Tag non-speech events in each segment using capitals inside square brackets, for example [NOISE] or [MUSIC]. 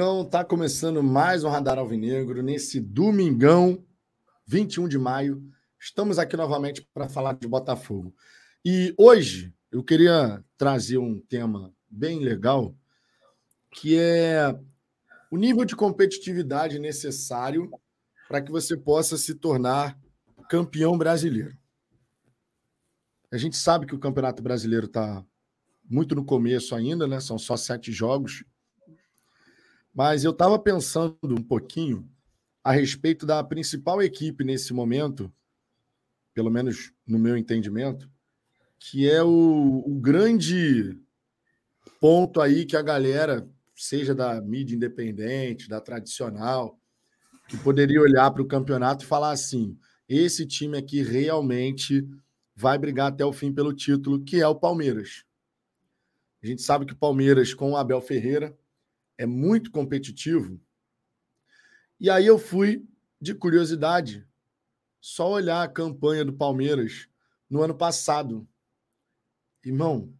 Então, tá começando mais um Radar Alvinegro nesse domingão, 21 de maio. Estamos aqui novamente para falar de Botafogo. E hoje eu queria trazer um tema bem legal, que é o nível de competitividade necessário para que você possa se tornar campeão brasileiro. A gente sabe que o Campeonato Brasileiro está muito no começo ainda, né? São só sete jogos. Mas eu estava pensando um pouquinho a respeito da principal equipe nesse momento, pelo menos no meu entendimento, que é o, o grande ponto aí que a galera, seja da mídia independente, da tradicional, que poderia olhar para o campeonato e falar assim: esse time aqui realmente vai brigar até o fim pelo título, que é o Palmeiras. A gente sabe que o Palmeiras, com o Abel Ferreira, é muito competitivo. E aí eu fui, de curiosidade, só olhar a campanha do Palmeiras no ano passado. Irmão,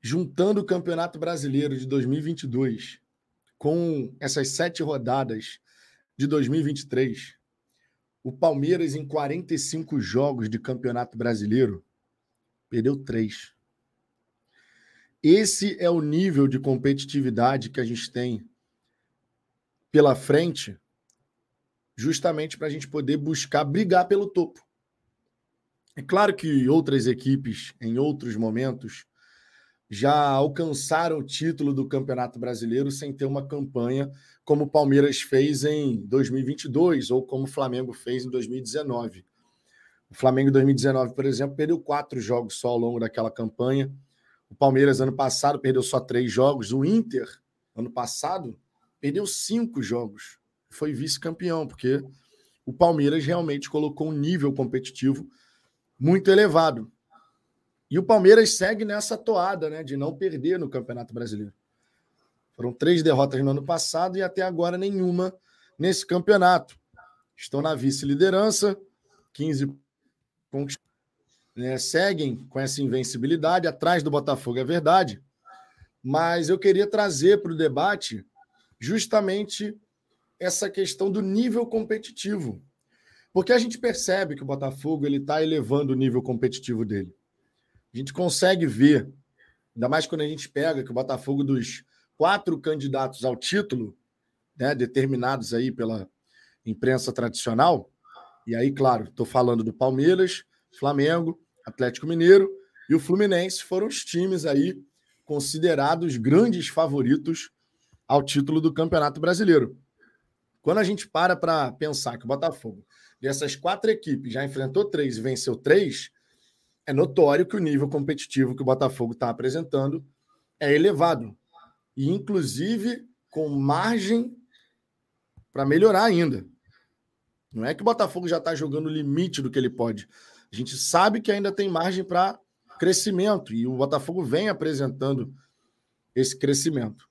juntando o Campeonato Brasileiro de 2022 com essas sete rodadas de 2023, o Palmeiras, em 45 jogos de Campeonato Brasileiro, perdeu três. Esse é o nível de competitividade que a gente tem pela frente, justamente para a gente poder buscar brigar pelo topo. É claro que outras equipes, em outros momentos, já alcançaram o título do Campeonato Brasileiro sem ter uma campanha como o Palmeiras fez em 2022 ou como o Flamengo fez em 2019. O Flamengo em 2019, por exemplo, perdeu quatro jogos só ao longo daquela campanha o Palmeiras, ano passado, perdeu só três jogos. O Inter, ano passado, perdeu cinco jogos. Foi vice-campeão, porque o Palmeiras realmente colocou um nível competitivo muito elevado. E o Palmeiras segue nessa toada né, de não perder no Campeonato Brasileiro. Foram três derrotas no ano passado e até agora nenhuma nesse campeonato. Estão na vice-liderança, 15 pontos né, seguem com essa invencibilidade atrás do Botafogo, é verdade. Mas eu queria trazer para o debate justamente essa questão do nível competitivo. Porque a gente percebe que o Botafogo ele está elevando o nível competitivo dele. A gente consegue ver, ainda mais quando a gente pega que o Botafogo dos quatro candidatos ao título, né, determinados aí pela imprensa tradicional, e aí, claro, estou falando do Palmeiras, Flamengo, Atlético Mineiro e o Fluminense foram os times aí considerados grandes favoritos ao título do Campeonato Brasileiro. Quando a gente para para pensar que o Botafogo, dessas quatro equipes, já enfrentou três e venceu três, é notório que o nível competitivo que o Botafogo está apresentando é elevado. E, inclusive, com margem para melhorar ainda. Não é que o Botafogo já está jogando o limite do que ele pode. A gente sabe que ainda tem margem para crescimento e o Botafogo vem apresentando esse crescimento.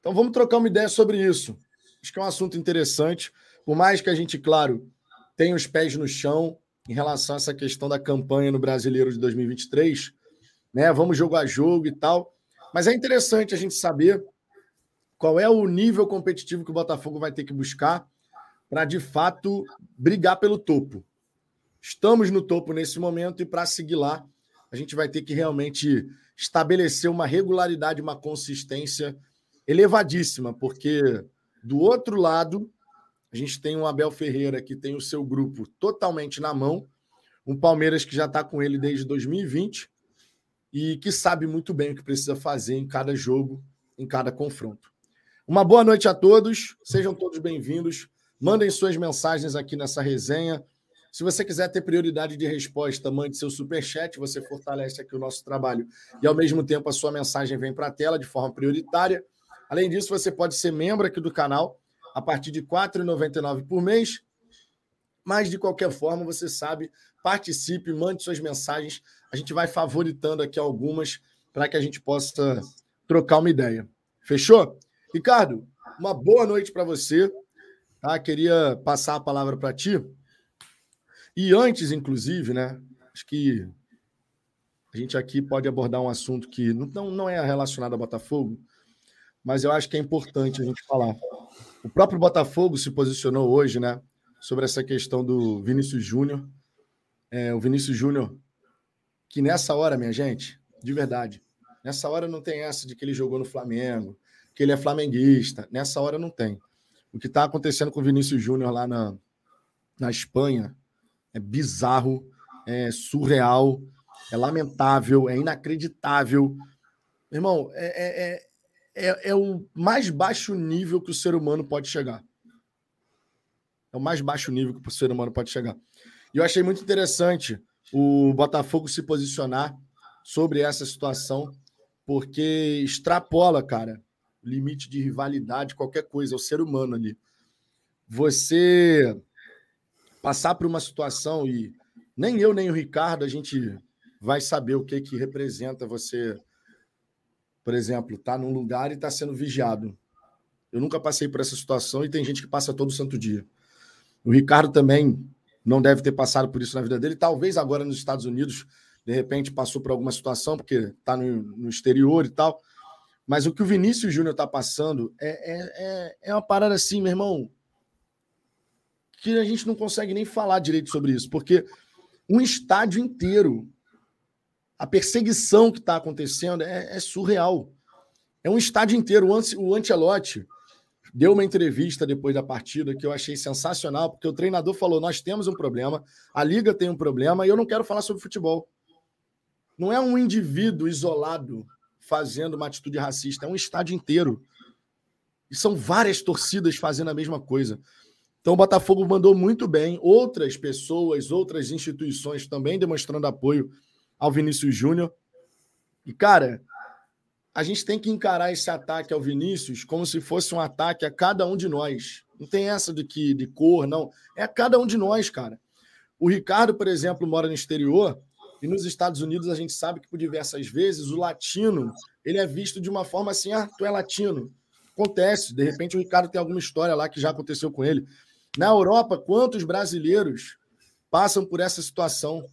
Então vamos trocar uma ideia sobre isso. Acho que é um assunto interessante, por mais que a gente, claro, tenha os pés no chão em relação a essa questão da campanha no Brasileiro de 2023, né? Vamos jogo a jogo e tal. Mas é interessante a gente saber qual é o nível competitivo que o Botafogo vai ter que buscar para de fato brigar pelo topo. Estamos no topo nesse momento e para seguir lá, a gente vai ter que realmente estabelecer uma regularidade, uma consistência elevadíssima, porque do outro lado, a gente tem um Abel Ferreira que tem o seu grupo totalmente na mão, um Palmeiras que já está com ele desde 2020 e que sabe muito bem o que precisa fazer em cada jogo, em cada confronto. Uma boa noite a todos, sejam todos bem-vindos. Mandem suas mensagens aqui nessa resenha. Se você quiser ter prioridade de resposta, mande seu superchat, você fortalece aqui o nosso trabalho e, ao mesmo tempo, a sua mensagem vem para a tela de forma prioritária. Além disso, você pode ser membro aqui do canal a partir de R$ 4,99 por mês. Mas, de qualquer forma, você sabe, participe, mande suas mensagens. A gente vai favoritando aqui algumas para que a gente possa trocar uma ideia. Fechou? Ricardo, uma boa noite para você. Tá? Queria passar a palavra para ti e antes, inclusive, né? Acho que a gente aqui pode abordar um assunto que não, não é relacionado a Botafogo, mas eu acho que é importante a gente falar. O próprio Botafogo se posicionou hoje, né, sobre essa questão do Vinícius Júnior. É, o Vinícius Júnior, que nessa hora, minha gente, de verdade, nessa hora não tem essa de que ele jogou no Flamengo, que ele é flamenguista. Nessa hora não tem. O que está acontecendo com o Vinícius Júnior lá na, na Espanha é bizarro, é surreal, é lamentável, é inacreditável. Irmão, é, é, é, é, o mais baixo nível que o ser humano pode chegar. É o mais baixo nível que o ser humano pode chegar. E eu achei muito interessante o Botafogo se posicionar sobre essa situação, porque extrapola, cara, limite de rivalidade, qualquer coisa, é o ser humano ali. Você passar por uma situação e nem eu nem o Ricardo a gente vai saber o que que representa você, por exemplo, tá num lugar e está sendo vigiado. Eu nunca passei por essa situação e tem gente que passa todo santo dia. O Ricardo também não deve ter passado por isso na vida dele. Talvez agora nos Estados Unidos, de repente, passou por alguma situação, porque está no, no exterior e tal. Mas o que o Vinícius Júnior está passando é, é, é, é uma parada assim, meu irmão, que a gente não consegue nem falar direito sobre isso, porque um estádio inteiro, a perseguição que está acontecendo é, é, surreal. É um estádio inteiro. O, Ancelotti deu uma entrevista depois da partida que eu achei sensacional, porque o treinador falou: Nós temos um problema, a liga tem um problema, e eu não quero falar sobre futebol. Não é um indivíduo isolado fazendo uma atitude racista, é um estádio inteiro. E são várias torcidas fazendo a mesma coisa. Então o Botafogo mandou muito bem, outras pessoas, outras instituições também demonstrando apoio ao Vinícius Júnior. E, cara, a gente tem que encarar esse ataque ao Vinícius como se fosse um ataque a cada um de nós. Não tem essa de que de cor, não. É a cada um de nós, cara. O Ricardo, por exemplo, mora no exterior e nos Estados Unidos a gente sabe que por diversas vezes o latino ele é visto de uma forma assim, ah, tu é latino. Acontece, de repente o Ricardo tem alguma história lá que já aconteceu com ele. Na Europa, quantos brasileiros passam por essa situação?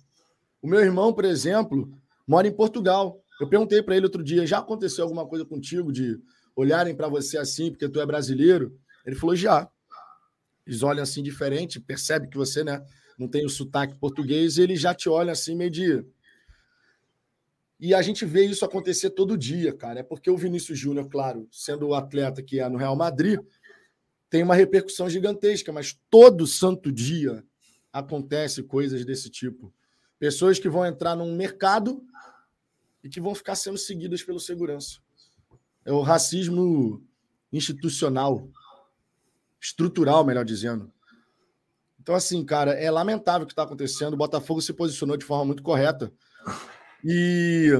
O meu irmão, por exemplo, mora em Portugal. Eu perguntei para ele outro dia, já aconteceu alguma coisa contigo de olharem para você assim porque tu é brasileiro? Ele falou já. Eles olham assim diferente, percebe que você, né, não tem o sotaque português, e ele já te olha assim meio de. E a gente vê isso acontecer todo dia, cara. É porque o Vinícius Júnior, claro, sendo o atleta que é no Real Madrid, tem uma repercussão gigantesca, mas todo santo dia acontece coisas desse tipo. Pessoas que vão entrar num mercado e que vão ficar sendo seguidas pelo segurança. É o racismo institucional, estrutural, melhor dizendo. Então, assim, cara, é lamentável o que está acontecendo. O Botafogo se posicionou de forma muito correta. E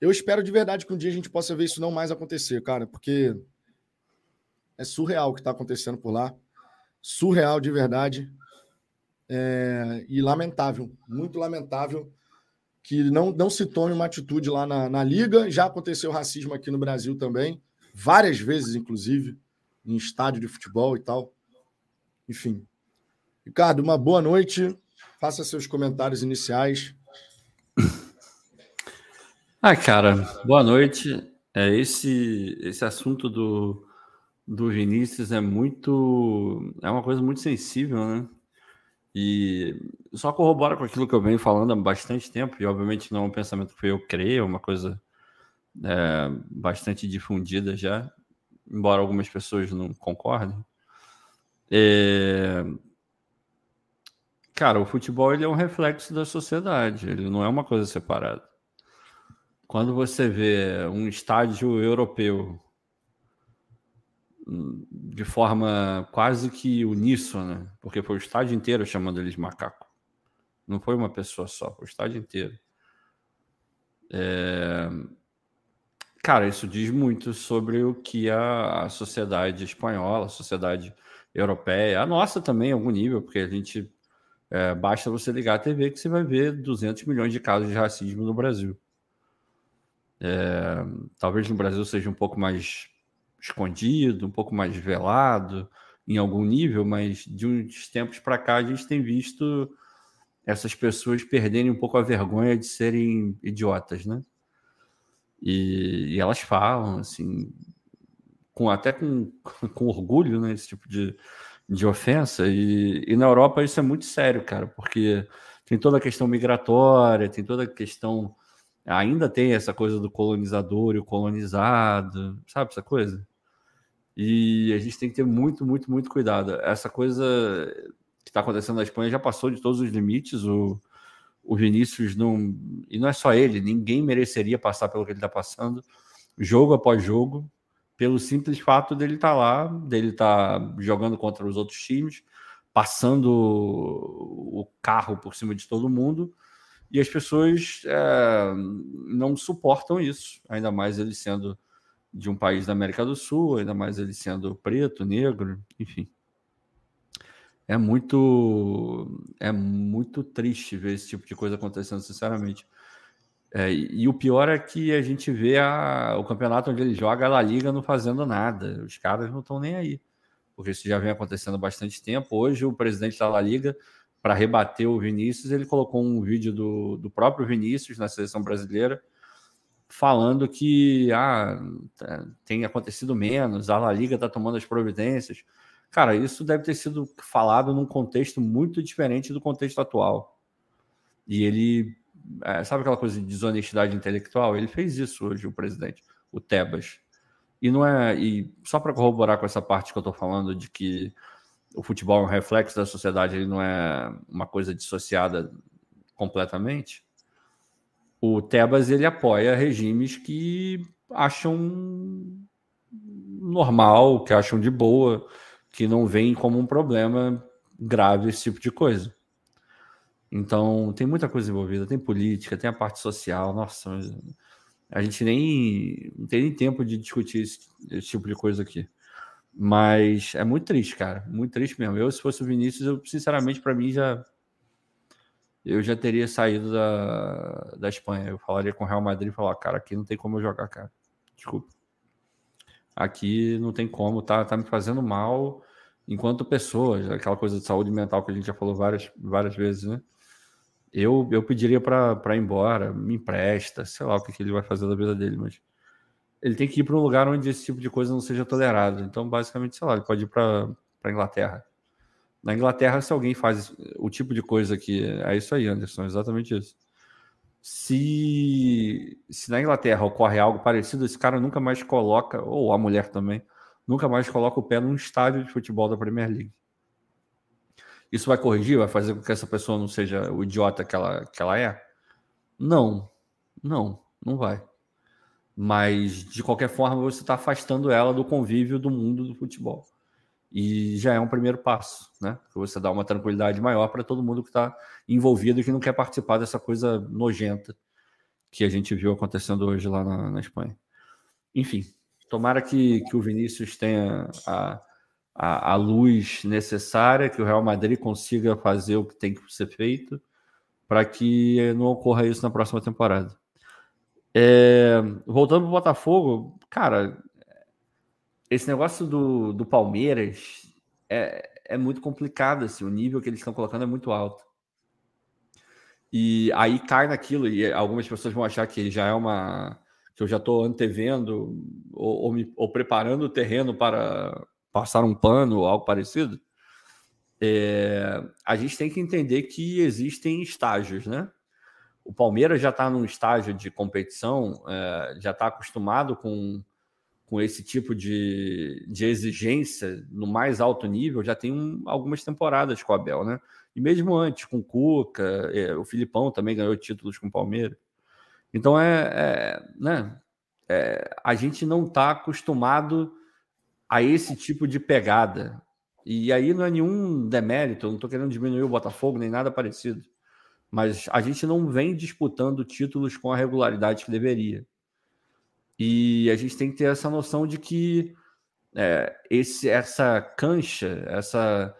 eu espero de verdade que um dia a gente possa ver isso não mais acontecer, cara, porque é surreal o que está acontecendo por lá. Surreal de verdade. É... e lamentável, muito lamentável que não, não se tome uma atitude lá na, na Liga. Já aconteceu racismo aqui no Brasil também, várias vezes, inclusive, em estádio de futebol e tal. Enfim, Ricardo, uma boa noite. Faça seus comentários iniciais. Ah, cara, boa noite. É, esse, esse assunto do, do Vinícius é muito. É uma coisa muito sensível, né? E só corrobora com aquilo que eu venho falando há bastante tempo, e obviamente não é um pensamento que eu criei, é uma coisa é, bastante difundida já, embora algumas pessoas não concordem. É, Cara, o futebol ele é um reflexo da sociedade, ele não é uma coisa separada. Quando você vê um estádio europeu de forma quase que uníssona, porque foi o estádio inteiro chamando eles macaco. Não foi uma pessoa só, foi o estádio inteiro. É... Cara, isso diz muito sobre o que a, sociedade espanhola, a sociedade europeia, a nossa também, em algum nível, porque a gente é, basta você ligar a TV que você vai ver 200 milhões de casos de racismo no Brasil. É, talvez no Brasil seja um pouco mais escondido, um pouco mais velado em algum nível, mas de uns tempos para cá a gente tem visto essas pessoas perderem um pouco a vergonha de serem idiotas, né? E, e elas falam assim, com até com, [LAUGHS] com orgulho, né? Esse tipo de, de ofensa. E, e na Europa isso é muito sério, cara, porque tem toda a questão migratória, tem toda a questão. Ainda tem essa coisa do colonizador e o colonizado, sabe essa coisa? E a gente tem que ter muito, muito, muito cuidado. Essa coisa que está acontecendo na Espanha já passou de todos os limites. O, o Vinícius não. E não é só ele, ninguém mereceria passar pelo que ele está passando, jogo após jogo, pelo simples fato dele estar tá lá, dele estar tá jogando contra os outros times, passando o carro por cima de todo mundo. E as pessoas é, não suportam isso, ainda mais ele sendo de um país da América do Sul, ainda mais ele sendo preto, negro, enfim é muito é muito triste ver esse tipo de coisa acontecendo, sinceramente. É, e, o pior é que a gente vê a, o campeonato onde ele joga, a La Liga não fazendo nada. Os caras não estão nem aí. Porque isso já vem acontecendo há bastante tempo. Hoje, o presidente da La Liga, para rebater o Vinícius, ele colocou um vídeo do, do próprio Vinícius na seleção brasileira, falando que ah, tem acontecido menos, a La Liga está tomando as providências. Cara, isso deve ter sido falado num contexto muito diferente do contexto atual. E ele, é, sabe aquela coisa de desonestidade intelectual? Ele fez isso hoje, o presidente, o Tebas. E não é. E só para corroborar com essa parte que eu estou falando de que o futebol é um reflexo da sociedade, ele não é uma coisa dissociada completamente. O Tebas ele apoia regimes que acham normal, que acham de boa que não vem como um problema grave esse tipo de coisa. Então, tem muita coisa envolvida, tem política, tem a parte social, nossa, a gente nem não tem nem tempo de discutir esse, esse tipo de coisa aqui. Mas é muito triste, cara, muito triste mesmo. Eu, se fosse o Vinícius, eu, sinceramente, para mim, já eu já teria saído da, da Espanha. Eu falaria com o Real Madrid e falar, cara, aqui não tem como eu jogar, cara. Desculpa. Aqui não tem como, tá, tá me fazendo mal enquanto pessoa, aquela coisa de saúde mental que a gente já falou várias, várias vezes, né? Eu, eu pediria para ir embora, me empresta, sei lá o que, que ele vai fazer da vida dele, mas ele tem que ir para um lugar onde esse tipo de coisa não seja tolerado. Então, basicamente, sei lá, ele pode ir para Inglaterra. Na Inglaterra, se alguém faz o tipo de coisa que. É isso aí, Anderson, exatamente isso se, se na Inglaterra ocorre algo parecido, esse cara nunca mais coloca, ou a mulher também, nunca mais coloca o pé num estádio de futebol da Premier League. Isso vai corrigir? Vai fazer com que essa pessoa não seja o idiota que ela, que ela é? Não, não, não vai. Mas, de qualquer forma, você está afastando ela do convívio do mundo do futebol. E já é um primeiro passo, né? Que você dá uma tranquilidade maior para todo mundo que está envolvido e que não quer participar dessa coisa nojenta que a gente viu acontecendo hoje lá na, na Espanha. Enfim, tomara que, que o Vinícius tenha a, a, a, luz necessária, que o Real Madrid consiga fazer o que tem que ser feito para que não ocorra isso na próxima temporada. É, voltando para o Botafogo, cara, esse negócio do, do Palmeiras é, é muito complicado, assim, o nível que eles estão colocando é muito alto. E aí cai naquilo, e algumas pessoas vão achar que já é uma. que eu já estou antevendo ou, ou, me, ou preparando o terreno para passar um pano ou algo parecido. É, a gente tem que entender que existem estágios, né? O Palmeiras já está num estágio de competição, é, já está acostumado com com esse tipo de, de exigência no mais alto nível já tem um, algumas temporadas com o Abel, né? E mesmo antes, com o Cuca, é, o Filipão também ganhou títulos com o Palmeiras. Então é, é né? É, a gente não está acostumado a esse tipo de pegada. E aí não é nenhum demérito, não estou querendo diminuir o Botafogo nem nada parecido. Mas a gente não vem disputando títulos com a regularidade que deveria. E a gente tem que ter essa noção de que é, esse, essa cancha, essa,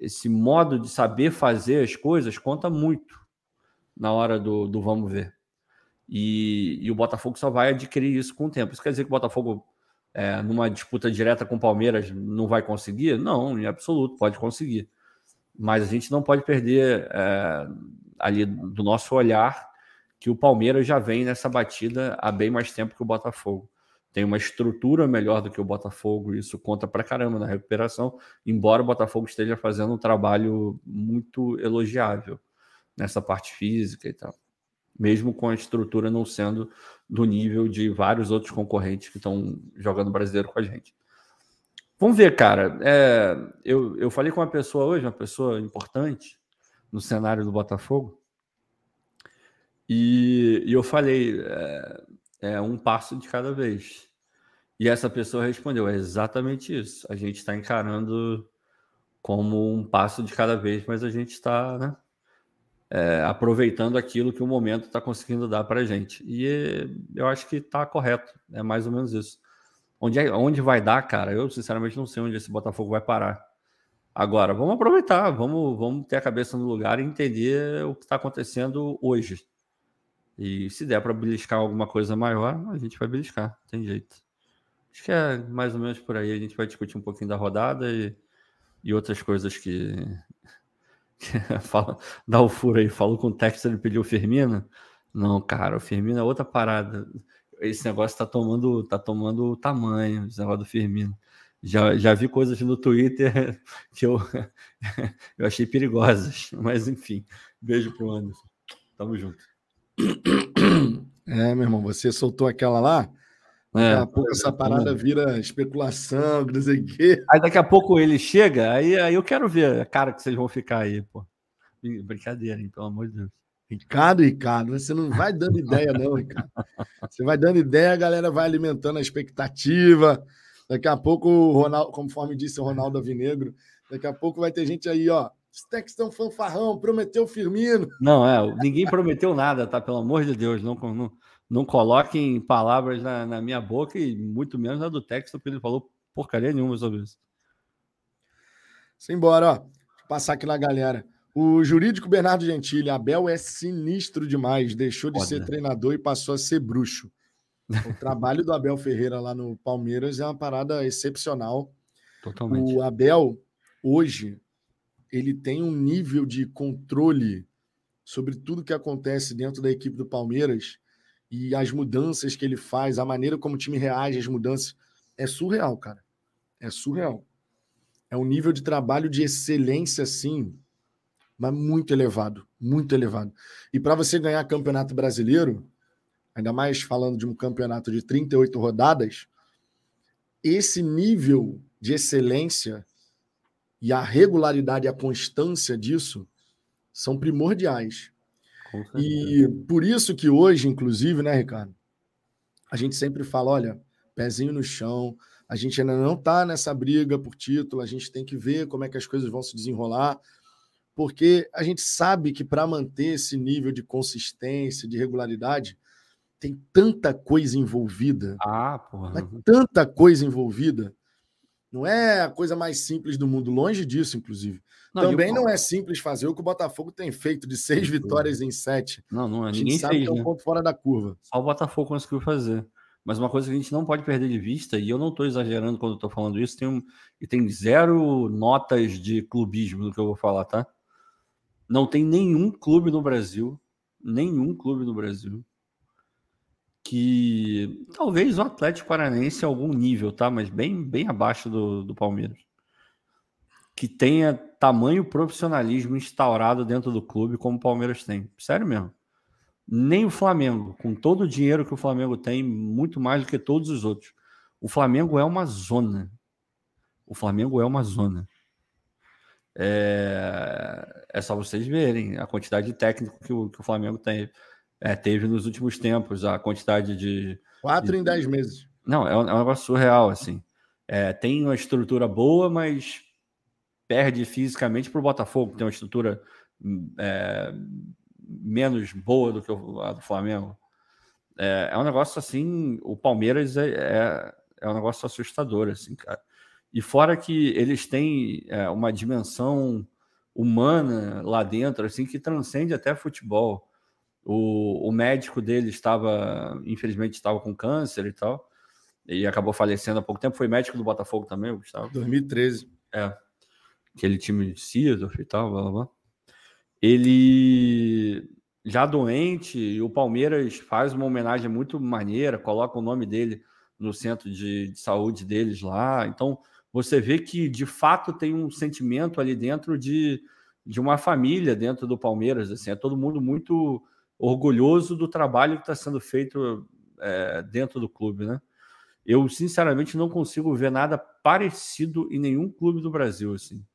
esse modo de saber fazer as coisas conta muito na hora do, do vamos ver. E, e, o Botafogo só vai adquirir isso com o tempo. Isso quer dizer que o Botafogo, é, numa disputa direta com o Palmeiras, não vai conseguir? Não, em absoluto, pode conseguir. Mas a gente não pode perder é, ali do nosso olhar que o Palmeiras já vem nessa batida há bem mais tempo que o Botafogo. tem uma estrutura melhor do que o Botafogo, isso conta pra caramba na recuperação, embora o Botafogo esteja fazendo um trabalho muito elogiável nessa parte física e tal. Mesmo com a estrutura não sendo do nível de vários outros concorrentes que estão jogando brasileiro com a gente. Vamos ver, cara. É, eu, eu falei com uma pessoa hoje, uma pessoa importante no cenário do Botafogo, e, e eu falei: é, é um passo de cada vez. E essa pessoa respondeu: é exatamente isso. A gente está encarando como um passo de cada vez, mas a gente está né, é, aproveitando aquilo que o momento está conseguindo dar para a gente. E eu acho que está correto, é mais ou menos isso. Onde, é, onde vai dar, cara? Eu sinceramente não sei onde esse Botafogo vai parar. Agora, vamos aproveitar, vamos, vamos ter a cabeça no lugar e entender o que está acontecendo hoje. E se der para beliscar alguma coisa maior, a gente vai beliscar, tem jeito. Acho que é mais ou menos por aí. A gente vai discutir um pouquinho da rodada e, e outras coisas que. que [LAUGHS] fala, dá o furo aí. Falou com o Texas, ele pediu o Firmino. Não, cara, o Firmino é outra parada. Esse negócio tá tomando, tá tomando tamanho, esse negócio do Firmino. Já, já vi coisas no Twitter [LAUGHS] que eu, [LAUGHS] eu achei perigosas. Mas enfim, beijo pro Anderson. Tamo junto. É, meu irmão, você soltou aquela lá. É, daqui a pouco essa é, parada vira especulação, não sei o quê. Aí daqui a pouco ele chega, aí, aí eu quero ver a cara que vocês vão ficar aí, pô. Brincadeira, hein, pelo amor de Deus. Ricardo, Ricardo, você não vai dando ideia, não, Ricardo. Você vai dando ideia, a galera vai alimentando a expectativa. Daqui a pouco, o Ronaldo, conforme disse o Ronaldo Avinegro, daqui a pouco vai ter gente aí, ó. Os Textão fanfarrão, prometeu Firmino. Não, é, ninguém prometeu nada, tá? Pelo amor de Deus, não, não, não coloquem palavras na, na, minha boca e muito menos na do texto, porque ele falou porcaria nenhuma sobre isso. Simbora, ó. Vou passar aqui na galera. O jurídico Bernardo Gentili, Abel é sinistro demais, deixou de ser treinador e passou a ser bruxo. O trabalho do Abel Ferreira lá no Palmeiras é uma parada excepcional. Totalmente. O Abel, hoje, ele tem um nível de controle sobre tudo que acontece dentro da equipe do Palmeiras e as mudanças que ele faz, a maneira como o time reage às mudanças, é surreal, cara. É surreal. É um nível de trabalho de excelência, assim, mas muito elevado, muito elevado. E para você ganhar campeonato brasileiro, ainda mais falando de um campeonato de 38 rodadas, esse nível de excelência e a regularidade e a constância disso são primordiais. E por isso que hoje, inclusive, né, Ricardo, a gente sempre fala, olha, pezinho no chão, a gente ainda não está nessa briga por título, a gente tem que ver como é que as coisas vão se desenrolar, porque a gente sabe que para manter esse nível de consistência, de regularidade, tem tanta coisa envolvida. Ah, porra. Tanta coisa envolvida não é a coisa mais simples do mundo, longe disso, inclusive. Não, Também não é simples fazer o que o Botafogo tem feito, de seis vitórias em sete. Não, não é. Ninguém sabe fez, que é um né? ponto fora da curva. Só o Botafogo conseguiu fazer. Mas uma coisa que a gente não pode perder de vista, e eu não estou exagerando quando estou falando isso, tem um, e tem zero notas de clubismo no que eu vou falar, tá? Não tem nenhum clube no Brasil, nenhum clube no Brasil, que talvez o Atlético Paranense em algum nível, tá? Mas bem, bem abaixo do, do Palmeiras. Que tenha tamanho profissionalismo instaurado dentro do clube como o Palmeiras tem. Sério mesmo. Nem o Flamengo, com todo o dinheiro que o Flamengo tem, muito mais do que todos os outros. O Flamengo é uma zona. O Flamengo é uma zona. É, é só vocês verem a quantidade de técnico que o, que o Flamengo tem é, teve nos últimos tempos a quantidade de. Quatro de... em dez meses. Não, é um, é um negócio surreal, assim. É, tem uma estrutura boa, mas perde fisicamente para o Botafogo, que tem uma estrutura é, menos boa do que a do Flamengo. É, é, um negócio assim. O Palmeiras é, é, é, um negócio assustador, assim, cara. E fora que eles têm é, uma dimensão humana lá dentro, assim, que transcende até futebol. O, o médico dele estava, infelizmente, estava com câncer e tal, e acabou falecendo há pouco tempo. Foi médico do Botafogo também, o Gustavo? 2013. É. Aquele time de Seedorf e tal, blá, blá, blá. Ele já doente, o Palmeiras faz uma homenagem muito maneira, coloca o nome dele no centro de, de saúde deles lá. Então, você vê que de fato tem um sentimento ali dentro de, de uma família dentro do Palmeiras. Assim, é todo mundo muito orgulhoso do trabalho que está sendo feito é, dentro do clube, né? Eu sinceramente não consigo ver nada parecido em nenhum clube do Brasil, assim,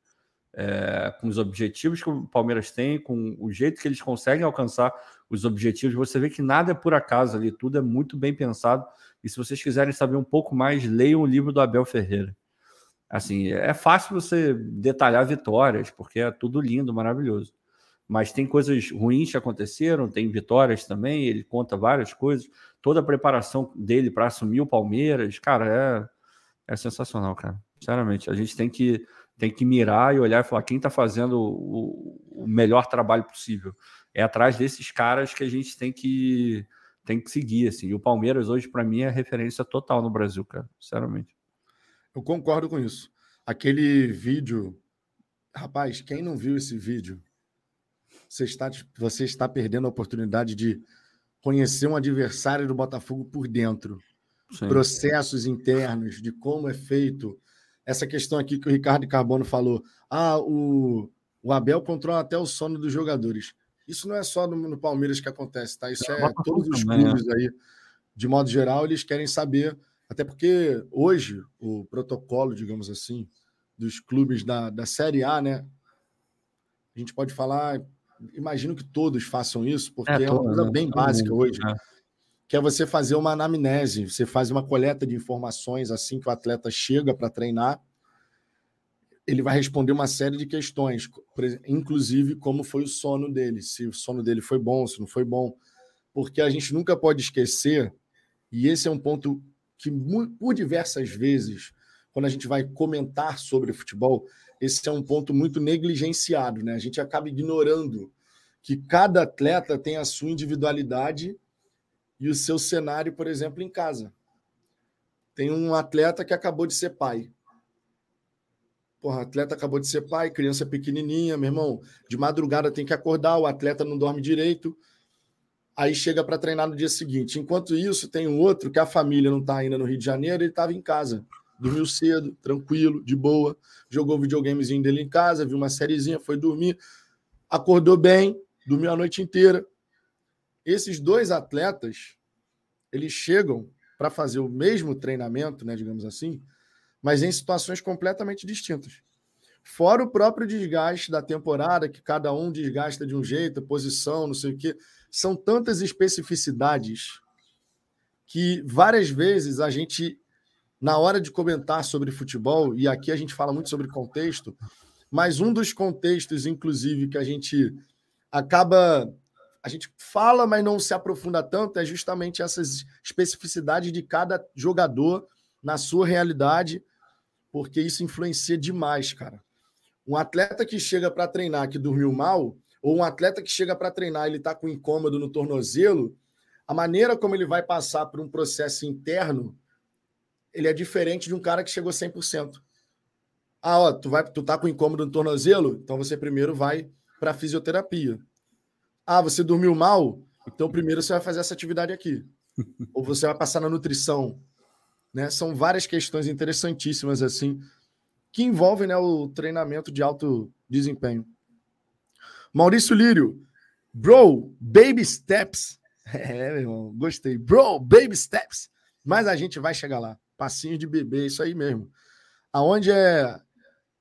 é, com os objetivos que o Palmeiras tem, com o jeito que eles conseguem alcançar os objetivos. Você vê que nada é por acaso ali, tudo é muito bem pensado. E se vocês quiserem saber um pouco mais, leiam o livro do Abel Ferreira. Assim, é fácil você detalhar vitórias, porque é tudo lindo, maravilhoso. Mas tem coisas ruins que aconteceram, tem vitórias também, ele conta várias coisas. Toda a preparação dele para assumir o Palmeiras, cara, é, é sensacional, cara. Sinceramente, a gente tem que, tem que mirar e olhar e falar quem está fazendo o, o melhor trabalho possível. É atrás desses caras que a gente tem que tem que seguir, assim. E o Palmeiras hoje, para mim, é referência total no Brasil, cara, sinceramente. Eu concordo com isso. Aquele vídeo. Rapaz, quem não viu esse vídeo, você está, você está perdendo a oportunidade de conhecer um adversário do Botafogo por dentro. Sim. Processos internos, de como é feito. Essa questão aqui que o Ricardo Carbono falou. Ah, o, o Abel controla até o sono dos jogadores. Isso não é só no, no Palmeiras que acontece, tá? Isso é, é todos os também, clubes né? aí, de modo geral, eles querem saber, até porque hoje o protocolo, digamos assim, dos clubes da, da Série A, né? A gente pode falar, imagino que todos façam isso, porque é, é uma coisa né? bem básica hoje, é. que é você fazer uma anamnese, você faz uma coleta de informações assim que o atleta chega para treinar ele vai responder uma série de questões, inclusive como foi o sono dele, se o sono dele foi bom, se não foi bom, porque a gente nunca pode esquecer, e esse é um ponto que por diversas vezes, quando a gente vai comentar sobre futebol, esse é um ponto muito negligenciado, né? A gente acaba ignorando que cada atleta tem a sua individualidade e o seu cenário, por exemplo, em casa. Tem um atleta que acabou de ser pai Porra, atleta acabou de ser pai, criança pequenininha, meu irmão. De madrugada tem que acordar, o atleta não dorme direito. Aí chega para treinar no dia seguinte. Enquanto isso, tem um outro que a família não está ainda no Rio de Janeiro, ele estava em casa. Dormiu cedo, tranquilo, de boa. Jogou o videogamezinho dele em casa, viu uma sériezinha, foi dormir. Acordou bem, dormiu a noite inteira. Esses dois atletas, eles chegam para fazer o mesmo treinamento, né, digamos assim, mas em situações completamente distintas. Fora o próprio desgaste da temporada, que cada um desgasta de um jeito, posição, não sei o quê. São tantas especificidades que várias vezes a gente, na hora de comentar sobre futebol, e aqui a gente fala muito sobre contexto, mas um dos contextos, inclusive, que a gente acaba. A gente fala, mas não se aprofunda tanto, é justamente essas especificidades de cada jogador na sua realidade porque isso influencia demais, cara. Um atleta que chega para treinar que dormiu mal, ou um atleta que chega para treinar ele está com incômodo no tornozelo, a maneira como ele vai passar por um processo interno, ele é diferente de um cara que chegou 100%. Ah, ó, tu vai, tu tá com incômodo no tornozelo, então você primeiro vai para fisioterapia. Ah, você dormiu mal, então primeiro você vai fazer essa atividade aqui. [LAUGHS] ou você vai passar na nutrição, né? São várias questões interessantíssimas assim que envolvem né, o treinamento de alto desempenho. Maurício Lírio, bro, baby steps. [LAUGHS] É, meu irmão, gostei. Bro, baby steps. Mas a gente vai chegar lá. Passinho de bebê, isso aí mesmo. Aonde é.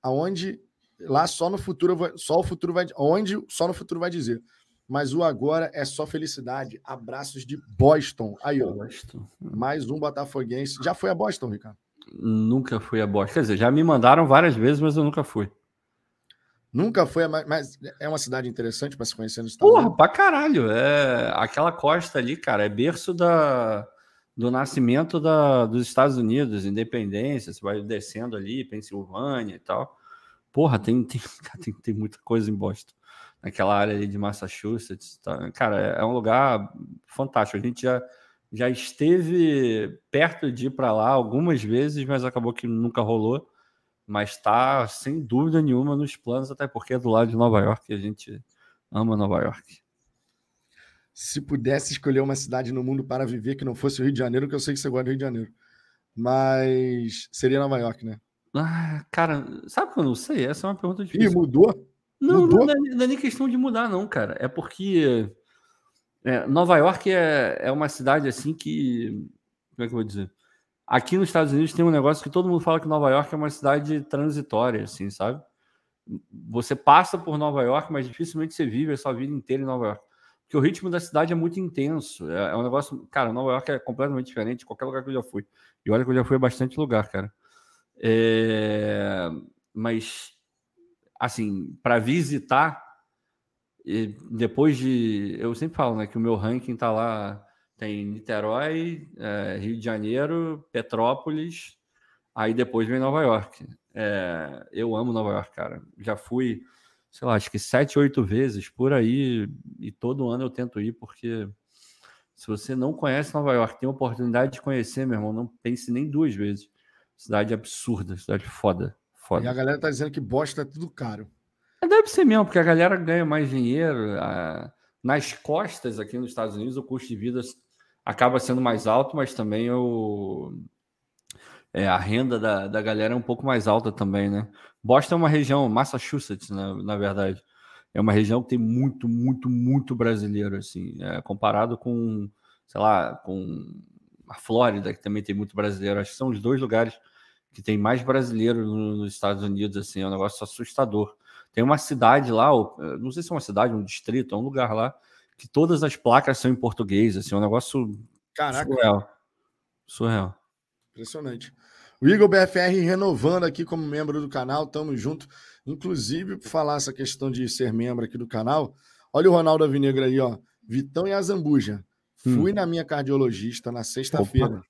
Aonde. Lá só no futuro, só o futuro vai. Onde só no futuro vai dizer mas o agora é só felicidade. Abraços de Boston. Aí, ó. Boston. Mais um botafoguense. Já foi a Boston, Ricardo? Nunca fui a Boston. Quer dizer, já me mandaram várias vezes, mas eu nunca fui. Nunca foi, mas é uma cidade interessante para se conhecer nos Estados Porra, pra caralho. É, aquela costa ali, cara, é berço da, do nascimento da, dos Estados Unidos, independência. Você vai descendo ali, Pensilvânia e tal. Porra, tem, tem, [LAUGHS] tem, tem muita coisa em Boston naquela área ali de Massachusetts. Tá? Cara, é, é um lugar fantástico. A gente já, já esteve perto de ir para lá algumas vezes, mas acabou que nunca rolou. Mas está, sem dúvida nenhuma, nos planos, até porque é do lado de Nova York a gente ama Nova York. Se pudesse escolher uma cidade no mundo para viver que não fosse o Rio de Janeiro, que eu sei que você gosta do Rio de Janeiro. Mas seria Nova York, né? Ah, cara, sabe que eu não sei? Essa é uma pergunta difícil. Ih, mudou? Não, mudou? Não, não, é nem questão de mudar, não, cara. É porque é, Nova York é, é uma cidade assim que. Como é que eu vou dizer? Aqui nos Estados Unidos tem um negócio que todo mundo fala que Nova York é uma cidade transitória, assim, sabe? Você passa por Nova York, mas dificilmente você vive a sua vida inteira em Nova York. Porque o ritmo da cidade é muito intenso. É, é um negócio. Cara, Nova York é completamente diferente de qualquer lugar que eu já fui. E olha que eu já fui a bastante lugar, cara. É... Mas, assim, para visitar, depois de. Eu sempre falo, né, que o meu ranking tá lá tem Niterói, é, Rio de Janeiro, Petrópolis, aí depois vem Nova York. É, eu amo Nova York, cara. Já fui, sei lá, acho que sete, oito vezes por aí, e todo ano eu tento ir, porque se você não conhece Nova York, tem oportunidade de conhecer, meu irmão, não pense nem duas vezes. Cidade absurda, cidade foda. foda. E a galera tá dizendo que bosta é tudo caro. Deve ser mesmo, porque a galera ganha mais dinheiro. A... Nas costas aqui nos Estados Unidos, o custo de vida acaba sendo mais alto, mas também o, é, a renda da, da galera é um pouco mais alta também, né? Boston é uma região, Massachusetts, né, na verdade, é uma região que tem muito, muito, muito brasileiro, assim, é, comparado com, sei lá, com a Flórida, que também tem muito brasileiro. Acho que são os dois lugares que tem mais brasileiro nos Estados Unidos, assim, é um negócio assustador. Tem uma cidade lá, não sei se é uma cidade, um distrito, é um lugar lá, que todas as placas são em português, assim, é um negócio Caraca. surreal. Surreal. Impressionante. O Igor BFR renovando aqui como membro do canal, tamo junto. Inclusive, por falar essa questão de ser membro aqui do canal, olha o Ronaldo Avinegra aí, ó. Vitão e a Zambuja. Hum. Fui na minha cardiologista na sexta-feira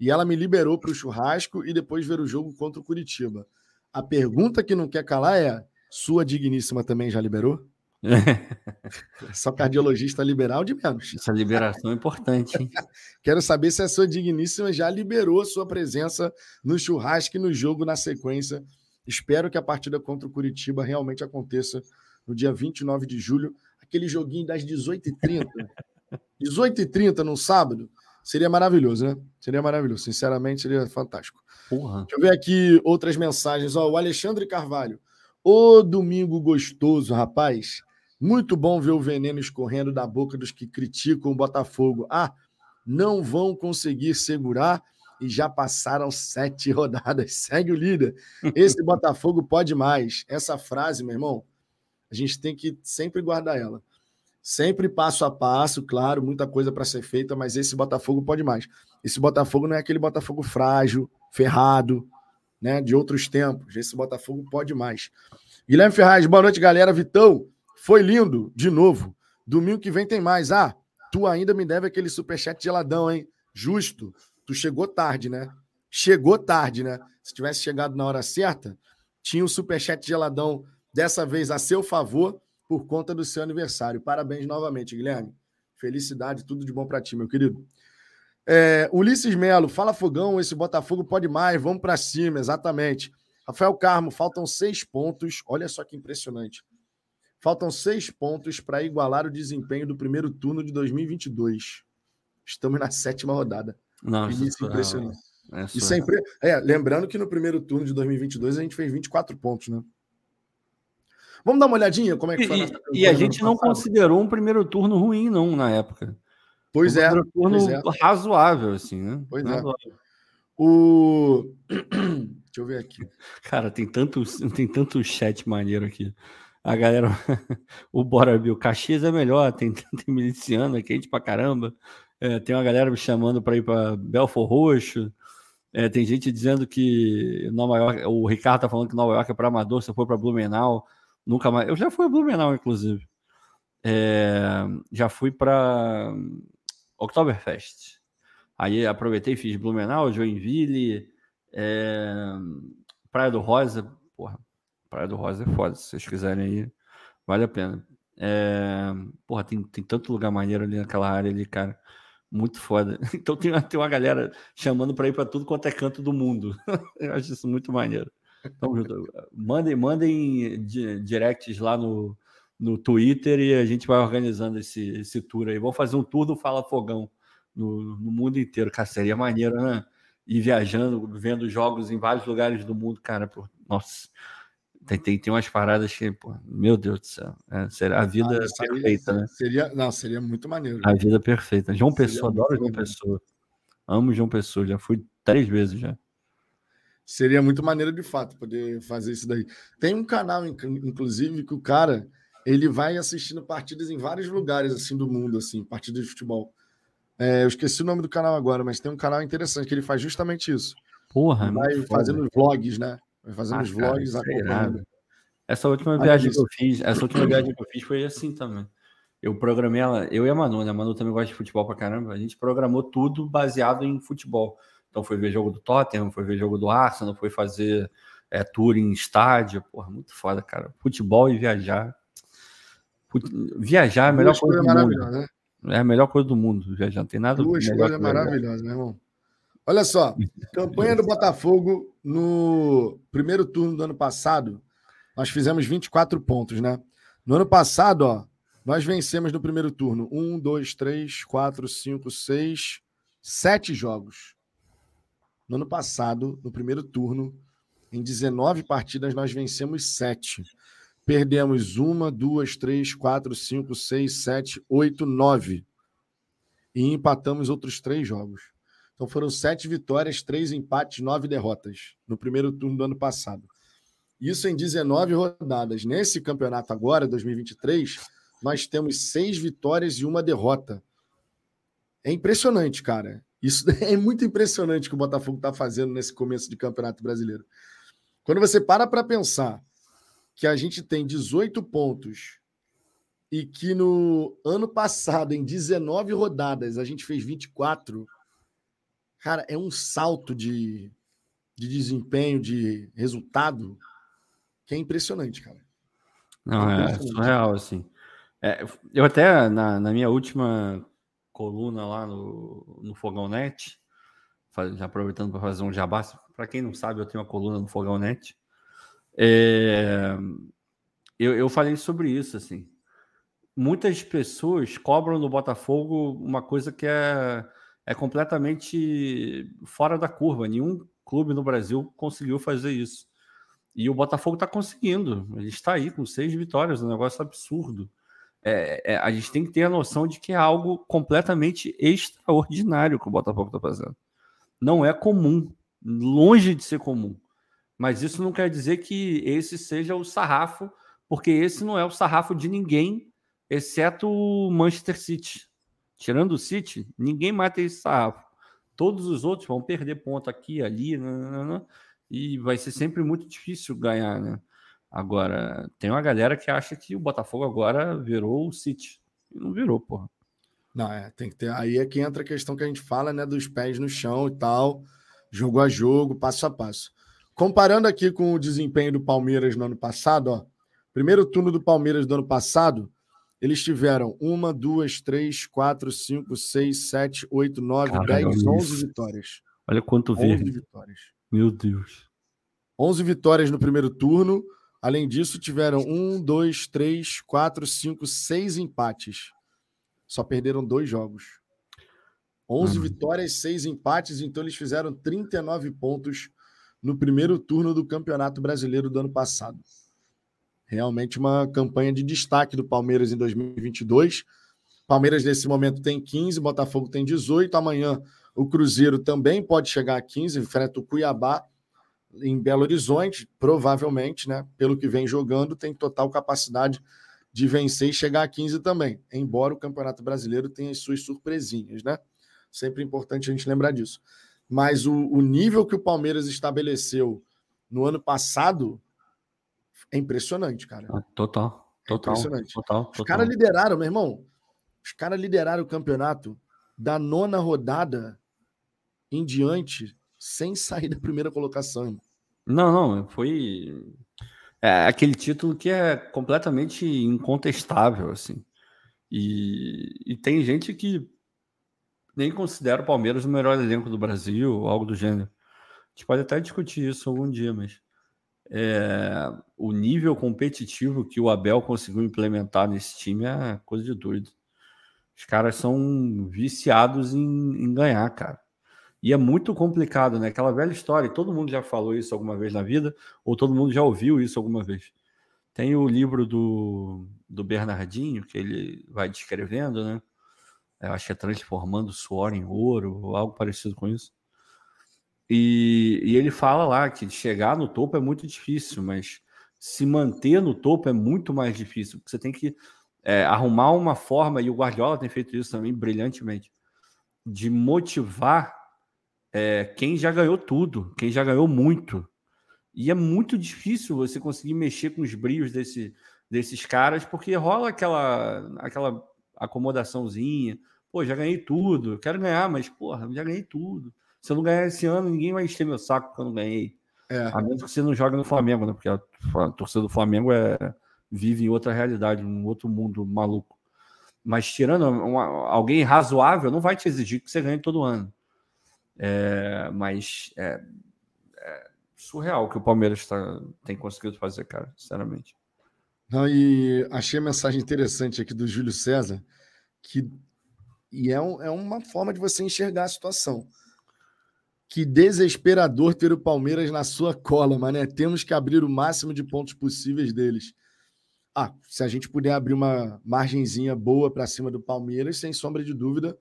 e ela me liberou para o churrasco e depois ver o jogo contra o Curitiba. A pergunta que não quer calar é: sua digníssima também já liberou? [LAUGHS] Só cardiologista liberal de menos. Essa liberação é importante. Hein? [LAUGHS] Quero saber se a sua digníssima já liberou sua presença no churrasco e no jogo na sequência. Espero que a partida contra o Curitiba realmente aconteça no dia 29 de julho. Aquele joguinho das 18h30. 18h30 no sábado. Seria maravilhoso, né? Seria maravilhoso. Sinceramente, seria fantástico. Porra. Deixa eu ver aqui outras mensagens. Ó, o Alexandre Carvalho. Ô domingo gostoso, rapaz. Muito bom ver o veneno escorrendo da boca dos que criticam o Botafogo. Ah, não vão conseguir segurar e já passaram sete [LAUGHS] rodadas. Segue o líder. Esse Botafogo pode mais. Essa frase, meu irmão, a gente tem que sempre guardar ela. Sempre passo a passo, claro, muita coisa para ser feita, mas esse Botafogo pode mais. Esse Botafogo não é aquele Botafogo frágil, ferrado, né, de outros tempos. Esse Botafogo pode mais. Guilherme Ferraz, boa noite, galera. Vitão, foi lindo, de novo. Domingo que vem tem mais. Ah, tu ainda me deve aquele superchat geladão, hein? Justo. Tu chegou tarde, né? Chegou tarde, né? Se tivesse chegado na hora certa, tinha o superchat geladão dessa vez a seu favor por conta do seu aniversário. Parabéns novamente, Guilherme. Felicidade, tudo de bom para ti, meu querido. É, Ulisses Melo, fala fogão, esse Botafogo pode mais, vamos para cima, exatamente. Rafael Carmo, faltam seis pontos. Olha só que impressionante. Faltam seis pontos para igualar o desempenho do primeiro turno de 2022. Estamos na sétima rodada. Nossa, Início impressionante. É, e sempre, é, lembrando que no primeiro turno de 2022 a gente fez 24 pontos, né? Vamos dar uma olhadinha como é que foi. E, e a gente não considerou um primeiro turno ruim, não, na época. Pois um é. Um turno é. razoável, assim, né? Pois é. razoável. é. O. [CLEARS THROAT] Deixa eu ver aqui. Cara, tem tanto, tem tanto chat maneiro aqui. A galera, [LAUGHS] o Bora Bill, Caxias é melhor, [LAUGHS] tem, tem miliciano, é quente pra caramba. É, tem uma galera me chamando para ir para Belfor Roxo. É, tem gente dizendo que Nova York, o Ricardo tá falando que Nova York é para amador, se for para Blumenau, nunca mais. Eu já fui a Blumenau, inclusive. É, já fui para Oktoberfest. Aí aproveitei, fiz Blumenau, Joinville, é, Praia do Rosa. Porra, Praia do Rosa é foda. Se vocês quiserem ir, vale a pena. É, porra, tem, tem tanto lugar maneiro ali naquela área ali, cara. Muito foda. [LAUGHS] Então tem, uma, tem uma galera chamando para ir para tudo quanto é canto do mundo. [LAUGHS] Eu acho isso muito maneiro. Então, mandem, mandem directs lá no, no Twitter e a gente vai organizando esse, esse tour aí. Vamos fazer um tour do Fala Fogão no, no mundo inteiro. Cara, seria maneiro, né? ir viajando, vendo jogos em vários lugares do mundo, cara. Pô, nossa, tem, tem, tem umas paradas que, pô, meu Deus do céu. É, a vida ah, perfeita, né? Seria, não, seria muito maneiro. A vida perfeita. João seria Pessoa, adoro João. Pessoa. Amo João Pessoa, já fui três vezes já. Seria muito maneiro de fato poder fazer isso daí. Tem um canal, inclusive, que o cara ele vai assistindo partidas em vários lugares assim do mundo, assim, partidas de futebol. É, eu esqueci o nome do canal agora, mas tem um canal interessante que ele faz justamente isso. Porra, ele vai fazendo vlogs, né? Fazendo ah, os vlogs cara, é acompanhando. Essa última viagem que eu fiz, essa última viagem que eu fiz foi assim também. Eu programei ela, eu e a Manu, né? A Manu também gosta de futebol pra caramba. A gente programou tudo baseado em futebol. Então foi ver jogo do Tottenham, foi ver jogo do Arsenal, foi fazer é, tour em estádio. Porra, muito foda, cara. Futebol e viajar. Viajar é a melhor Duas coisa do mundo. Né? É a melhor coisa do mundo, viajar. Não tem nada Duas coisas maravilhosas, meu irmão. Olha só, [LAUGHS] campanha do Botafogo no primeiro turno do ano passado, nós fizemos 24 pontos, né? No ano passado, ó, nós vencemos no primeiro turno um, dois, três, quatro, cinco, seis, sete jogos. No ano passado, no primeiro turno, em 19 partidas, nós vencemos sete. Perdemos uma, duas, três, quatro, cinco, seis, sete, oito, nove. E empatamos outros três jogos. Então foram sete vitórias, três empates, nove derrotas no primeiro turno do ano passado. Isso em 19 rodadas. Nesse campeonato agora, 2023, nós temos seis vitórias e uma derrota. É impressionante, cara. Isso [LAUGHS] é muito impressionante que o Botafogo está fazendo nesse começo de campeonato brasileiro. Quando você para para pensar que a gente tem 18 pontos e que no ano passado, em 19 rodadas, a gente fez 24, cara, é um salto de, de desempenho, de resultado, que é impressionante, cara. Não, é, é surreal, assim. É, eu até, na, na, minha última coluna lá no, no Fogão Net, já aproveitando para fazer um jabá, para quem não sabe, eu tenho uma coluna no Fogão Net. É, eu, eu falei sobre isso, assim. Muitas pessoas cobram do Botafogo uma coisa que é, é completamente fora da curva. Nenhum clube no Brasil conseguiu fazer isso. E o Botafogo está conseguindo. Ele está aí com seis vitórias, um negócio absurdo é, é, a gente tem que ter a noção de que é algo completamente extraordinário que o Botafogo está fazendo. Não é comum, longe de ser comum. Mas isso não quer dizer que esse seja o sarrafo, porque esse não é o sarrafo de ninguém, exceto o Manchester City. Tirando o City, ninguém mata esse sarrafo. Todos os outros vão perder ponto aqui, ali, nanana, e vai ser sempre muito difícil ganhar, né? Agora, tem uma galera que acha que o Botafogo agora virou o City. E não virou, porra. Não, é, tem que ter. Aí é que entra a questão que a gente fala, né, dos pés no chão e tal, jogo a jogo, passo a passo. Comparando aqui com o desempenho do Palmeiras no ano passado, ó, primeiro turno do Palmeiras do ano passado, eles tiveram uma, duas, três, quatro, cinco, seis, sete, oito, nove, dez, onze vitórias. Olha quanto verde. vitórias. Meu Deus. Onze vitórias no primeiro turno, Além disso, tiveram um, dois, três, quatro, cinco, seis empates. Só perderam dois jogos. 11 uhum. vitórias, seis empates, então eles fizeram 39 pontos no primeiro turno do Campeonato Brasileiro do ano passado. Realmente uma campanha de destaque do Palmeiras em 2022. Palmeiras, nesse momento, tem 15, Botafogo tem 18. Amanhã, o Cruzeiro também pode chegar a 15, enfrenta o Cuiabá em Belo Horizonte, provavelmente, né, pelo que vem jogando, tem total capacidade de vencer e chegar a 15 também, embora o Campeonato Brasileiro tenha as suas surpresinhas, né? Sempre importante a gente lembrar disso. Mas o, o nível que o Palmeiras estabeleceu no ano passado é impressionante, cara. Ah, total, total. É impressionante. Total, total. Os caras lideraram, meu irmão. Os caras lideraram o campeonato da nona rodada em diante sem sair da primeira colocação. Não, não, foi é aquele título que é completamente incontestável, assim. E, e tem gente que nem considera o Palmeiras o melhor elenco do Brasil, ou algo do gênero. A gente pode até discutir isso algum dia, mas é, o nível competitivo que o Abel conseguiu implementar nesse time é coisa de doido. Os caras são viciados em, em ganhar, cara. E é muito complicado, né? Aquela velha história, todo mundo já falou isso alguma vez na vida, ou todo mundo já ouviu isso alguma vez. Tem o livro do, do Bernardinho, que ele vai descrevendo, né? Eu acho que é transformando suor em ouro, ou algo parecido com isso. E, e ele fala lá que chegar no topo é muito difícil, mas se manter no topo é muito mais difícil. Você tem que é, arrumar uma forma, e o Guardiola tem feito isso também brilhantemente, de motivar é, quem já ganhou tudo, quem já ganhou muito. E é muito difícil você conseguir mexer com os brios desse, desses caras, porque rola aquela, aquela acomodaçãozinha. Pô, já ganhei tudo, quero ganhar, mas, porra, já ganhei tudo. Se eu não ganhar esse ano, ninguém vai encher meu saco porque eu não ganhei. É. A menos que você não joga no Flamengo, né? Porque a, a torcida do Flamengo é, vive em outra realidade, um outro mundo maluco. Mas tirando uma, alguém razoável, não vai te exigir que você ganhe todo ano. É, mas é, é, surreal o que o Palmeiras tá, tem conseguido fazer, cara, sinceramente. Não, e achei a mensagem interessante aqui do Júlio César, que e é, um, é uma forma de você enxergar a situação. Que desesperador ter o Palmeiras na sua cola, mané. Temos que abrir o máximo de pontos possíveis deles. Ah, se a gente puder abrir uma margenzinha boa para cima do Palmeiras, sem sombra de dúvida,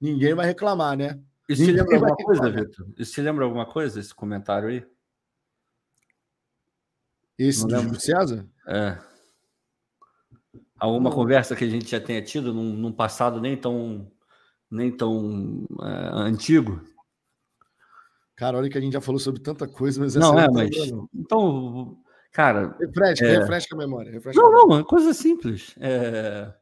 ninguém vai reclamar, né? Isso te lembra alguma coisa, Vitor? Isso te lembra alguma coisa, esse comentário aí? Esse Não do César? É. Alguma Não. conversa que a gente já tenha tido num, num passado nem tão, nem tão é, antigo? Cara, olha que a gente já falou sobre tanta coisa, mas não é, mas então, cara, refresca, é... refresca a memória. Refresca não, a memória. não, é coisa simples. É...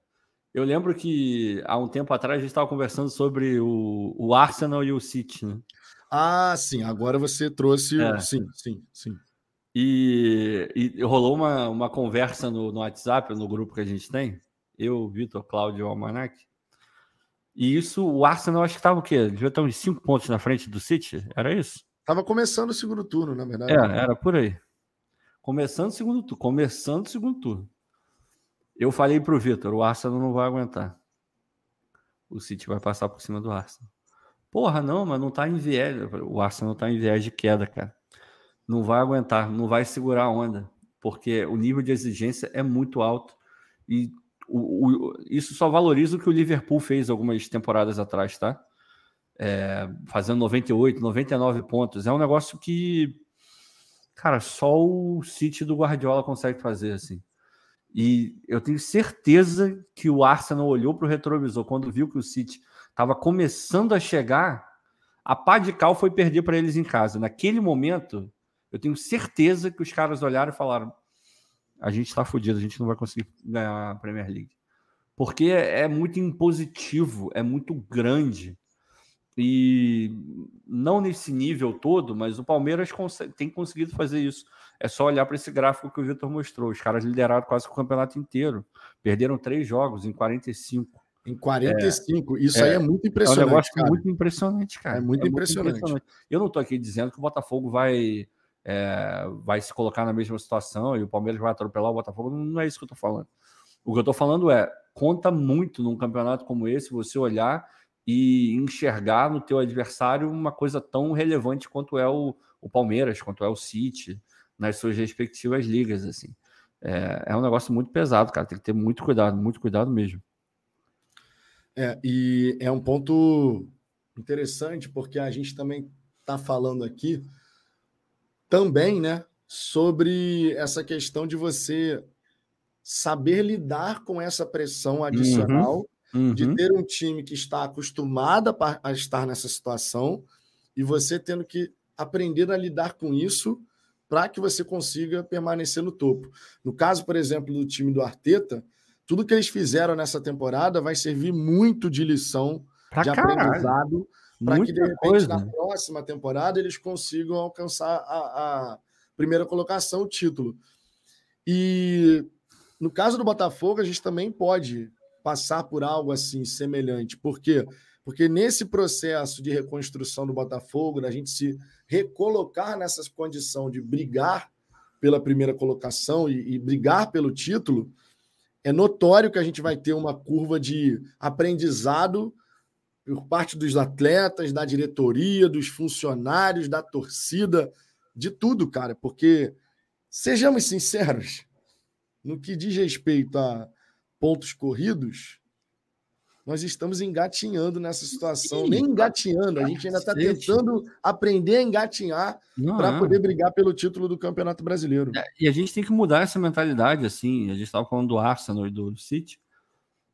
Eu lembro que há um tempo atrás a gente estava conversando sobre o, o Arsenal e o City, né? Ah, sim. Agora você trouxe. É. Sim, sim, sim. E, e, rolou uma, uma conversa no, no WhatsApp, no grupo que a gente tem, eu, Vitor, Cláudio e o Almanac. E isso, o Arsenal acho que estava o quê? Devia estar uns cinco pontos na frente do City? Era isso? Estava começando o segundo turno, na verdade. É, era por aí. Começando o segundo turno. Começando o segundo turno. Eu falei para o Vitor, o Arsenal não vai aguentar. O City vai passar por cima do Arsenal. Porra, não, mas não tá em viés. O Arsenal tá em viés de queda, cara. Não vai aguentar, não vai segurar a onda, porque o nível de exigência é muito alto e o, o, isso só valoriza o que o Liverpool fez algumas temporadas atrás, tá? É, fazendo 98, 99 pontos. É um negócio que, cara, só o City do Guardiola consegue fazer assim. E eu tenho certeza que o Arsenal olhou para o retrovisor quando viu que o City estava começando a chegar. A pá de cal foi perder para eles em casa. Naquele momento, eu tenho certeza que os caras olharam e falaram: a gente está fodido, a gente não vai conseguir ganhar a Premier League. Porque é, é muito impositivo, é muito grande. E não nesse nível todo, mas o Palmeiras tem conseguido fazer isso. É só olhar para esse gráfico que o Vitor mostrou. Os caras lideraram quase o campeonato inteiro. Perderam três jogos em 45. Em 45. É, Isso aí é, é muito impressionante. É um negócio cara. muito impressionante, cara. É muito, é impressionante. muito impressionante. Eu não estou aqui dizendo que o Botafogo vai, é, vai se colocar na mesma situação e o Palmeiras vai atropelar o Botafogo. Não é isso que eu estou falando. O que eu estou falando é, conta muito num campeonato como esse você olhar e enxergar no teu adversário uma coisa tão relevante quanto é o, o Palmeiras, quanto é o City, nas suas respectivas ligas, assim. É, é um negócio muito pesado, cara. Tem que ter muito cuidado, muito cuidado mesmo. É, e é um ponto interessante, porque a gente também está falando aqui também, né, sobre essa questão de você saber lidar com essa pressão adicional uhum uhum. de ter um time que está acostumado a, a estar nessa situação e você tendo que aprender a lidar com isso para que você consiga permanecer no topo. No caso, por exemplo, do time do Arteta, tudo que eles fizeram nessa temporada vai servir muito de lição, pra de caralho. aprendizado, para que, de repente, coisa. na próxima temporada, eles consigam alcançar a, a primeira colocação, o título. E no caso do Botafogo, a gente também pode passar por algo assim semelhante. Por quê? Porque nesse processo de reconstrução do Botafogo, da gente se recolocar nessa condição de brigar pela primeira colocação e, e brigar pelo título, é notório que a gente vai ter uma curva de aprendizado por parte dos atletas, da diretoria, dos funcionários, da torcida, de tudo, cara, porque sejamos sinceros, no que diz respeito a pontos corridos, nós estamos engatinhando nessa situação. Sim, Nem engatinhando, a gente ainda está tentando aprender a engatinhar para é. poder brigar pelo título do Campeonato Brasileiro. É, e a gente tem que mudar essa mentalidade, assim. A gente estava falando do Arsenal e do City.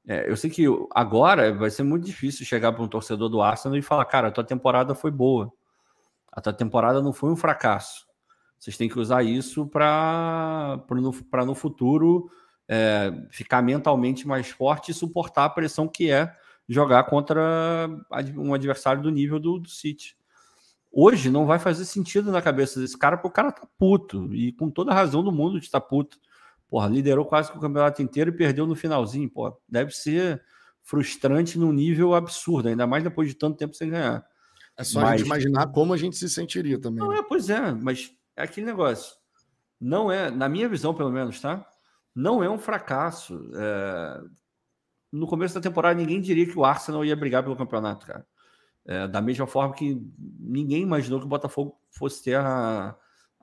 É, eu sei que agora vai ser muito difícil chegar para um torcedor do Arsenal e falar: cara, a tua temporada foi boa. A tua temporada não foi um fracasso. Vocês têm que usar isso para no, no futuro é, ficar mentalmente mais forte e suportar a pressão que é jogar contra um adversário do nível do, do City. Hoje não vai fazer sentido na cabeça desse cara, porque o cara tá puto, e com toda a razão do mundo de estar tá puto. Porra, liderou quase que o campeonato inteiro e perdeu no finalzinho. Porra, deve ser frustrante num nível absurdo, ainda mais depois de tanto tempo sem ganhar. É só mas... a gente imaginar como a gente se sentiria também. Não, né? é, pois é, mas é aquele negócio. Não é, na minha visão, pelo menos, tá? não é um fracasso. É... No começo da temporada, ninguém diria que o Arsenal ia brigar pelo campeonato, cara. É, da mesma forma que ninguém imaginou que o Botafogo fosse ter a,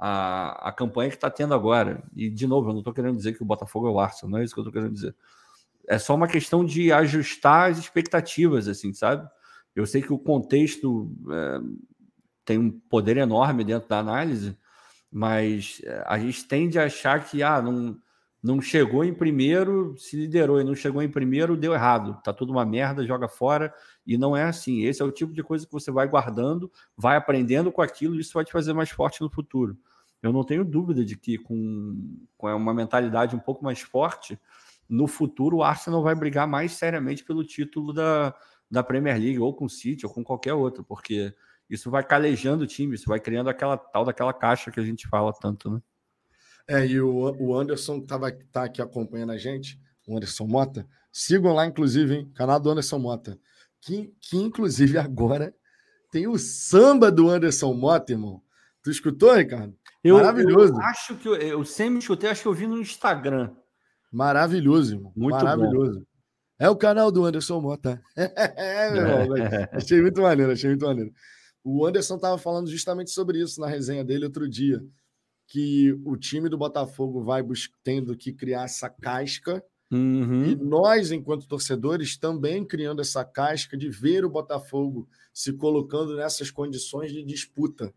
a, a campanha que está tendo agora. E, de novo, eu não estou querendo dizer que o Botafogo é o Arsenal, não é isso que eu estou querendo dizer. É só uma questão de ajustar as expectativas, assim, sabe? Eu sei que o contexto é, tem um poder enorme dentro da análise, mas é, a gente tende a achar que, ah, não não chegou em primeiro, se liderou e não chegou em primeiro, deu errado. Tá tudo uma merda, joga fora. E não é assim. Esse é o tipo de coisa que você vai guardando, vai aprendendo com aquilo, e isso vai te fazer mais forte no futuro. Eu não tenho dúvida de que com, com uma mentalidade um pouco mais forte, no futuro o Arsenal vai brigar mais seriamente pelo título da, da Premier League, ou com o City, ou com qualquer outro, porque isso vai calejando o time, isso vai criando aquela tal daquela caixa que a gente fala tanto, né? É, e o, o Anderson estava tá aqui acompanhando a gente, o Anderson Mota. Sigam lá, inclusive, hein? Canal do Anderson Mota. Que, que inclusive agora tem o samba do Anderson Mota, irmão. Tu escutou, Ricardo? Eu, Maravilhoso. Eu acho que eu, eu sempre escutei, acho que eu vi no Instagram. Maravilhoso, irmão. Muito Maravilhoso. Bom. É o canal do Anderson Mota. [LAUGHS] é, meu irmão. achei muito maneiro, achei muito maneiro. O Anderson estava falando justamente sobre isso na resenha dele outro dia que o time do Botafogo vai tendo que criar essa casca. Uhum. E nós, enquanto torcedores, também criando essa casca de ver o Botafogo se colocando nessas condições de disputa.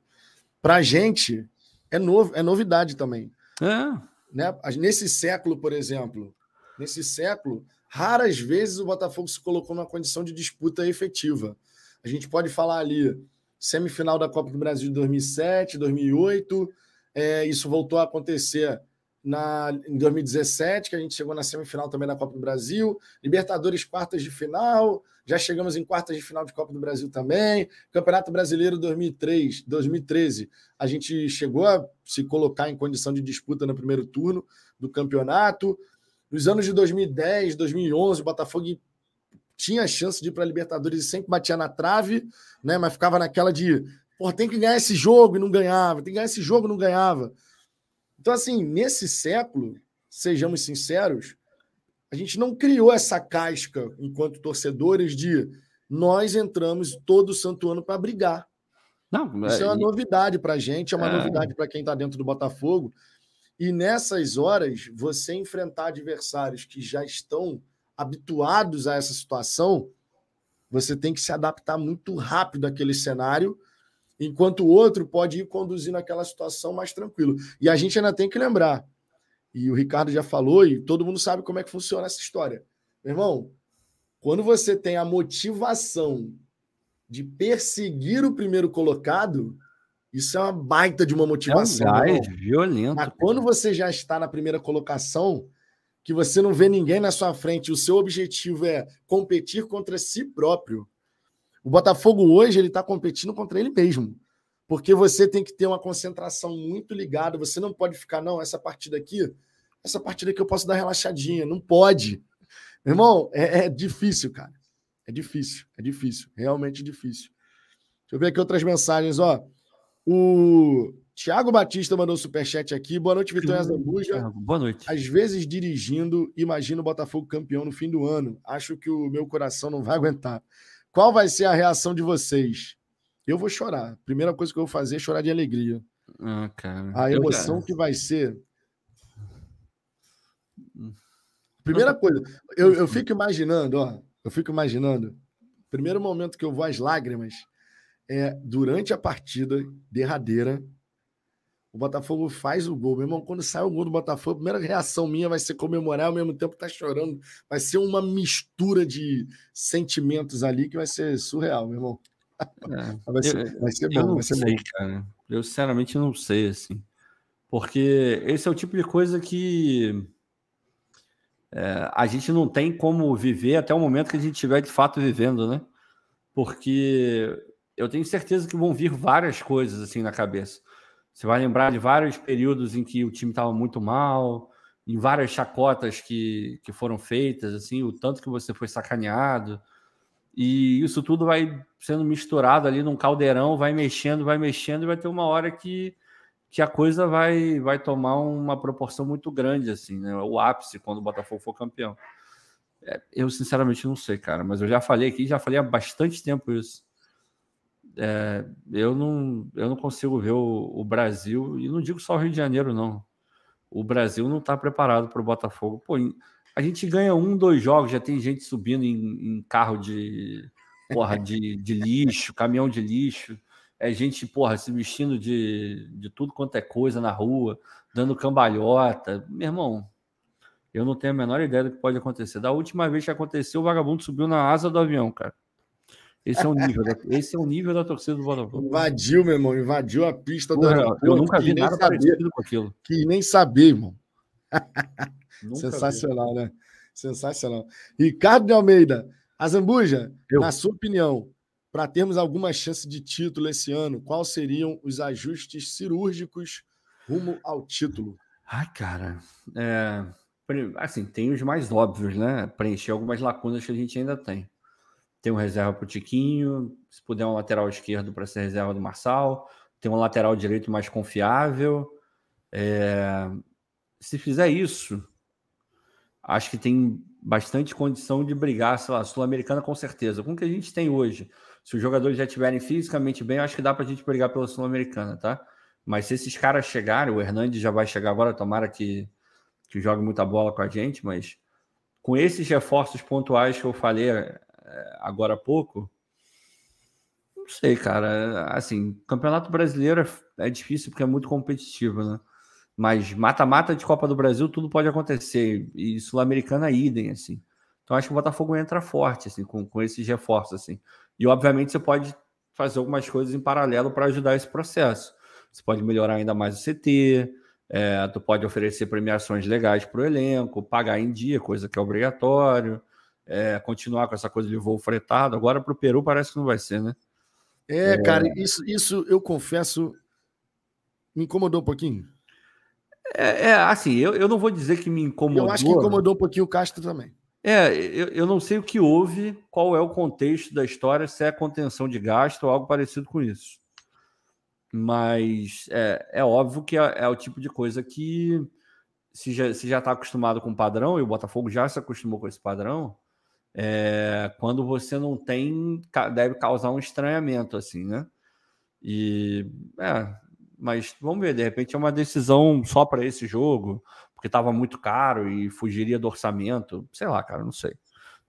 Para gente, é, novo, é novidade também. É. Né? Nesse século, por exemplo, nesse século, raras vezes o Botafogo se colocou numa condição de disputa efetiva. A gente pode falar ali semifinal da Copa do Brasil de 2007, 2008, é, isso voltou a acontecer na, em 2017, que a gente chegou na semifinal também da Copa do Brasil. Libertadores, quartas de final. Já chegamos em quartas de final de Copa do Brasil também. Campeonato Brasileiro 2003, 2013. A gente chegou a se colocar em condição de disputa no primeiro turno do campeonato. Nos anos de 2010, 2011, o Botafogo tinha chance de ir para a Libertadores e sempre batia na trave, né? mas ficava naquela de Pô, tem que ganhar esse jogo e não ganhava, tem que ganhar esse jogo e não ganhava. Então, assim, nesse século, sejamos sinceros, a gente não criou essa casca enquanto torcedores de nós entramos todo santo ano para brigar. Não, Isso é, é uma novidade para a gente, é uma é... novidade para quem está dentro do Botafogo. E nessas horas, você enfrentar adversários que já estão habituados a essa situação, você tem que se adaptar muito rápido àquele cenário enquanto o outro pode ir conduzindo aquela situação mais tranquilo. E a gente ainda tem que lembrar, e o Ricardo já falou, e todo mundo sabe como é que funciona essa história. Meu irmão, quando você tem a motivação de perseguir o primeiro colocado, isso é uma baita de uma motivação. É um gás violento. Mas quando você já está na primeira colocação, que você não vê ninguém na sua frente, o seu objetivo é competir contra si próprio, o Botafogo hoje ele está competindo contra ele mesmo, porque você tem que ter uma concentração muito ligada. Você não pode ficar, não, essa partida aqui, essa partida aqui eu posso dar relaxadinha. Não pode. Meu irmão, é, é difícil, cara. É difícil, é difícil, realmente difícil. Deixa eu ver aqui outras mensagens, ó. O Tiago Batista mandou superchat aqui. Boa noite, Vitória Zambuja. Boa noite. Às vezes dirigindo, imagino o Botafogo campeão no fim do ano. Acho que o meu coração não vai aguentar. Qual vai ser a reação de vocês? Eu vou chorar. Primeira coisa que eu vou fazer é chorar de alegria. Ah, cara. A emoção eu... que vai ser. Primeira coisa, eu, eu fico imaginando, ó. Eu fico imaginando. Primeiro momento que eu vou às lágrimas é durante a partida derradeira. O Botafogo faz o gol. Meu irmão, quando sai o gol do Botafogo, a primeira reação minha vai ser comemorar, ao mesmo tempo tá chorando. Vai ser uma mistura de sentimentos ali que vai ser surreal, meu irmão. É, [LAUGHS] vai, ser, eu, vai ser bom, vai ser sei, bom. Cara. Eu sinceramente não sei, assim. Porque esse é o tipo de coisa que é, a gente não tem como viver até o momento que a gente estiver de fato vivendo, né? Porque eu tenho certeza que vão vir várias coisas assim na cabeça. Você vai lembrar de vários períodos em que o time estava muito mal, em várias chacotas que, que foram feitas, assim, o tanto que você foi sacaneado. E isso tudo vai sendo misturado ali num caldeirão, vai mexendo, vai mexendo, e vai ter uma hora que, que a coisa vai, vai tomar uma proporção muito grande, assim, né? O ápice quando o Botafogo for campeão. É, eu sinceramente não sei, cara, mas eu já falei aqui, já falei há bastante tempo isso é, eu, não, eu não consigo ver o, o, Brasil, e não digo só o Rio de Janeiro, não. O Brasil não está preparado para o Botafogo. Pô, a gente ganha um, dois jogos, já tem gente subindo em, em carro de, porra, de, de lixo, caminhão de lixo. É gente, porra, se vestindo de, de tudo quanto é coisa na rua, dando cambalhota. Meu irmão, eu não tenho a menor ideia do que pode acontecer. Da última vez que aconteceu, o vagabundo subiu na asa do avião, cara. Esse é o nível, da, esse é o nível da torcida do Botafogo. Invadiu, meu irmão, invadiu a pista do aeroporto. Eu nunca vi nada saber, parecido com aquilo. Que nem saber, irmão. Sensacional, vi. né? Sensacional. Ricardo de Almeida, Azambuja, eu. na sua opinião, para termos alguma chance de título esse ano, quais seriam os ajustes cirúrgicos rumo ao título? Ai, cara, é, assim, tem os mais óbvios, né? Preencher algumas lacunas que a gente ainda tem. Tem um reserva para o Tiquinho, se puder um lateral esquerdo para ser reserva do Marçal, tem um lateral direito mais confiável. É... Se fizer isso, acho que tem bastante condição de brigar, sei lá, Sul-Americana com certeza. Com o que a gente tem hoje, se os jogadores já estiverem fisicamente bem, acho que dá para a gente brigar pela Sul-Americana, tá? Mas se esses caras chegarem, o Hernandes já vai chegar agora, tomara que, que jogue muita bola com a gente, mas com esses reforços pontuais que eu falei agora há pouco. Não sei, cara. Assim, campeonato brasileiro é, é difícil porque é muito competitivo, né? Mas mata-mata de Copa do Brasil, tudo pode acontecer. E Sul-Americana, idem, assim. Então acho que o Botafogo entra forte, assim, com, com esses reforços, assim. E obviamente você pode fazer algumas coisas em paralelo para ajudar esse processo. Você pode melhorar ainda mais o CT, é, tu pode oferecer premiações legais para o elenco, pagar em dia, coisa que é obrigatório é, continuar com essa coisa de voo fretado. Agora para o Peru parece que não vai ser, né? É, é, cara, isso, isso eu confesso me incomodou um pouquinho. É, é, assim, eu, eu não vou dizer que me incomodou. Eu acho que incomodou um pouquinho o Castro também. É, eu, eu não sei o que houve, qual é o contexto da história, se é contenção de gasto ou algo parecido com isso. Mas é, é óbvio que é, é o tipo de coisa que, se já está se já tá acostumado com o padrão, e o Botafogo já se acostumou com esse padrão, é, quando você não tem, deve causar um estranhamento, assim, né? E, é, mas vamos ver, de repente é uma decisão só para esse jogo, porque estava muito caro e fugiria do orçamento, sei lá, cara, não sei.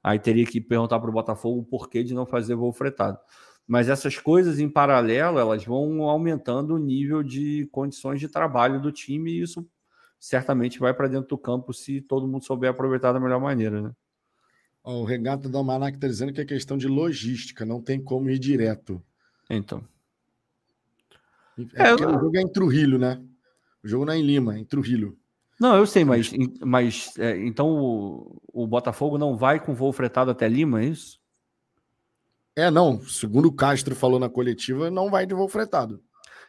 Aí teria que perguntar para o Botafogo o porquê de não fazer voo fretado. Mas essas coisas em paralelo, elas vão aumentando o nível de condições de trabalho do time e isso certamente vai para dentro do campo se todo mundo souber aproveitar da melhor maneira, né? O Regato do Almanac está dizendo que é questão de logística, não tem como ir direto. Então. É, é eu... O jogo é em Trujillo, né? O jogo não é em Lima, é em Trujillo. Não, eu sei, mas, mas é, então o, o, Botafogo não vai com voo fretado até Lima, é isso? É, não. Segundo o Castro falou na coletiva, não vai de voo fretado.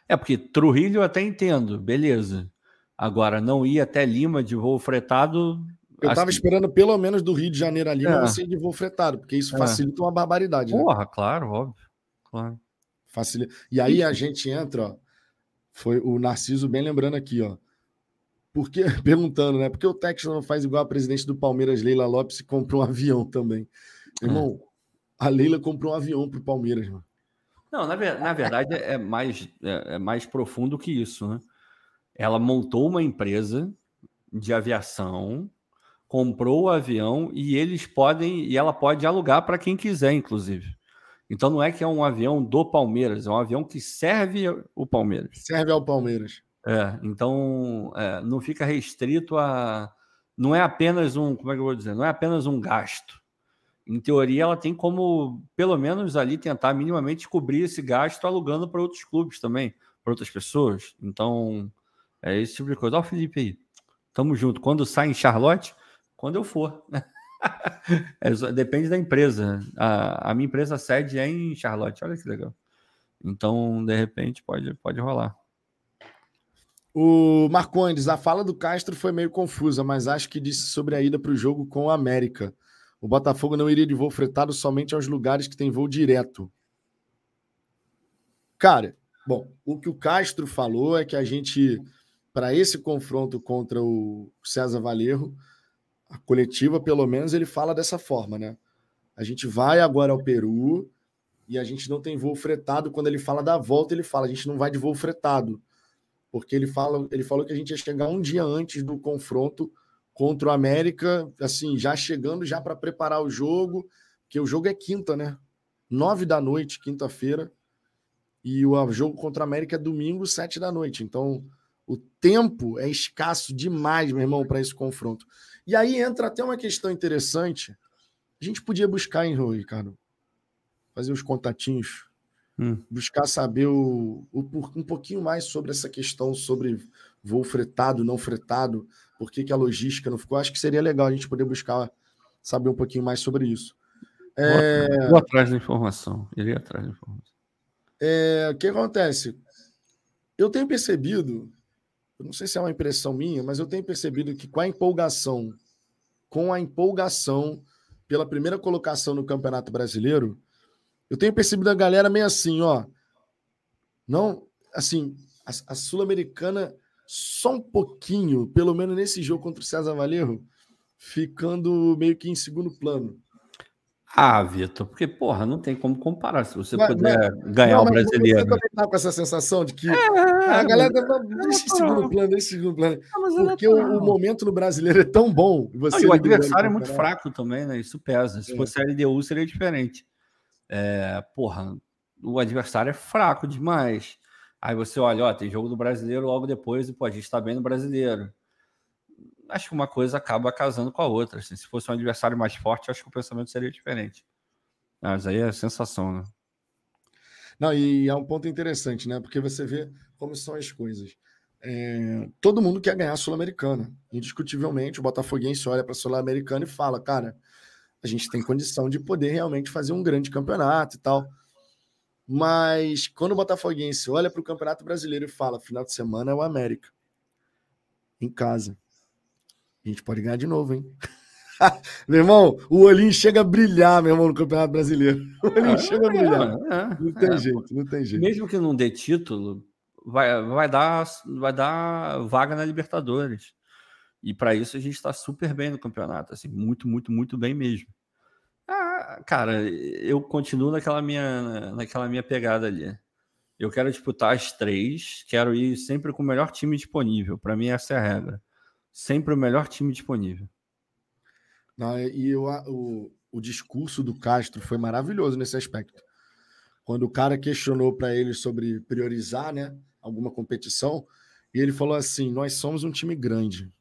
É, porque Trujillo eu até entendo, beleza. Agora, não ir até Lima de voo fretado, eu estava esperando pelo menos do Rio de Janeiro ali, é. mas você de voo fretado, porque isso é. facilita uma barbaridade. Né? Porra, claro, óbvio. Claro. Facilita. E aí a gente entra, ó. Foi o Narciso bem lembrando aqui, ó. Porque, [LAUGHS] perguntando, né? Por que o Texas não faz igual a presidente do Palmeiras, Leila Lopes, e compra um avião também? Irmão, a Leila comprou um avião pro Palmeiras, mano. Não, na, na verdade é mais, é, é mais profundo que isso, né? Ela montou uma empresa de aviação, comprou o avião e eles podem, e ela pode alugar para quem quiser, inclusive. Então não é que é um avião do Palmeiras, é um avião que serve o Palmeiras. Serve ao Palmeiras. É, então é, não fica restrito a. Não é apenas um. Como é que eu vou dizer? Não é apenas um gasto. Em teoria, ela tem como, pelo menos ali, tentar minimamente cobrir esse gasto alugando para outros clubes também, para outras pessoas. Então, é esse tipo de coisa. Olha o Felipe aí. Tamo junto. Quando sai em Charlotte, quando eu for. [LAUGHS] é, depende da empresa. A, a, minha empresa sede é em Charlotte. Olha que legal. Então, de repente, pode, pode rolar. O Marcondes, a fala do Castro foi meio confusa, mas acho que disse sobre a ida para o jogo com o América. O Botafogo não iria de voo fretado somente aos lugares que tem voo direto. Cara, bom, o que o Castro falou é que a gente para esse confronto contra o César Valerro, a coletiva, pelo menos, ele fala dessa forma, né? A gente vai agora ao Peru e a gente não tem voo fretado. Quando ele fala da volta, ele fala: a gente não vai de voo fretado. Porque ele, fala, ele falou que a gente ia chegar um dia antes do confronto contra o América, assim, já chegando já para preparar o jogo, que o jogo é quinta, né? Nove da noite, quinta-feira. E o jogo contra o América é domingo, sete da noite. Então, o tempo é escasso demais, meu irmão, para esse confronto. E aí entra até uma questão interessante. A gente podia buscar, hein, Ricardo? Fazer os contatinhos. Hum. Buscar saber o, o, um pouquinho mais sobre essa questão sobre voo fretado, não fretado, por que, que a logística não ficou. Acho que seria legal a gente poder buscar saber um pouquinho mais sobre isso. É... Vou atrás da informação. Irei atrás da informação. É... O que acontece? Eu tenho percebido eu não sei se é uma impressão minha, mas eu tenho percebido que com a empolgação, com a empolgação pela primeira colocação no Campeonato Brasileiro, eu tenho percebido a galera meio assim, ó. Não, assim, a, a Sul-Americana só um pouquinho, pelo menos nesse jogo contra o César Valerro, ficando meio que em segundo plano. Ah, Vitor, porque, porra, não tem como comparar. Se você mas, puder mas, ganhar não, o brasileiro. Você também tá com essa sensação de que é, a galera tá, deixa em segundo plano, em segundo plano. porque o, o, momento no brasileiro é tão bom. Você não, o adversário é muito fraco também, né? Isso pesa. Se é. fosse a LDU, seria diferente. É, porra, o adversário é fraco demais. Aí você olha, ó, tem jogo do brasileiro logo depois e, pô, a gente tá bem no brasileiro acho que uma coisa acaba casando com a outra. Assim. Se fosse um adversário mais forte, acho que o pensamento seria diferente. Mas aí é sensação, né? Não, e é um ponto interessante, né? Porque você vê como são as coisas. É, todo mundo quer ganhar a Sul-Americana. Indiscutivelmente, o Botafoguense olha para a Sul-Americana e fala: cara, a gente tem condição de poder realmente fazer um grande campeonato e tal. Mas quando o Botafoguense olha para o Campeonato Brasileiro e fala: final de semana é o América, em casa. A gente pode ganhar de novo, hein? [LAUGHS] meu irmão, o olhinho chega a brilhar, meu irmão, no Campeonato Brasileiro. [LAUGHS] O olhinho é, chega a brilhar. É, não tem é. jeito, não tem jeito. Mesmo que não dê título, vai, vai, dar, vai dar vaga na Libertadores. E para isso a gente está super bem no campeonato, assim, muito, muito, muito bem mesmo. Ah, cara, eu continuo naquela minha, naquela minha pegada ali. Eu quero disputar as três, quero ir sempre com o melhor time disponível. Para mim, essa é a regra sempre o melhor time disponível. Não, e eu, o, o discurso do Castro foi maravilhoso nesse aspecto. Quando o cara questionou para ele sobre priorizar né, alguma competição, e ele falou assim: Nós somos um time grande.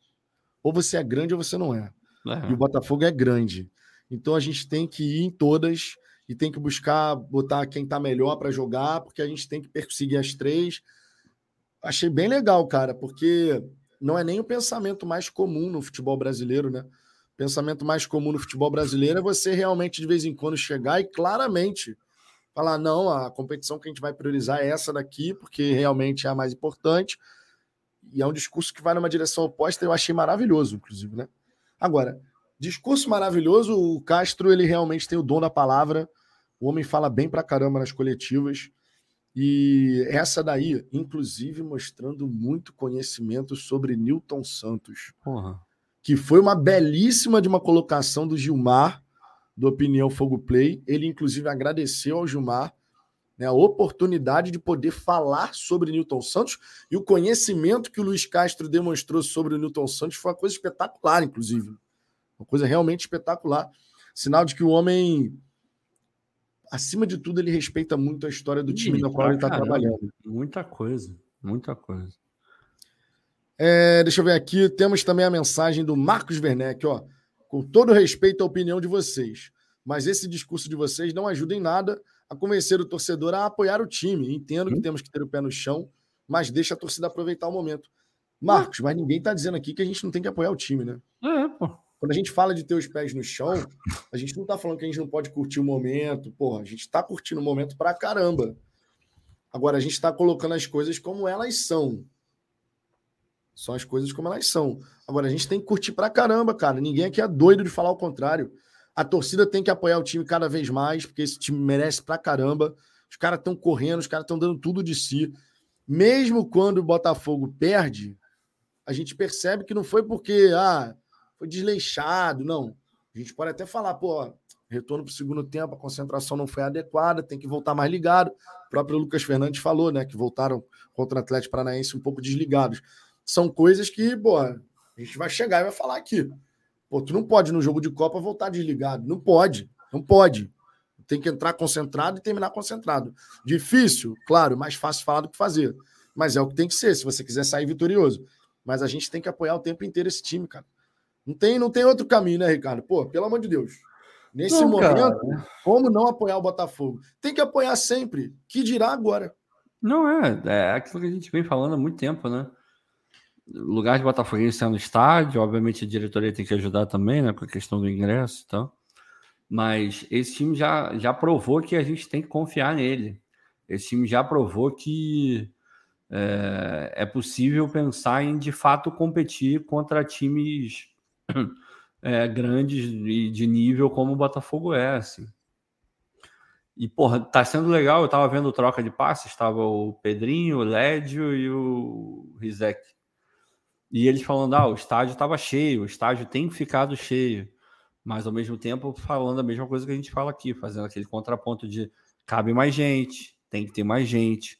Ou você é grande ou você não é. é. E o Botafogo é grande. Então a gente tem que ir em todas e tem que buscar botar quem está melhor para jogar, porque a gente tem que perseguir as três. Achei bem legal, cara, porque não é nem o pensamento mais comum no futebol brasileiro, né? O pensamento mais comum no futebol brasileiro é você realmente de vez em quando chegar e claramente falar: não, a competição que a gente vai priorizar é essa daqui, porque realmente é a mais importante. E é um discurso que vai numa direção oposta, eu achei maravilhoso, inclusive, né? Agora, discurso maravilhoso, o Castro ele realmente tem o dom da palavra. O homem fala bem pra caramba nas coletivas. E essa daí, inclusive, mostrando muito conhecimento sobre Newton Santos. Porra. Que foi uma belíssima de uma colocação do Gilmar do Opinião Fogo Play. Ele, inclusive, agradeceu ao Gilmar né, a oportunidade de poder falar sobre Newton Santos e o conhecimento que o Luiz Castro demonstrou sobre o Newton Santos foi uma coisa espetacular, inclusive. Uma coisa realmente espetacular. Sinal de que o homem, acima de tudo, ele respeita muito a história do time na qual ele está trabalhando. Muita coisa, muita coisa. É, deixa eu ver aqui. Temos também a mensagem do Marcos Werneck, ó. Com todo respeito à opinião de vocês, mas esse discurso de vocês não ajuda em nada a convencer o torcedor a apoiar o time. Entendo que uhum. temos que ter o pé no chão, mas deixa a torcida aproveitar o momento. Marcos, mas ninguém está dizendo aqui que a gente não tem que apoiar o time, né? É, pô. Quando a gente fala de ter os pés no chão, a gente não está falando que a gente não pode curtir o momento. Porra, a gente está curtindo o momento pra caramba. Agora, a gente está colocando as coisas como elas são. São as coisas como elas são. Agora, a gente tem que curtir pra caramba, cara. Ninguém aqui é doido de falar o contrário. A torcida tem que apoiar o time cada vez mais, porque esse time merece pra caramba. Os caras estão correndo, os caras estão dando tudo de si. Mesmo quando o Botafogo perde, a gente percebe que não foi porque ah, foi desleixado, não. A gente pode até falar, pô, retorno para o segundo tempo, a concentração não foi adequada, tem que voltar mais ligado. O próprio Lucas Fernandes falou, né, que voltaram contra o Atlético Paranaense um pouco desligados são coisas que, pô, a gente vai chegar e vai falar aqui. Pô, tu não pode no jogo de Copa voltar desligado. Não pode. Não pode. Tem que entrar concentrado e terminar concentrado. Difícil, claro, mais fácil falar do que fazer. Mas é o que tem que ser, se você quiser sair vitorioso. Mas a gente tem que apoiar o tempo inteiro esse time, cara. Não tem, não tem outro caminho, né, Ricardo? Pô, pelo amor de Deus. Nesse não, momento, cara. como não apoiar o Botafogo? Tem que apoiar sempre. Que dirá agora? Não é, é aquilo que a gente vem falando há muito tempo, né? lugar de Botafoguense é no estádio, obviamente a diretoria tem que ajudar também, né, com a questão do ingresso e tal. Mas esse time já, já provou que a gente tem que confiar nele. Esse time já provou que é, é possível pensar em de fato competir contra times [CLEARS THROAT] é, grandes e de nível como o Botafogo é, assim. E, porra, tá sendo legal. Eu tava vendo troca de passes, estava o Pedrinho, o Lédio e o Rizek. E eles falando, ah, o estádio estava cheio, o estádio tem ficado cheio. Mas ao mesmo tempo falando a mesma coisa que a gente fala aqui, fazendo aquele contraponto de cabe mais gente, tem que ter mais gente.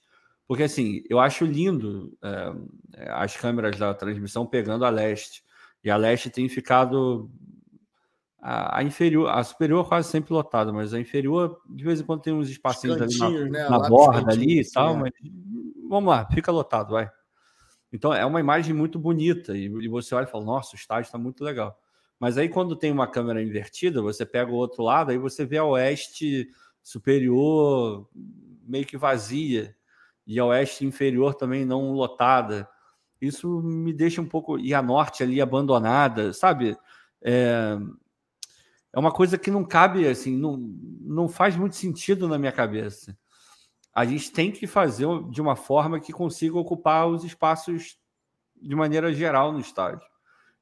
Porque assim, eu acho lindo é, as câmeras da transmissão pegando a leste. E a leste tem ficado a, a, inferior, a superior quase sempre lotada, mas a inferior de vez em quando tem uns espacinhos ali na, né? na borda ali e tal, é. mas vamos lá, fica lotado, vai. Então é uma imagem muito bonita e, e você olha e fala: nossa, o estádio está muito legal. Mas aí quando tem uma câmera invertida, você pega o outro lado, aí você vê a oeste superior meio que vazia e a oeste inferior também não lotada. Isso me deixa um pouco. E a norte ali abandonada, sabe? É, é uma coisa que não cabe, assim, não, não faz muito sentido na minha cabeça a gente tem que fazer de uma forma que consiga ocupar os espaços de maneira geral no estádio.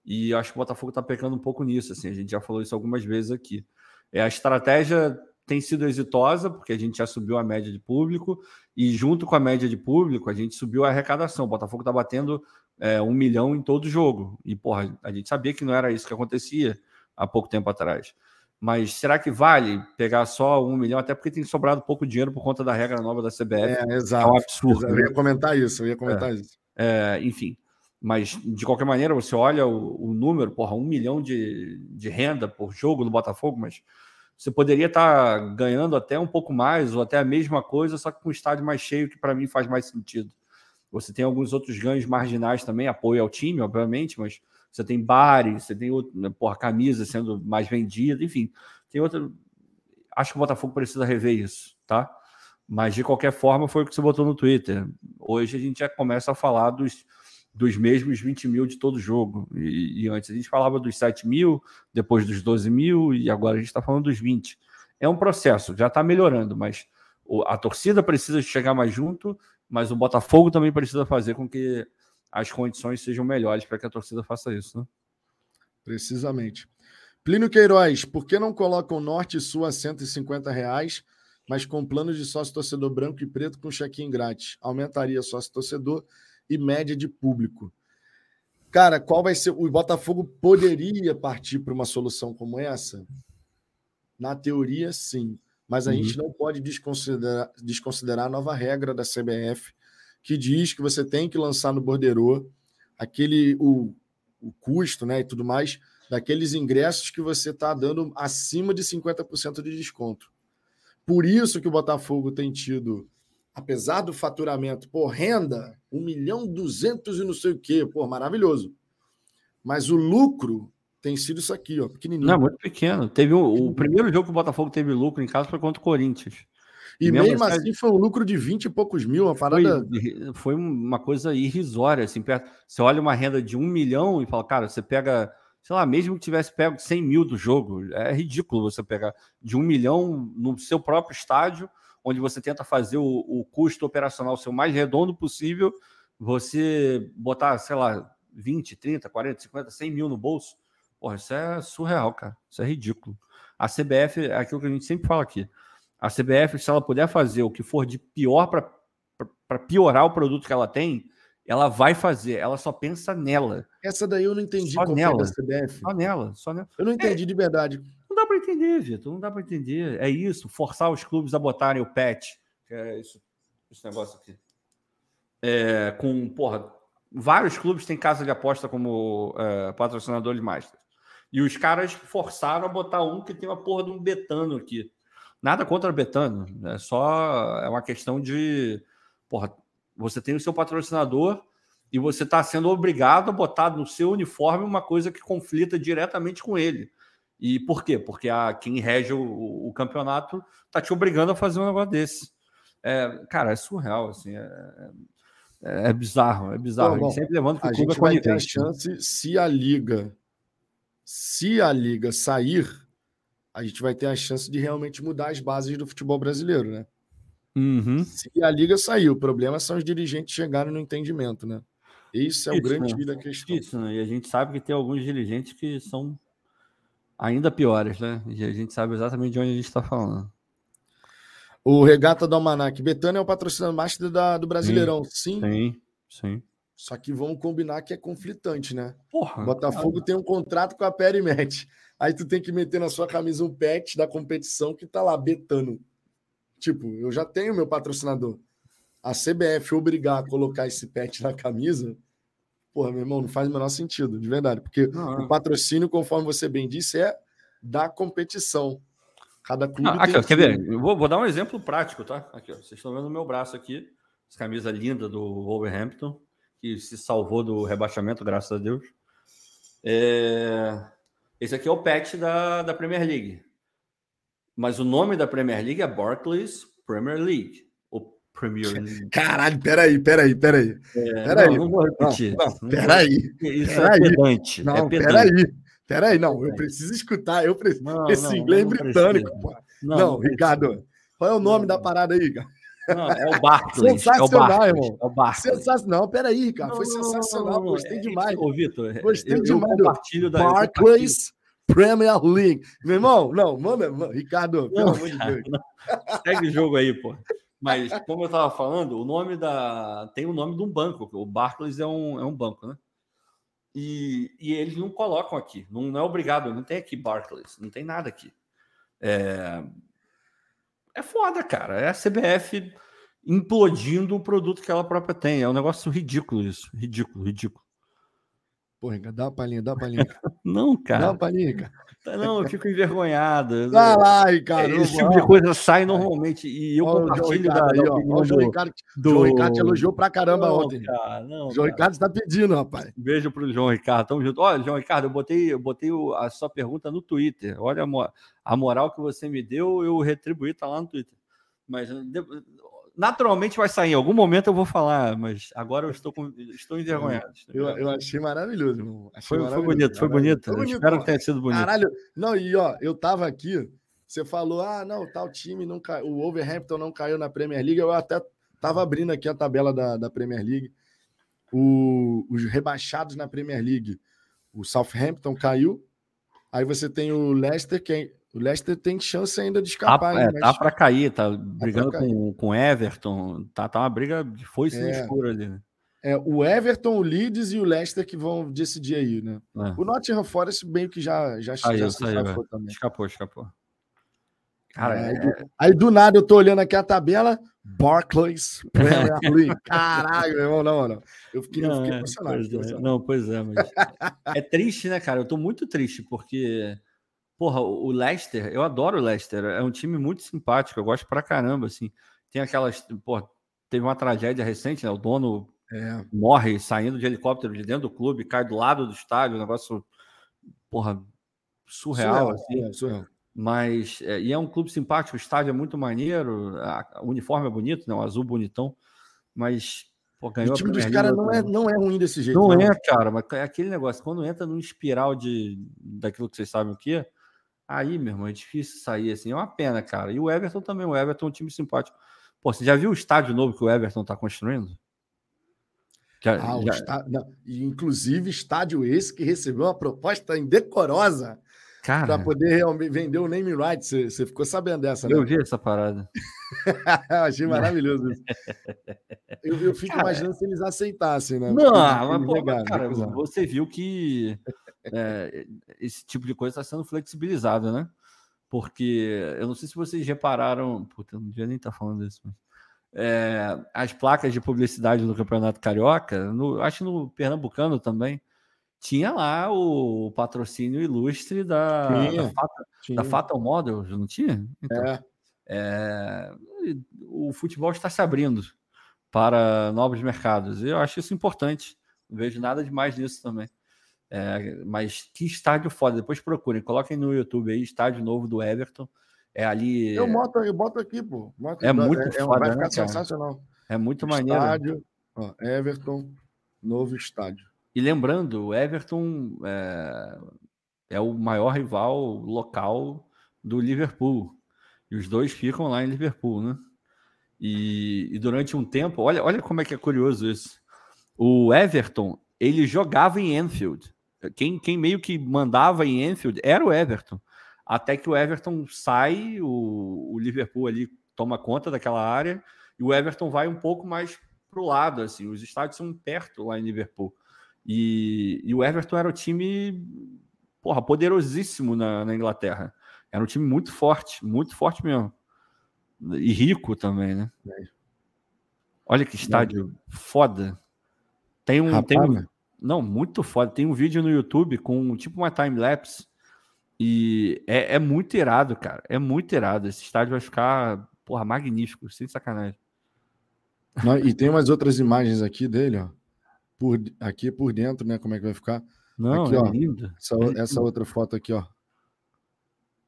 E acho que o Botafogo está pecando um pouco nisso. Assim, a gente já falou isso algumas vezes aqui. É, a estratégia tem sido exitosa, porque a gente já subiu a média de público, e junto com a média de público, a gente subiu a arrecadação. O Botafogo está batendo é, um milhão em todo jogo. E, porra, a gente sabia que não era isso que acontecia há pouco tempo atrás. Mas será que vale pegar só um milhão? Até porque tem sobrado pouco dinheiro por conta da regra nova da CBF. É, exato. É um absurdo. Eu ia comentar isso, eu ia comentar é, isso. É, enfim. Mas, de qualquer maneira, você olha o, o, número, porra, um milhão de, de renda por jogo do Botafogo, mas você poderia estar tá ganhando até um pouco mais, ou até a mesma coisa, só que com um estádio mais cheio, que para mim faz mais sentido. Você tem alguns outros ganhos marginais também, apoio ao time, obviamente, mas você tem bares, você tem outro, né, porra, camisa sendo mais vendida, enfim, tem outra. Acho que o Botafogo precisa rever isso, tá? Mas de qualquer forma, foi o que você botou no Twitter. Hoje a gente já começa a falar dos, dos mesmos 20 mil de todo jogo. E, e antes a gente falava dos 7 mil, depois dos 12 mil, e agora a gente está falando dos 20. É um processo, já está melhorando, mas a torcida precisa chegar mais junto, mas o Botafogo também precisa fazer com que as condições sejam melhores para que a torcida faça isso. Né? Precisamente. Plínio Queiroz, por que não colocam Norte e Sul a 150 reais, mas com plano de sócio torcedor branco e preto com check-in grátis? Aumentaria sócio torcedor e média de público. Cara, qual vai ser. O Botafogo poderia partir para uma solução como essa? Na teoria, sim. Mas a uhum. gente não pode desconsiderar, desconsiderar a nova regra da CBF, que diz que você tem que lançar no borderô aquele o, o custo né, e tudo mais daqueles ingressos que você está dando acima de 50% de desconto. Por isso que o Botafogo tem tido, apesar do faturamento, por renda, 1 milhão 200 e não sei o quê, pô, maravilhoso. Mas o lucro tem sido isso aqui, ó, pequenininho. Não, muito pequeno. Teve um, o primeiro jogo que o Botafogo teve lucro em casa foi contra o Corinthians. E, mesmo, mesmo assim, assim foi um lucro de 20 e poucos mil, uma parada. Foi, foi uma coisa irrisória, assim, perto. Você olha uma renda de um milhão e fala, cara, você pega, sei lá, mesmo que tivesse pego 100 mil do jogo, é ridículo você pegar de um milhão no seu próprio estádio, onde você tenta fazer o, o custo operacional ser o mais redondo possível, você botar, sei lá, 20, 30, 40, 50, 100 mil no bolso Porra, isso é surreal, cara. Isso é ridículo. A CBF, é aquilo que a gente sempre fala aqui. A CBF, se ela puder fazer o que for de pior para piorar o produto que ela tem, ela vai fazer. Ela só pensa nela. Essa daí eu não entendi só nela. da CBF. Só nela, só nela. Eu não entendi é, de verdade. Para entender, Vitor. Não dá para entender. É isso. Forçar os clubes a botarem o patch. Que é isso, esse negócio aqui. É, com, porra, vários clubes têm casa de aposta como é, patrocinador de Master. E os caras forçaram a botar um que tem uma porra de um betano aqui. Nada contra betano, é só é uma questão de, porra, você tem o seu patrocinador e você está sendo obrigado a botar no seu uniforme uma coisa que conflita diretamente com ele. E por quê? Porque a, quem rege o, o campeonato está te obrigando a fazer um negócio desse. É, cara, é surreal, assim, é, é, é bizarro, é bizarro. Bom, bom, sempre levando que o a clube gente é vai ter a chance se a liga se a liga sair, a gente vai ter a chance de realmente mudar as bases do futebol brasileiro, né? Uhum. Se a liga sair, o problema são os dirigentes chegarem no entendimento, né? Esse é Isso, o grande né? da questão. Isso, né? E a gente sabe que tem alguns dirigentes que são ainda piores, né? E a gente sabe exatamente de onde a gente está falando. O Regata do Almanac. Betânia é o patrocinador master da, do Brasileirão. Sim. Sim, sim. Só que vamos combinar que é conflitante, né? Porra, Botafogo cara. tem um contrato com a Perimet. Aí tu tem que meter na sua camisa um pet da competição que tá lá betando. Tipo, eu já tenho meu patrocinador. A CBF obrigar a colocar esse pet na camisa, porra, meu irmão, não faz o menor sentido, de verdade. Porque não, o é. patrocínio, conforme você bem disse, é da competição. Cada clube. Não, aqui, quer ver? Eu vou, vou, dar um exemplo prático, tá? Aqui, ó, vocês estão vendo o meu braço aqui, essa camisa linda do Wolverhampton que se salvou do rebaixamento, graças a Deus. É... Esse aqui é o patch da, da Premier League. Mas o nome da Premier League é Barclays Premier League. Premier League. Caralho, peraí, peraí, peraí. É, peraí. Não, não vou repetir. Não, não, peraí. Isso peraí. é pedante. Não, é pedante. peraí. Peraí, não, eu preciso escutar. Eu preciso. Não, Esse inglês britânico. Não, não, Ricardo, qual é o nome da parada aí, cara? Não, é o Barclays. Sensacional, é o Barclays, irmão. É o Barclays. Sensacional. Não, peraí, cara. Foi sensacional. Gostei demais. Ô, Vitor, gostei eu, demais. Eu compartilho da, Barclays Premier League. Meu irmão, não, manda, Ricardo, pelo amor de Deus. Segue o jogo aí, pô. Mas, como eu estava falando, o nome da. Tem o nome de um banco. O Barclays é um, é um banco, né? E, e eles não colocam aqui. Não, não é obrigado, não tem aqui Barclays, não tem nada aqui. É, é foda, cara. É a CBF implodindo o produto que ela própria tem. É um negócio ridículo isso. Ridículo, ridículo. Porra, dá uma palhinha, dá uma palhinha. [LAUGHS] Não, cara. Dá uma palhinha, cara. Não, eu fico envergonhado. Vai lá, Ricardo. Esse tipo de coisa sai normalmente. E eu ó, compartilho da, aí, ó, o João Ricardo, do... João Ricardo te elogiou pra caramba não, ontem. Cara, não, João cara. Ricardo está pedindo, rapaz. Beijo pro João Ricardo. Tamo junto. Olha, João Ricardo, eu botei, eu botei a sua pergunta no Twitter. Olha a moral que você me deu, eu retribuí, tá lá no Twitter. Mas naturalmente vai sair. Em algum momento eu vou falar, mas agora eu estou, com, estou envergonhado. Eu, eu achei maravilhoso, irmão. Achei foi, maravilhoso, foi bonito, foi bonito. Foi bonito Espero que tenha sido bonito. Caralho, não, e ó, eu tava aqui, você falou, ah, não, tal time não caiu, o Overhampton não caiu na Premier League. Eu até tava abrindo aqui a tabela da, da Premier League. O, os rebaixados na Premier League. O Southampton caiu. Aí você tem o Leicester, que é o Leicester tem chance ainda de escapar. Tá, é, mas... tá para cair, tá brigando tá com, com Everton. Tá, tá uma briga de foice é. escura ali. Né? É, o Everton, o Leeds e o Leicester que vão decidir aí, né? É. O Nottingham Forest meio que já, já, aí, já se escapou também. Escapou, escapou. Cara, é... aí, aí, do nada eu tô olhando aqui a tabela, Barclays Premier [LAUGHS] League. Caralho, meu irmão, não, não. Eu fiquei, não, eu fiquei é, emocionado, pois. É, não, pois é, mas. [LAUGHS] é triste, né, cara? Eu tô muito triste, porque. Porra, o Leicester, eu adoro o Leicester, é um time muito simpático, eu gosto pra caramba, assim. Tem aquelas. Porra, teve uma tragédia recente, né? O dono é. morre saindo de helicóptero de dentro do clube, cai do lado do estádio, um negócio, porra, surreal, surreal assim. É, surreal. Mas, é, e é um clube simpático, o estádio é muito maneiro, a, o uniforme é bonito, né? O azul bonitão, mas pô, o time dos caras não é, não é ruim desse jeito. Não, não, é, cara, mas é aquele negócio, quando entra num espiral de, daquilo que vocês sabem o que é, aí, meu irmão, é difícil sair assim, é uma pena, cara. E o Everton também, o Everton é um time simpático. Pô, você já viu o estádio novo que o Everton está construindo? Já, ah, já... Estádio, não, inclusive estádio esse que recebeu uma proposta indecorosa para poder realmente vender o name right. Você, você ficou sabendo dessa, né? Eu vi essa parada. [LAUGHS] Achei maravilhoso isso. Eu, eu fico cara, imaginando se eles aceitassem, né? Não, mas, pô, negaram, cara, você viu que é, esse tipo de coisa está sendo flexibilizado, né? Porque eu não sei se vocês repararam. Puta, eu não devia nem estar tá falando isso, mas é, as placas de publicidade do Campeonato Carioca, no, acho no Pernambucano também, tinha lá o patrocínio ilustre da, tinha, da, Fata, tinha. da Fatal Models, não tinha? Então, é. É, o futebol está se abrindo para novos mercados. Eu acho isso importante. Não vejo nada demais nisso também. É, mas que estádio foda. Depois procurem, coloquem no YouTube aí, estádio novo do Everton. É ali. Eu boto, eu boto aqui, pô. Boto, é muito é, foda, vai ficar né, sensacional. É muito maneiro. Estádio, Everton, novo estádio. E lembrando, o Everton é, é o maior rival local do Liverpool. E os dois ficam lá em Liverpool, né? E, e, durante um tempo, olha, olha como é que é curioso isso. O Everton, ele jogava em Enfield. Quem, quem meio que mandava em Enfield era o Everton. Até que o Everton sai, o, o Liverpool ali toma conta daquela área e o Everton vai um pouco mais para o lado, assim. Os estádios são perto lá em Liverpool. E, e o Everton era o time, porra, poderosíssimo na, na, Inglaterra. Era um time muito forte, muito forte mesmo. E rico também, né? Olha que estádio foda. Tem um, Rapaz, tem um, não, muito foda. Tem um vídeo no YouTube com tipo uma time lapse e é, é, muito irado, cara. É muito irado. Esse estádio vai ficar, porra, magnífico, sem sacanagem. Não, e tem umas outras imagens aqui dele, ó. Por, aqui por dentro, né? Como é que vai ficar? Não, aqui, é ó, lindo. Essa, é essa outra foto aqui, ó.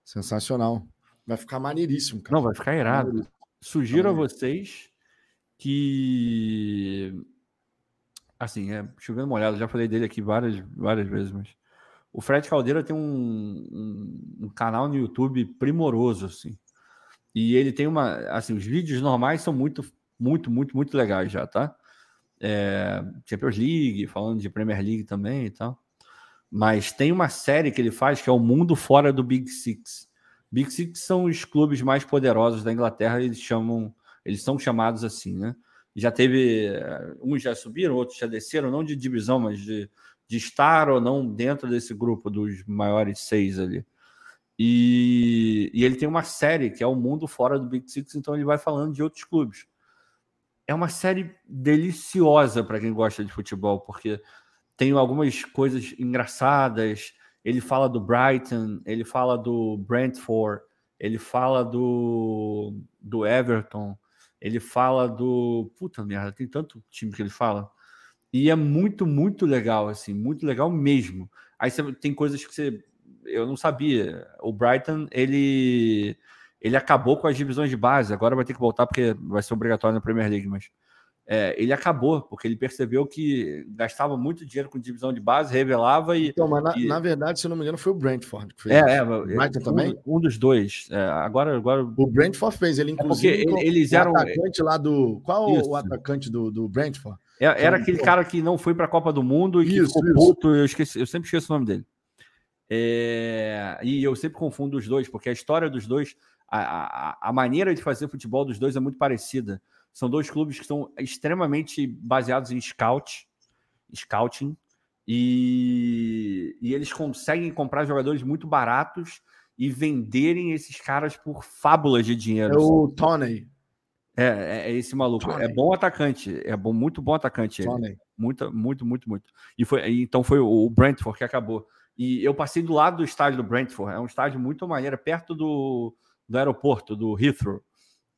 Sensacional. Vai ficar maneiríssimo, cara. Não, vai ficar irado. Sugiro a vocês que. Assim, é chovendo molhado, já falei dele aqui várias, várias vezes, mas o Fred Caldeira tem um, um, um, canal no YouTube primoroso, assim. E ele tem uma. Assim, os vídeos normais são muito, muito, muito, muito legais já, tá? É, Champions League, falando de Premier League também e tal. Mas tem uma série que ele faz que é o Mundo Fora do Big Six. Big Six são os clubes mais poderosos da Inglaterra, eles chamam, eles são chamados assim, né? Já teve, uns já subiram, outros já desceram, não de divisão, mas de de estar ou não dentro desse grupo dos maiores seis ali. E, e, ele tem uma série que é o mundo fora do Big Six, então ele vai falando de outros clubes. É uma série deliciosa para quem gosta de futebol, porque tem algumas coisas engraçadas. Ele fala do Brighton, ele fala do Brentford, ele fala do, do Everton, ele fala do. Puta merda, tem tanto time que ele fala. E é muito, muito legal, assim, muito legal mesmo. Aí você tem coisas que você. Eu não sabia. O Brighton, ele. Ele acabou com as divisões de base, agora vai ter que voltar porque vai ser obrigatório na Premier League, mas é, ele acabou, porque ele percebeu que gastava muito dinheiro com divisão de base, revelava e. Então, mas na, e... na verdade, se não me engano, foi o Brentford que fez. É, é, Brighton um, também? Um dos dois. É, agora, agora. O Brentford fez, ele inclusive. É porque eles eram. O atacante lá do. Qual Isso. o atacante do, do Brentford? É, era aquele cara que não foi para a Copa do Mundo e que isso, ficou isso. puto. Eu, esqueci, eu sempre esqueço o nome dele. É, e eu sempre confundo os dois, porque a história dos dois, a, a, a, maneira de fazer futebol dos dois é muito parecida. São dois clubes que são extremamente baseados em scout, scouting, e, e eles conseguem comprar jogadores muito baratos e venderem esses caras por fábulas de dinheiro. É o Tony. É, é, é, esse maluco. Tony. É bom atacante. É bom, muito bom atacante. Tony. Muito, muito, muito, muito. E foi, então foi o Brentford que acabou. E eu passei do lado do estádio do Brentford. É um estádio muito maneiro, é perto do, do aeroporto, do Heathrow.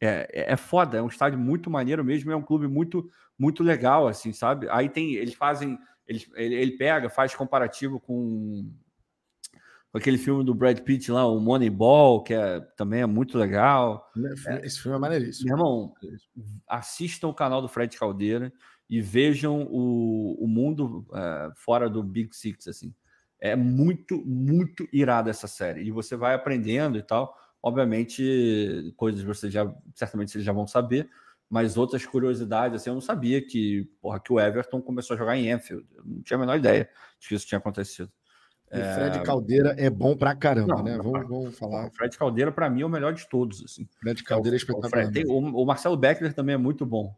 É, é, é foda, é um estádio muito maneiro mesmo, é um clube muito, muito legal, assim, sabe? Aí tem, eles fazem, eles, ele, ele pega, faz comparativo com com aquele filme do Brad Pitt lá, o Moneyball, que é, também é muito legal. É, Esse filme é maneiríssimo. Meu irmão, assistam o canal do Fred Caldeira e vejam o, o mundo é, fora do Big Six, assim. É muito, muito irado essa série. E você vai aprendendo e tal. Obviamente, coisas você já, certamente vocês já vão saber, mas outras curiosidades, assim, eu não sabia que, porra, que o Everton começou a jogar em Enfield. Eu não tinha a menor ideia de que isso tinha acontecido. E é... Fred Caldeira é bom pra caramba, não, né? Vamos, vamos falar. O Fred Caldeira, para mim, é o melhor de todos. Assim. Fred Caldeira é espetacular. O, Fred, o, o, Marcelo Beckler também é muito bom.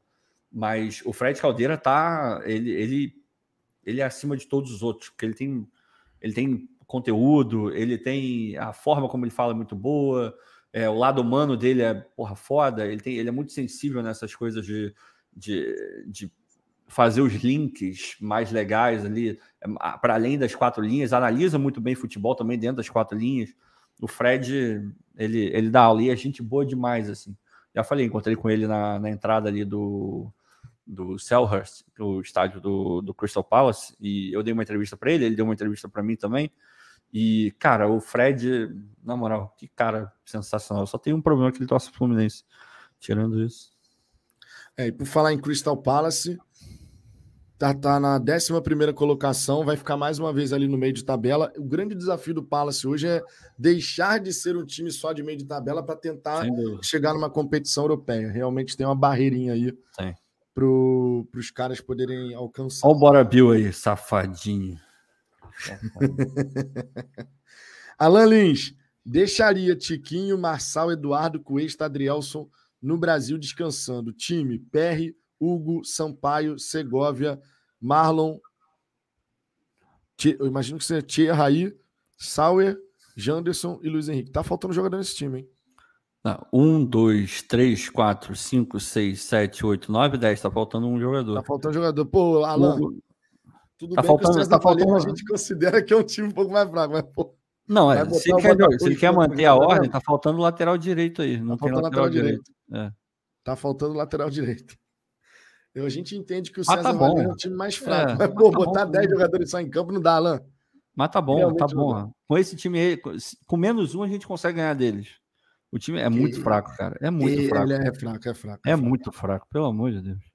Mas o Fred Caldeira tá. Ele, ele, ele é acima de todos os outros, porque ele tem, ele tem conteúdo, ele tem. A forma como ele fala é muito boa. É, o lado humano dele é porra foda. Ele, tem, ele é muito sensível nessas coisas de, de, de fazer os links mais legais ali, para além das quatro linhas, analisa muito bem futebol também dentro das quatro linhas. O Fred, ele, ele dá aula e é gente boa demais, assim. Já falei, encontrei com ele na, na entrada ali do, do Selhurst, o estádio do, do Crystal Palace, e eu dei uma entrevista para ele, ele deu uma entrevista para mim também. E, cara, o Fred, na moral, que cara sensacional. Só tem um problema que ele torce pro Fluminense. Tirando isso. É, e por falar em Crystal Palace, Tá, tá na 11 colocação, vai ficar mais uma vez ali no meio de tabela. O grande desafio do Palace hoje é deixar de ser um time só de meio de tabela para tentar chegar numa competição europeia. Realmente tem uma barreirinha aí para os caras poderem alcançar. Olha o Bora Bill aí, safadinho. [LAUGHS] Alan Lins, deixaria Tiquinho, Marçal, Eduardo, Cuesta, Adrielson no Brasil descansando. Time, PR, Hugo, Sampaio, Segovia, Marlon, eu imagino que seja Tia Raí, Sauer, Janderson e Luiz Henrique. Tá faltando jogador nesse time, hein? Não, um, dois, três, quatro, cinco, seis, sete, oito, nove, dez. Tá faltando um jogador. Tá faltando jogador. Pô, Alan, tudo tá bem faltando, que o tá faltando... a gente considera que é um time um pouco mais fraco, mas pô. Não, é, se ele, quer, se ele quer manter a ordem, tá faltando lateral direito aí. Não tá tem lateral, lateral direito. direito. É. Tá faltando lateral direito. A gente entende que o César ah, tá bom. é um time mais fraco. É, mas, pô, tá botar 10 jogadores só em campo não dá, Alan. Mas tá bom, Realmente tá bom. Com esse time aí, com menos um, a gente consegue ganhar deles. O time é muito e... fraco, cara. É muito Ele fraco. é fraco, é fraco. É, é fraco. muito fraco, pelo amor de Deus.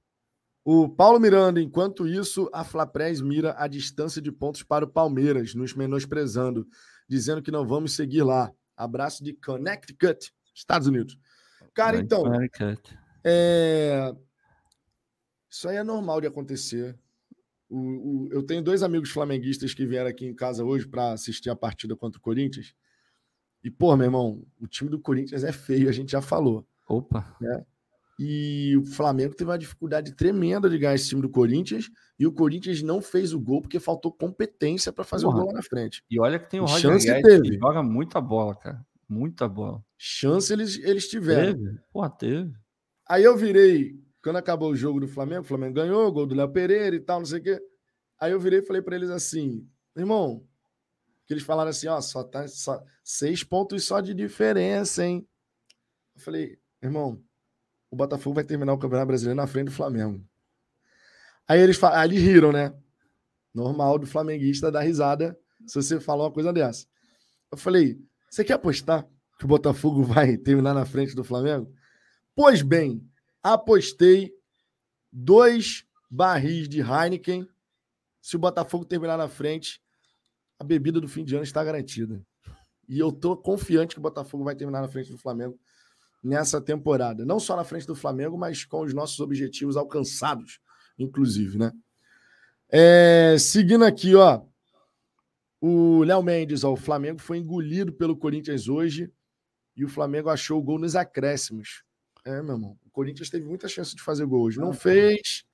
O Paulo Miranda, enquanto isso, a Flapres mira a distância de pontos para o Palmeiras, nos menosprezando, dizendo que não vamos seguir lá. Abraço de Connecticut, Estados Unidos. Cara, então. É, isso aí é normal de acontecer. O, o, eu tenho dois amigos flamenguistas que vieram aqui em casa hoje para assistir a partida contra o Corinthians. E, pô, meu irmão, o time do Corinthians é feio, a gente já falou. Opa! Né? E o Flamengo teve uma dificuldade tremenda de ganhar esse time do Corinthians. E o Corinthians não fez o gol porque faltou competência para fazer Porra. o gol lá na frente. E olha que tem o Roger Chance Guedes teve. que joga muita bola, cara. Muita bola. Chance eles, eles tiveram. Teve? Porra, teve. Aí eu virei quando acabou o jogo do Flamengo, o Flamengo ganhou, gol do Léo Pereira e tal, não sei o quê. Aí eu virei e falei para eles assim, irmão, que eles falaram assim, ó, só tá só, seis pontos só de diferença, hein? Eu falei, irmão, o Botafogo vai terminar o Campeonato Brasileiro na frente do Flamengo. Aí eles, riram, né? Normal do flamenguista dar risada se você falar uma coisa dessa. Eu falei, você quer apostar que o Botafogo [LAUGHS] vai terminar na frente do Flamengo? Pois bem, apostei dois barris de Heineken. Se o Botafogo terminar na frente, a bebida do fim de ano está garantida. E eu tô confiante que o Botafogo vai terminar na frente do Flamengo nessa temporada. Não só na frente do Flamengo, mas com os nossos objetivos alcançados, inclusive, né? É, seguindo aqui, ó. O Léo Mendes, ó, o Flamengo foi engolido pelo Corinthians hoje e o Flamengo achou o gol nos acréscimos. É, meu irmão. O Corinthians teve muita chance de fazer gol hoje. Não ah, fez.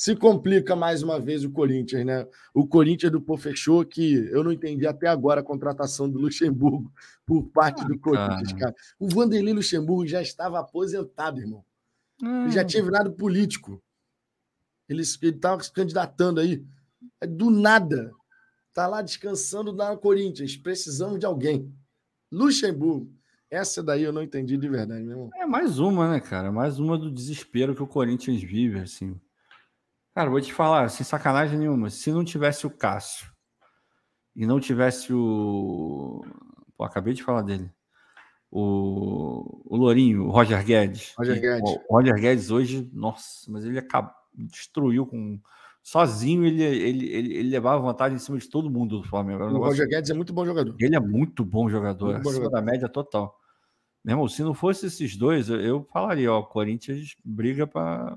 Se complica mais uma vez o Corinthians, né? O Corinthians do Pô fechou que eu não entendi até agora a contratação do Luxemburgo por parte ah, do Corinthians, cara. cara. O Vanderlei Luxemburgo já estava aposentado, irmão. Hum. Ele já tinha virado político. Ele estava se candidatando aí. Do nada. Tá lá descansando na Corinthians. Precisamos de alguém. Luxemburgo. Essa daí eu não entendi de verdade, meu irmão. É mais uma, né, cara? Mais uma do desespero que o Corinthians vive, assim. Cara, vou te falar, sem sacanagem nenhuma, se não tivesse o Cássio e não tivesse o. Pô, acabei de falar dele. O, o Lourinho, o Roger Guedes. Roger Guedes. O Roger Guedes hoje, nossa, mas ele acabou, destruiu com. Sozinho ele, ele, ele, ele, levava vantagem em cima de todo mundo do Flamengo. O Roger Guedes é muito bom jogador. Ele é muito bom jogador, muito bom acima jogador. da média total. Meu irmão, se não fosse esses dois, eu, eu falaria, ó, o Corinthians briga para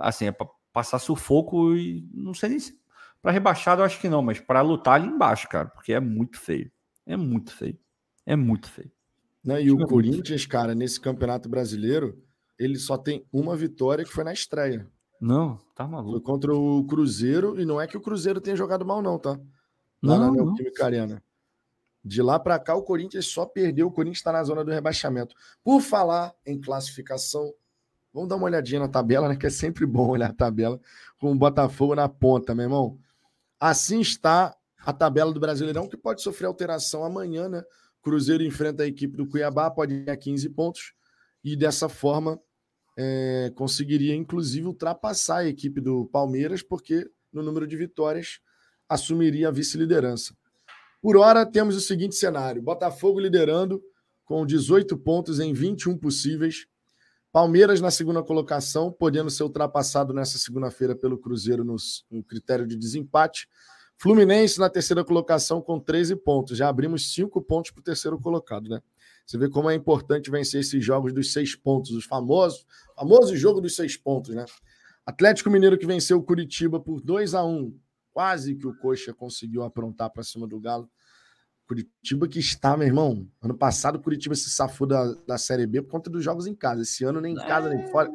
assim, é para passar sufoco e não sei nem se para rebaixado eu acho que não, mas para lutar ali embaixo, cara, porque é muito feio. É muito feio. É muito feio. Né? E o Corinthians, cara, nesse Campeonato Brasileiro, ele só tem uma vitória que foi na estreia. Não, tá maluco. Foi contra o Cruzeiro, e não é que o Cruzeiro tenha jogado mal, não, tá? Lá não, na Neoquímica Arena. De lá para cá, o Corinthians só perdeu. O Corinthians está na zona do rebaixamento. Por falar em classificação, Vamos dar uma olhadinha na tabela, né? Que é sempre bom [LAUGHS] olhar a tabela com o Botafogo na ponta, meu irmão. Assim está a tabela do Brasileirão, que pode sofrer alteração amanhã, né? Cruzeiro enfrenta a equipe do Cuiabá, pode a 15 pontos, e dessa forma é, conseguiria, inclusive, ultrapassar a equipe do Palmeiras, porque no número de vitórias assumiria a vice-liderança. Por hora, temos o seguinte cenário: Botafogo liderando com 18 pontos em 21 possíveis. Palmeiras na segunda colocação, podendo ser ultrapassado nessa segunda-feira pelo Cruzeiro no, no, critério de desempate. Fluminense na terceira colocação com 13 pontos. Já abrimos cinco pontos para o terceiro colocado, né? Você vê como é importante vencer esses jogos dos seis pontos, os famosos, famoso jogo dos seis pontos, né? Atlético Mineiro que venceu o Curitiba por 2 a 1 Quase que o Coxa conseguiu aprontar para cima do Galo. Curitiba que está, meu irmão. Ano passado o Curitiba se safou da, da Série B por conta dos jogos em casa. Esse ano nem em casa, é... nem fora.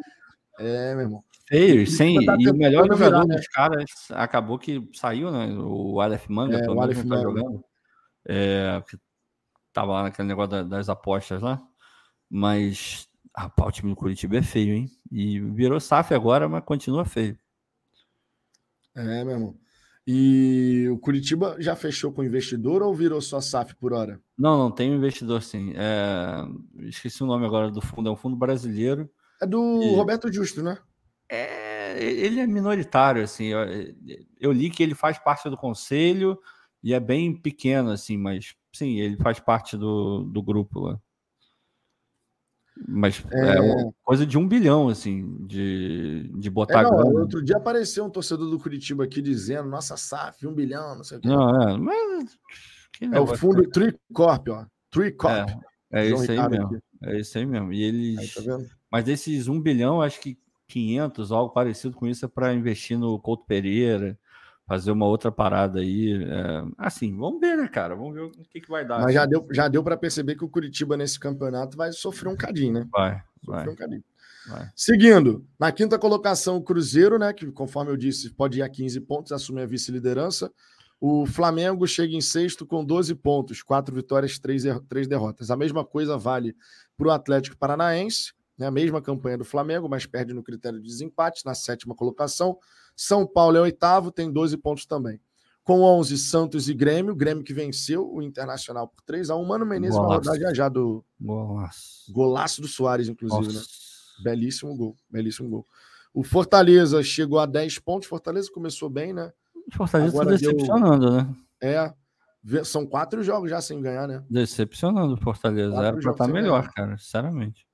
É, meu irmão. Feio, sem. Tá e o melhor jogador virar, né? dos caras acabou que saiu, né? O Aleph Manga, é, o Aleph tá Manga. Tá jogando. É, tava lá naquele negócio das apostas lá. Mas rapaz, o time do Curitiba é feio, hein? E virou SAF agora, mas continua feio. É, meu irmão. E o Curitiba já fechou com investidor ou virou só SAF por hora? Não, não, tem um investidor sim. É... Esqueci o nome agora do fundo, é um fundo brasileiro. É do e... Roberto Justo, né? É, ele é minoritário, assim. Eu, eu, li que ele faz parte do conselho e é bem pequeno, assim, mas sim, ele faz parte do, do grupo lá. Mas é... é coisa de um bilhão, assim, de, de botar é, não, Outro dia apareceu um torcedor do Curitiba aqui dizendo, nossa SAF, um bilhão, não sei o que. Não, é, mas... é o fundo Tricorp, ó. Tricorp. É, é isso aí mesmo. Aqui. É isso aí mesmo. E eles... Aí, tá mas desses um bilhão, acho que 500, algo parecido com isso, é para investir no Couto Pereira, fazer uma outra parada aí. É, assim, vamos ver, né, cara? Vamos ver o que, que vai dar. Mas já deu, já deu para perceber que o Curitiba nesse campeonato vai sofrer um cadinho, né? Vai, vai. um cadinho. Vai. Seguindo, na quinta colocação, o Cruzeiro, né? Que, conforme eu disse, pode ir a 15 pontos, assumir a vice-liderança. O Flamengo chega em sexto com 12 pontos, quatro vitórias, três, três derrotas. A mesma coisa vale para o Atlético Paranaense, né? a mesma campanha do Flamengo, mas perde no critério de desempate, na sétima colocação. São Paulo é oitavo, tem 12 pontos também. Com 11, Santos e Grêmio. Grêmio que venceu o Internacional por 3 a 1 Mano Menezes vai rodar já já do. Golaço. Golaço do Soares, inclusive, né? Nossa. né? Belíssimo gol. Belíssimo gol. O Fortaleza chegou a 10 pontos. Fortaleza começou bem, né? Fortaleza está decepcionando, deu... né? É. São quatro jogos já sem ganhar, né? Decepcionando o Fortaleza. Quatro Era estar tá melhor, ganhar. cara, sinceramente.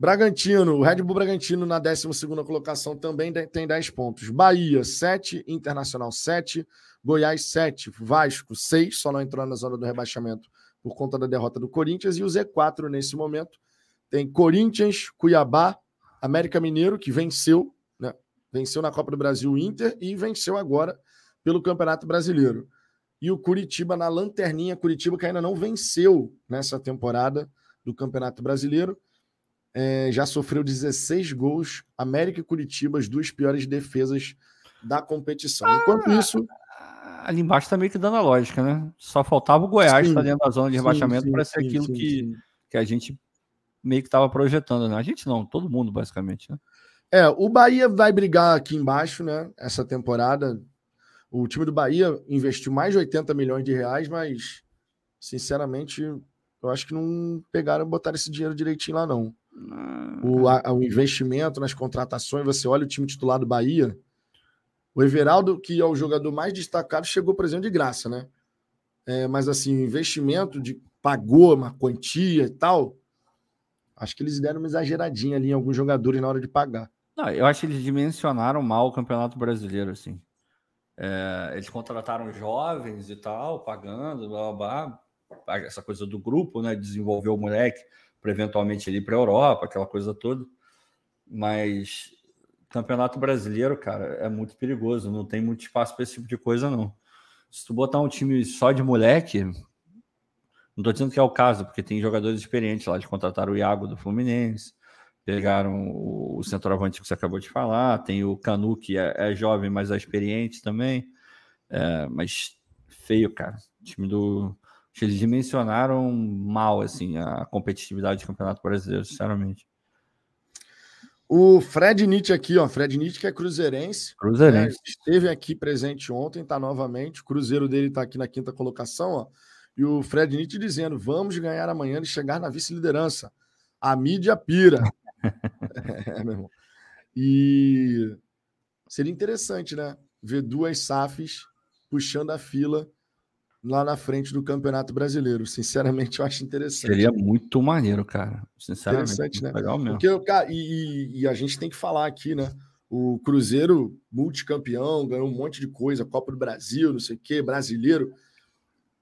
Bragantino, o Red Bull Bragantino na 12 colocação também tem 10 pontos. Bahia, 7, Internacional 7, Goiás 7, Vasco 6, só não entrou na zona do rebaixamento por conta da derrota do Corinthians. E o Z4 nesse momento tem Corinthians, Cuiabá, América Mineiro, que venceu, né? Venceu na Copa do Brasil Inter e venceu agora pelo Campeonato Brasileiro. E o Curitiba na lanterninha, Curitiba que ainda não venceu nessa temporada do Campeonato Brasileiro é, já sofreu 16 gols. América e Curitiba, as duas piores defesas da competição. Enquanto ah, isso. Ali embaixo tá meio que dando a lógica, né? Só faltava o Goiás estar dentro da zona de rebaixamento para ser sim, aquilo sim, que, que a gente meio que estava projetando, né? A gente não, todo mundo, basicamente, né? É, o Bahia vai brigar aqui embaixo, né? Essa temporada. O time do Bahia investiu mais de 80 milhões de reais, mas, sinceramente, eu acho que não pegaram e botaram esse dinheiro direitinho lá, não. O, a, o investimento nas contratações, você olha o time titular do Bahia, o Everaldo, que é o jogador mais destacado, chegou, por exemplo, de graça, né? É, mas assim, o investimento de pagou uma quantia e tal, acho que eles deram uma exageradinha ali em alguns jogadores na hora de pagar. Não, eu acho que eles dimensionaram mal o Campeonato Brasileiro, assim. É, eles contrataram jovens e tal, pagando, blá, blá, blá, essa coisa do grupo, né? Desenvolver o moleque para eventualmente ir para a Europa, aquela coisa toda. Mas Campeonato Brasileiro, cara, é muito perigoso, não tem muito espaço para esse tipo de coisa, não. Se tu botar um time só de moleque, não tô dizendo que é o caso, porque tem jogadores experientes lá, de contratar o Iago do Fluminense, pegaram o centroavante que você acabou de falar, tem o Canu, que é, é jovem, mas é experiente também. É, mas feio, cara. O time do. Eles dimensionaram mal assim a competitividade do Campeonato Brasileiro, sinceramente. O Fred Nietzsche aqui, ó, Fred Nietzsche que é cruzeirense. Cruzeirense. Né, esteve aqui presente ontem, tá novamente. O cruzeiro dele tá aqui na quinta colocação, ó. E o Fred Nietzsche dizendo: "Vamos ganhar amanhã e chegar na vice-liderança. A mídia pira". [LAUGHS] [LAUGHS] é, meu irmão. E seria interessante, né? Ver duas SAFs puxando a fila lá na frente do Campeonato Brasileiro. Sinceramente, eu acho interessante. Seria muito maneiro, cara. Sinceramente. Interessante, né? Legal mesmo. Porque, cara, e, e, a gente tem que falar aqui, né? O Cruzeiro, multicampeão, ganhou um monte de coisa, Copa do Brasil, não sei o quê, brasileiro.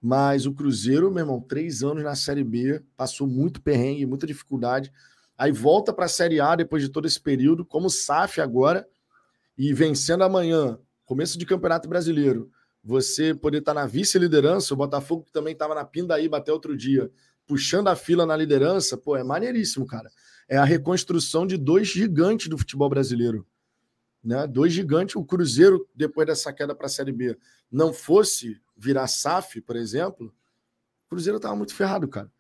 Mas o Cruzeiro, meu irmão, três anos na Série B, passou muito perrengue, muita dificuldade. Aí volta para a Série A depois de todo esse período, como SAF agora, e vencendo amanhã, começo de Campeonato Brasileiro você poder estar na vice-liderança, o Botafogo que também estava na Pindaíba até outro dia, puxando a fila na liderança, pô, é maneiríssimo, cara. É a reconstrução de dois gigantes do futebol brasileiro. Né? Dois gigantes, o Cruzeiro, depois dessa queda para a Série B, não fosse virar SAF, por exemplo, o Cruzeiro estava muito ferrado, cara.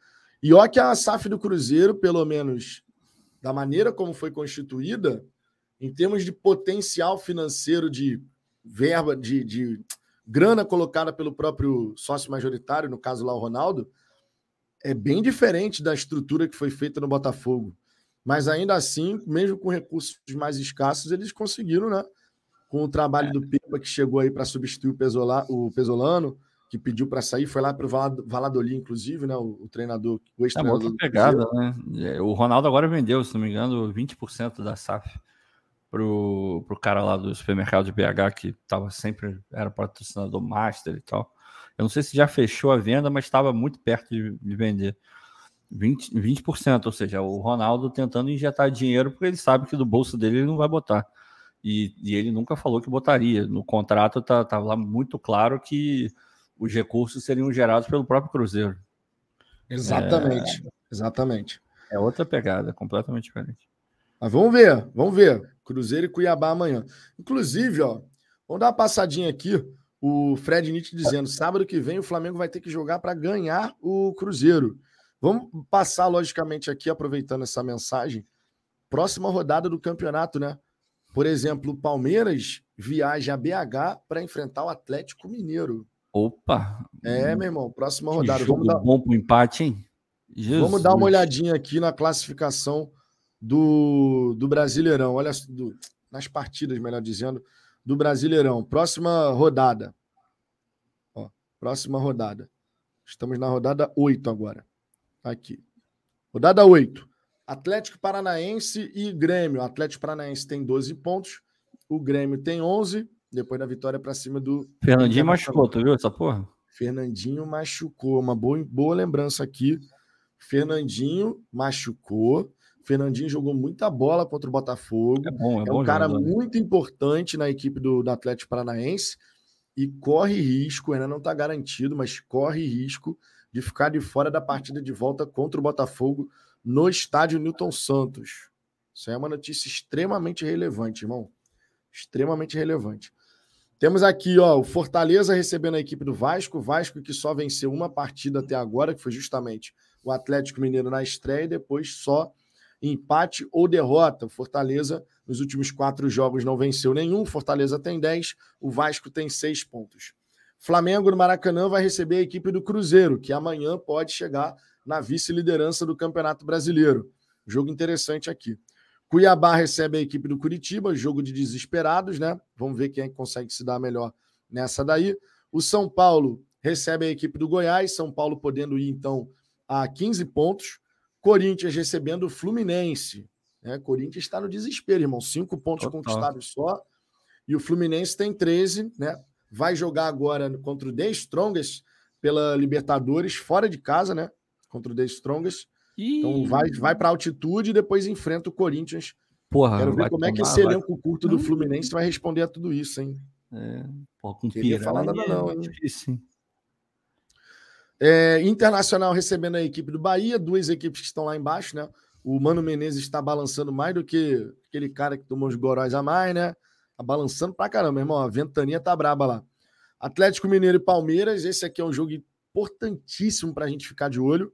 E olha que a SAF do Cruzeiro, pelo menos da maneira como foi constituída, em termos de potencial financeiro de verba, de, de grana colocada pelo próprio sócio majoritário, no caso lá o Ronaldo, é bem diferente da estrutura que foi feita no Botafogo. Mas ainda assim, mesmo com recursos mais escassos, eles conseguiram, né? Com o trabalho do Pepa, que chegou aí para substituir o, Pesola, o Pesolano, que pediu para sair, foi lá para o Valladolid, inclusive, né? O, o treinador, o é ex-treinador. É pegada, né? É, o Ronaldo agora vendeu, se não me engano, 20% da SAF pro, pro cara lá do supermercado de BH que tava sempre, era patrocinador master e tal. Eu não sei se já fechou a venda, mas estava muito perto de, de vender. 20%, 20%, ou seja, o Ronaldo tentando injetar dinheiro porque ele sabe que do bolso dele ele não vai botar. E, e ele nunca falou que botaria. No contrato tá, tá lá muito claro que os recursos seriam gerados pelo próprio Cruzeiro. Exatamente, é, exatamente. É outra pegada, completamente diferente. Mas vamos ver, vamos ver. Cruzeiro e Cuiabá amanhã. Inclusive, ó, vamos dar uma passadinha aqui. O Fred Nietzsche dizendo: sábado que vem o Flamengo vai ter que jogar para ganhar o Cruzeiro. Vamos passar, logicamente, aqui, aproveitando essa mensagem. Próxima rodada do campeonato, né? Por exemplo, o Palmeiras viaja a BH para enfrentar o Atlético Mineiro. Opa! É, meu irmão, próxima rodada. Vamos dar... bom para o empate, hein? Jesus. Vamos dar uma olhadinha aqui na classificação do, do Brasileirão. Olha, do, nas partidas, melhor dizendo, do Brasileirão. Próxima rodada. Ó, próxima rodada. Estamos na rodada 8 agora. Aqui. Rodada 8. Atlético Paranaense e Grêmio. O Atlético Paranaense tem 12 pontos. O Grêmio tem 11. Depois da vitória para cima do. Fernandinho machucou, tu viu essa porra? Fernandinho machucou. Uma boa, boa lembrança aqui. Fernandinho machucou. Fernandinho jogou muita bola contra o Botafogo. É, bom, é, é um cara jogador. Né? muito importante na equipe do, do, Atlético Paranaense e corre risco, ainda não está garantido, mas corre risco de ficar de fora da partida de volta contra o Botafogo no estádio Newton Santos. Isso é uma notícia extremamente relevante, irmão. Extremamente relevante. Temos aqui, ó, o Fortaleza recebendo a equipe do Vasco. O Vasco que só venceu uma partida até agora, que foi justamente o Atlético Mineiro na estreia, e depois só empate ou derrota. Fortaleza, nos últimos quatro jogos, não venceu nenhum. Fortaleza tem 10, o Vasco tem seis pontos. Flamengo no Maracanã vai receber a equipe do Cruzeiro, que amanhã pode chegar na vice-liderança do Campeonato Brasileiro. Jogo interessante aqui. Cuiabá recebe a equipe do Curitiba, jogo de desesperados, né? Vamos ver quem é que consegue se dar melhor nessa daí. O São Paulo recebe a equipe do Goiás, São Paulo podendo ir então a 15 pontos. Corinthians recebendo o Fluminense. Né? Corinthians está no desespero, irmão. Cinco pontos Total. conquistados só. E o Fluminense tem 13, né? Vai jogar agora contra o The Strongest pela Libertadores, fora de casa, né? Contra o The Strongest. Então vai, vai para altitude e depois enfrenta o Corinthians. Porra, Quero ver como tomar, é que esse vai... elenco curto do Fluminense vai responder a tudo isso, hein? É, pô, com Queria falar nada não, hein? Difícil. É, Internacional recebendo a equipe do Bahia, duas equipes que estão lá embaixo, né? O Mano Menezes está balançando mais do que aquele cara que tomou os goróis a mais, né? Tá balançando pra caramba, irmão. A ventania tá braba lá. Atlético Mineiro e Palmeiras, esse aqui é um jogo importantíssimo para a gente ficar de olho,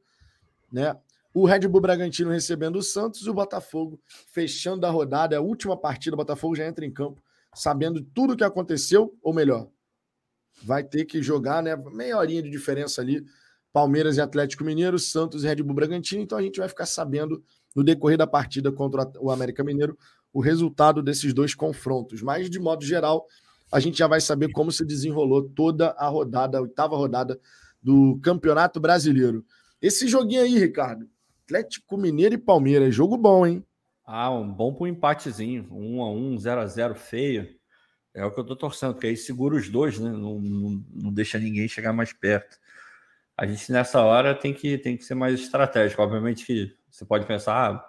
né? O Red Bull Bragantino recebendo o Santos e o Botafogo fechando a rodada. É a última partida, o Botafogo já entra em campo sabendo tudo o que aconteceu, ou melhor, vai ter que jogar, né? Meia horinha de diferença ali. Palmeiras e Atlético Mineiro, Santos e Red Bull Bragantino. Então a gente vai ficar sabendo no decorrer da partida contra o América Mineiro o resultado desses dois confrontos. Mas, de modo geral, a gente já vai saber como se desenrolou toda a rodada, a oitava rodada do Campeonato Brasileiro. Esse joguinho aí, Ricardo, Atlético Mineiro e Palmeiras. Jogo bom, hein? Ah, um bom para um empatezinho. 1 a 1 0 a 0 feio. É o que eu tô torcendo, porque aí segura os dois, né? Não, não, não deixa ninguém chegar mais perto. A gente nessa hora tem que, tem que ser mais estratégico. Obviamente que você pode pensar, ah,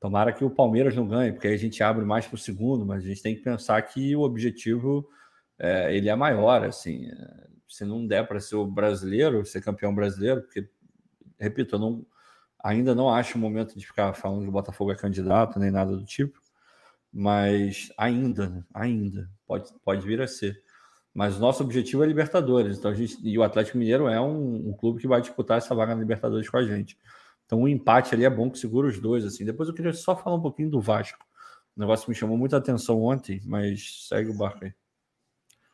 tomara que o Palmeiras não ganhe, porque aí a gente abre mais para o segundo, mas a gente tem que pensar que o objetivo é, ele é maior, assim. Se não der para ser o brasileiro, ser campeão brasileiro, porque, repito, eu não Ainda não acho o momento de ficar falando que o Botafogo é candidato, nem nada do tipo, mas ainda, ainda, pode, pode vir a ser. Mas o nosso objetivo é Libertadores, então a gente, e o Atlético Mineiro é um, um clube que vai disputar essa vaga na Libertadores com a gente. Então o um empate ali é bom que segura os dois. assim. Depois eu queria só falar um pouquinho do Vasco. O negócio me chamou muita atenção ontem, mas segue o barco aí.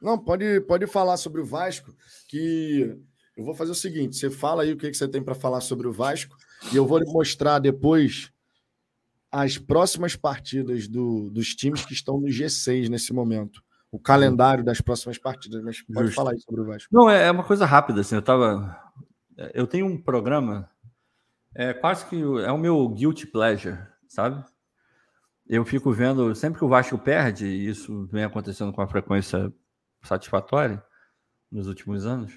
Não, pode, pode falar sobre o Vasco, que eu vou fazer o seguinte: você fala aí o que, que você tem para falar sobre o Vasco, e eu vou lhe mostrar depois as próximas partidas do, dos times que estão no G6 nesse momento. O calendário das próximas partidas. Mas pode Justo. falar aí sobre o Vasco. Não, é, é uma coisa rápida, assim. Eu tava. Eu tenho um programa. É quase que é o meu guilty pleasure, sabe? Eu fico vendo, sempre que o Vasco perde, e isso vem acontecendo com uma frequência satisfatória nos últimos anos.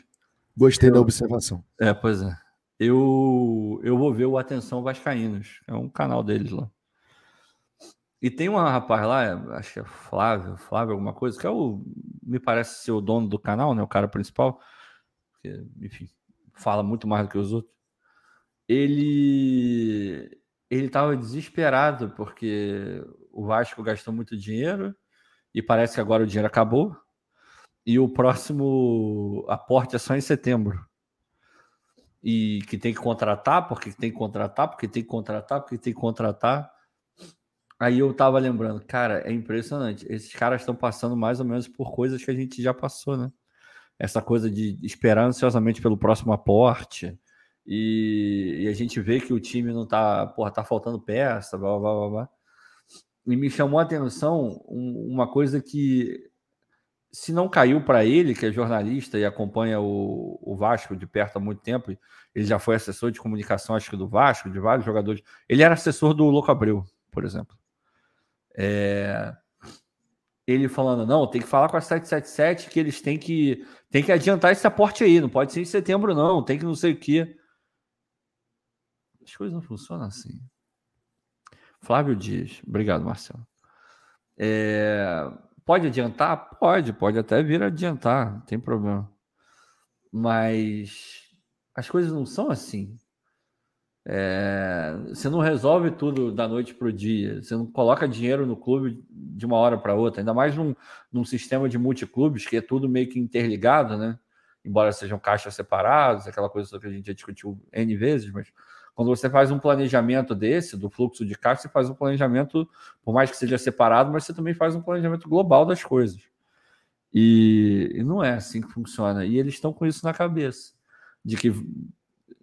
Gostei eu, da observação. É, pois é eu, eu vou ver o Atenção Vascaínos. É um canal deles lá. E tem um rapaz lá, acho que é Flávio, Flávio alguma coisa, que é o, me parece ser o dono do canal, né? O cara principal. Que, enfim, fala muito mais do que os outros. Ele ele estava desesperado porque o Vasco gastou muito dinheiro e parece que agora o dinheiro acabou. E o próximo aporte é só em setembro e que tem que contratar, porque tem que contratar, porque tem que contratar, porque tem que contratar. Aí eu tava lembrando, cara, é impressionante. Esses caras estão passando mais ou menos por coisas que a gente já passou, né? Essa coisa de esperar ansiosamente pelo próximo aporte. E, e a gente vê que o time não tá, porra, tá faltando peça, blá, blá, blá, blá. E me chamou a atenção uma coisa que se não caiu para ele, que é jornalista e acompanha o, o, Vasco de perto há muito tempo, ele já foi assessor de comunicação, acho que do Vasco, de vários jogadores. Ele era assessor do Louco Abreu, por exemplo. É... Ele falando, não, tem que falar com a 777 que eles têm que, têm que adiantar esse aporte aí, não pode ser em setembro, não, tem que não sei o quê. As coisas não funcionam assim. Flávio Dias, obrigado, Marcelo. É... Pode adiantar? Pode, pode até vir adiantar, não tem problema. Mas as coisas não são assim. É, você não resolve tudo da noite para o dia. Você não coloca dinheiro no clube de uma hora para outra, ainda mais num, num sistema de multiclubes, que é tudo meio que interligado, né? Embora sejam caixas separados, aquela coisa que a gente já discutiu N vezes, mas quando você faz um planejamento desse, do fluxo de caixa, você faz um planejamento, por mais que seja separado, mas você também faz um planejamento global das coisas. E, e não é assim que funciona. E eles estão com isso na cabeça, de que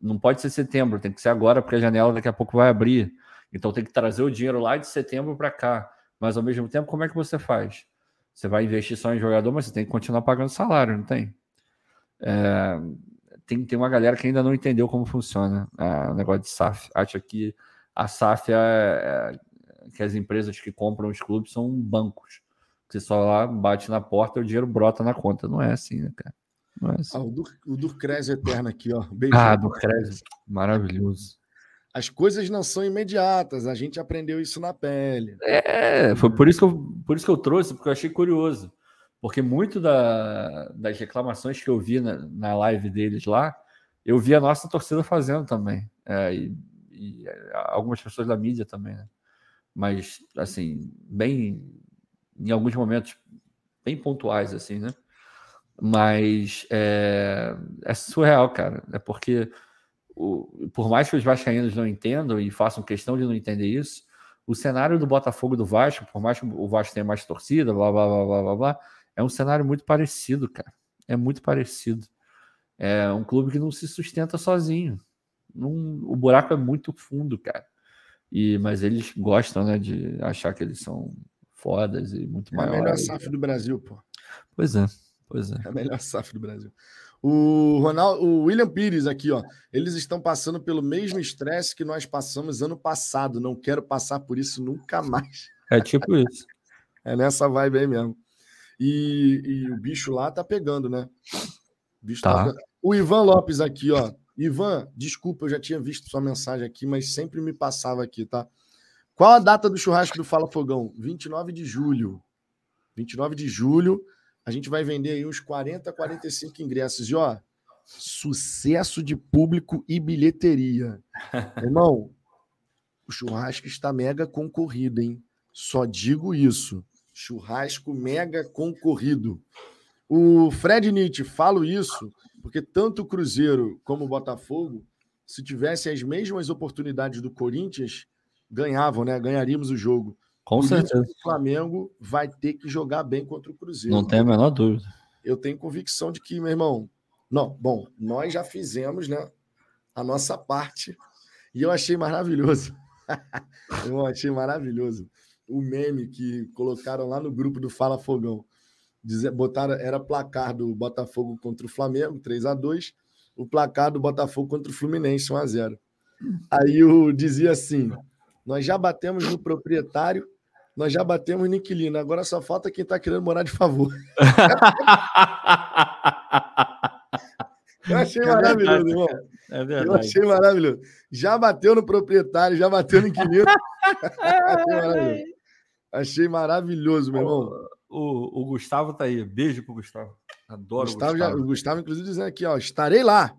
não pode ser setembro, tem que ser agora, porque a janela daqui a pouco vai abrir. Então tem que trazer o dinheiro lá de setembro para cá. Mas ao mesmo tempo, como é que você faz? Você vai investir só em jogador, mas você tem que continuar pagando salário, não tem? É, tem, tem uma galera que ainda não entendeu como funciona é, o negócio de SAF. Acha que a SAF é, é, que as empresas que compram os clubes são bancos. Você só lá bate na porta e o dinheiro brota na conta. Não é assim, né, cara? Mas... Ah, o, Dur, o Durcres Eterno aqui, ó. Beijo. Ah, Durcres, maravilhoso. As coisas não são imediatas, a gente aprendeu isso na pele. É, foi por isso que eu, por isso que eu trouxe, porque eu achei curioso. Porque muito da, das reclamações que eu vi na, na live deles lá, eu vi a nossa torcida fazendo também. É, e, e, algumas pessoas da mídia também, né? Mas, assim, bem. Em alguns momentos bem pontuais, assim, né? Mas é, é surreal, cara. É porque, o, por mais que os vascaínos não entendam e façam questão de não entender isso, o cenário do Botafogo do Vasco, por mais que o Vasco tenha mais torcida, blá, blá, blá, blá, blá, blá é um cenário muito parecido, cara. É muito parecido. É um clube que não se sustenta sozinho. Não, o buraco é muito fundo, cara. E, mas eles gostam, né, de achar que eles são fodas e muito é maiores. É a melhor SAF do Brasil, pô. Pois é. Pois é. É a melhor [LAUGHS] SAF do Brasil. O, Ronaldo, o William Pires aqui, ó. Eles estão passando pelo mesmo estresse que nós passamos ano passado. Não quero passar por isso nunca mais. É tipo isso. [LAUGHS] é nessa vibe aí mesmo. E, e, o bicho lá tá pegando, né? O, bicho tá. tá o Ivan Lopes aqui, ó. Ivan, desculpa, eu já tinha visto sua mensagem aqui, mas sempre me passava aqui, tá? Qual a data do churrasco do Fala Fogão? 29 de julho. 29 de julho a gente vai vender aí uns 40, 45 ingressos. E ó, sucesso de público e bilheteria. [LAUGHS] Irmão, o churrasco está mega concorrido, hein? Só digo isso. Churrasco mega concorrido. O Fred Nietzsche, falo isso porque tanto o Cruzeiro como o Botafogo, se tivessem as mesmas oportunidades do Corinthians, ganhavam, né? Ganharíamos o jogo. Com Por certeza. o Flamengo vai ter que jogar bem contra o Cruzeiro. Não tem a menor dúvida. Eu tenho convicção de que, meu irmão, não, bom, nós já fizemos, né, a nossa parte e eu achei maravilhoso. [LAUGHS] eu achei maravilhoso o meme que colocaram lá no grupo do Fala Fogão. Dizer, botaram, era placar do Botafogo contra o Flamengo, 3 a 2 o placar do Botafogo contra o Fluminense, 1 a 0 Aí o dizia assim: nós já batemos no proprietário, nós já batemos no inquilino, agora só falta quem está querendo morar de favor. [LAUGHS] Eu achei é maravilhoso, irmão. É verdade. Eu achei maravilhoso. Já bateu no proprietário, já bateu no inquilino. [LAUGHS] achei maravilhoso. Achei maravilhoso, meu irmão. O, o, Gustavo tá aí. Beijo pro Gustavo. Adoro Gustavo o Gustavo. Já, o Gustavo, inclusive, dizendo aqui, ó, estarei lá.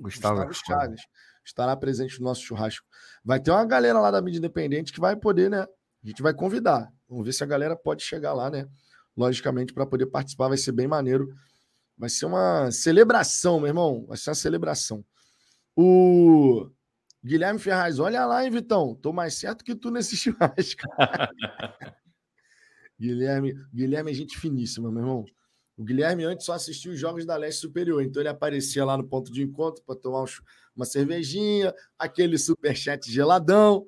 Gustavo, Gustavo Chaves estará presente no nosso churrasco. Vai ter uma galera lá da mídia independente que vai poder, né? A gente vai convidar. Vamos ver se a galera pode chegar lá, né? Logicamente, para poder participar, vai ser bem maneiro. Vai ser uma celebração, meu irmão. Vai ser uma celebração. O Guilherme Ferraz, olha lá, hein, Vitão? Tô mais certo que tu nesse [LAUGHS] churrasco. Guilherme, Guilherme é gente finíssima, meu irmão. O Guilherme antes só assistia os jogos da Leste Superior, então ele aparecia lá no ponto de encontro para tomar uma cervejinha, aquele superchat geladão.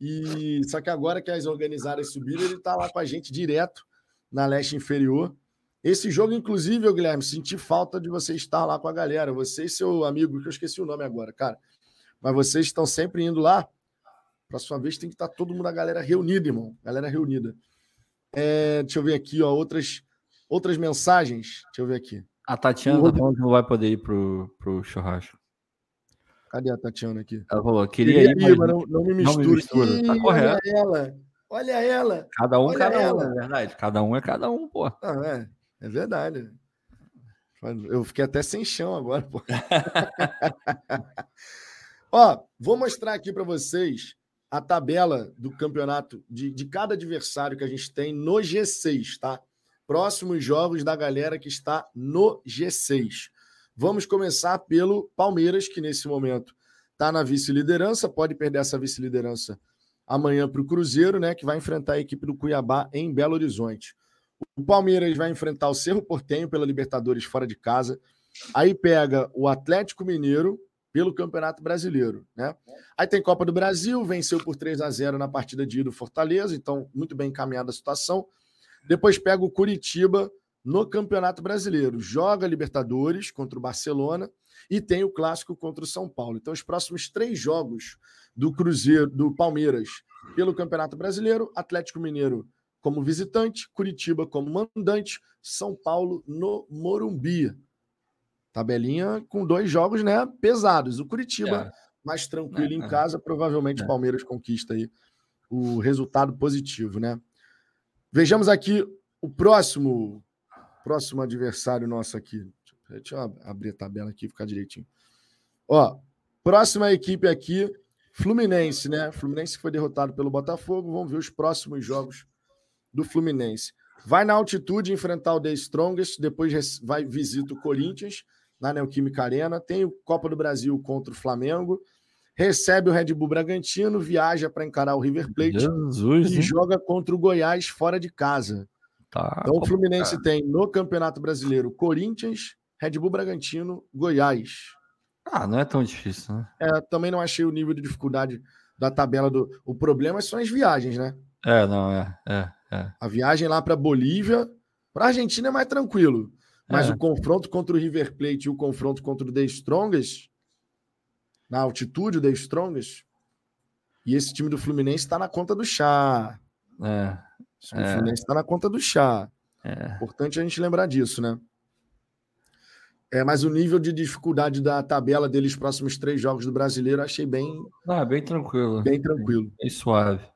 E só que agora que as organizadas subiram, ele está lá com a gente direto na Leste Inferior. Esse jogo, inclusive, eu, Guilherme, senti falta de você estar lá com a galera. Você e seu amigo, que eu esqueci o nome agora, cara. Mas vocês estão sempre indo lá. Próxima vez tem que estar todo mundo, a galera reunida, irmão. Galera reunida. É, deixa eu ver aqui, ó, outras Outras mensagens? Deixa eu ver aqui. A Tatiana Rodrigo... não vai poder ir pro, pro churrasco. Cadê a Tatiana aqui? Ela falou, queria, queria ir, mas, não, não, me mistura. Não me mistura. Ih, tá correto. Olha ela. Olha ela. Cada um, olha cada ela. um, é verdade. Cada um é cada um, pô. Ah, é, é verdade. Eu fiquei até sem chão agora, pô. [LAUGHS] Ó, Vou mostrar aqui para vocês a tabela do campeonato de, de cada adversário que a gente tem no G6, tá? Próximos jogos da galera que está no G6. Vamos começar pelo Palmeiras, que nesse momento está na vice-liderança, pode perder essa vice-liderança amanhã para o Cruzeiro, né? Que vai enfrentar a equipe do Cuiabá em Belo Horizonte. O Palmeiras vai enfrentar o Cerro Portenho pela Libertadores fora de casa. Aí pega o Atlético Mineiro pelo Campeonato Brasileiro, né? Aí tem Copa do Brasil, venceu por 3 a 0 na partida de ida Fortaleza, então muito bem encaminhada a situação. Depois pega o Curitiba no Campeonato Brasileiro, joga Libertadores contra o Barcelona e tem o clássico contra o São Paulo. Então os próximos três jogos do Cruzeiro, do Palmeiras pelo Campeonato Brasileiro, Atlético Mineiro como visitante, Curitiba como mandante, São Paulo no Morumbi. Tabelinha com dois jogos, né, pesados. O Curitiba é. mais tranquilo é, em é. casa, provavelmente o é. Palmeiras conquista aí o resultado positivo, né? Vejamos aqui o próximo próximo adversário nosso aqui. Deixa eu abrir a tabela aqui, ficar direitinho. Ó, próxima equipe aqui, Fluminense, né? Fluminense que foi derrotado pelo Botafogo. Vamos ver os próximos jogos do Fluminense. Vai na altitude enfrentar o The Strongest, depois vai visita o Corinthians na Neoquímica Arena, tem o Copa do Brasil contra o Flamengo, recebe o Red Bull Bragantino, viaja para encarar o River Plate Jesus, e hein? joga contra o Goiás fora de casa. Tá, então o Fluminense tem no Campeonato Brasileiro Corinthians, Red Bull Bragantino, Goiás. Ah, não é tão difícil, né? É, também não achei o nível de dificuldade da tabela do. O problema são as viagens, né? É, não, é. é. É. A viagem lá para Bolívia, para Argentina é mais tranquilo. Mas é. o confronto contra o River Plate e o confronto contra o The Strongest, na altitude, o The Strongest, e esse time do Fluminense está na conta do chá. É. O é. Fluminense está na conta do chá. É. Importante a gente lembrar disso, né? É, mas o nível de dificuldade da tabela deles próximos três jogos do brasileiro achei bem. Ah, bem tranquilo. Bem tranquilo. Bem suave.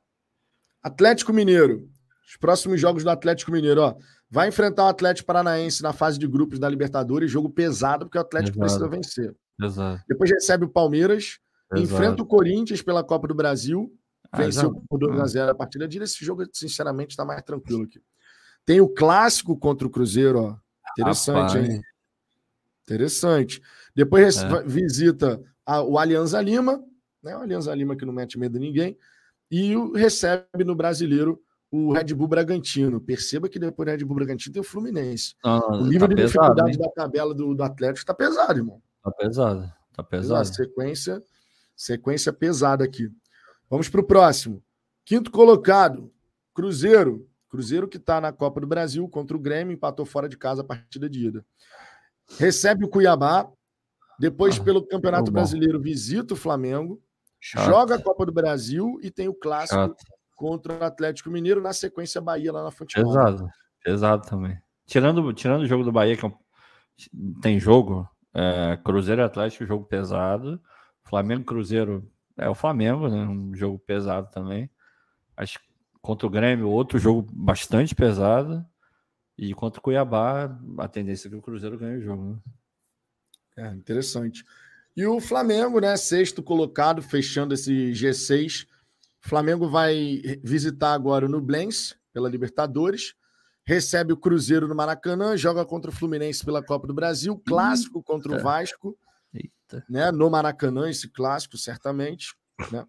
Atlético Mineiro. Os próximos jogos do Atlético Mineiro, ó. Vai enfrentar o Atlético Paranaense na fase de grupos da Libertadores, jogo pesado, porque o Atlético Exato. precisa vencer. Exato. Depois recebe o Palmeiras, Exato. enfrenta o Corinthians pela Copa do Brasil, ah, venceu por 2x0 a partida de Esse jogo, sinceramente, está mais tranquilo aqui. Tem o clássico contra o Cruzeiro, ó. Interessante, Rapaz. hein? Interessante. Depois é. visita a, o Alianza Lima, né? O Alianza Lima que não mete medo em ninguém, e o, recebe no brasileiro o Red Bull Bragantino. Perceba que depois do Red Bull Bragantino tem o Fluminense. o nível tá de pesado, dificuldade hein? da tabela do, do Atlético está pesado, irmão. Tá pesado, tá pesado. Sequência, sequência pesada aqui. Vamos para o próximo. Quinto colocado, Cruzeiro. Cruzeiro que está na Copa do Brasil contra o Grêmio, empatou fora de casa a partida de ida. Recebe o Cuiabá, depois, ah, pelo Campeonato Brasileiro, visita o Flamengo, Chato. joga a Copa do Brasil e tem o clássico Chato contra o Atlético Mineiro, na sequência Bahia lá na Fonte Pesado, pesado também. Tirando, tirando o jogo do Bahia, que é tem jogo, é, Cruzeiro e Atlético, jogo pesado. Flamengo Cruzeiro é o Flamengo, né? Um jogo pesado também. Acho que contra o Grêmio, outro jogo bastante pesado. E contra o Cuiabá, a tendência é que o Cruzeiro ganhe o jogo. Né? É, interessante. E o Flamengo, né? Sexto colocado, fechando esse G6 Flamengo vai visitar agora o Nublense pela Libertadores, recebe o Cruzeiro no Maracanã, joga contra o Fluminense pela Copa do Brasil, clássico contra o Vasco, Eita. né? No Maracanã, esse clássico, certamente. Né?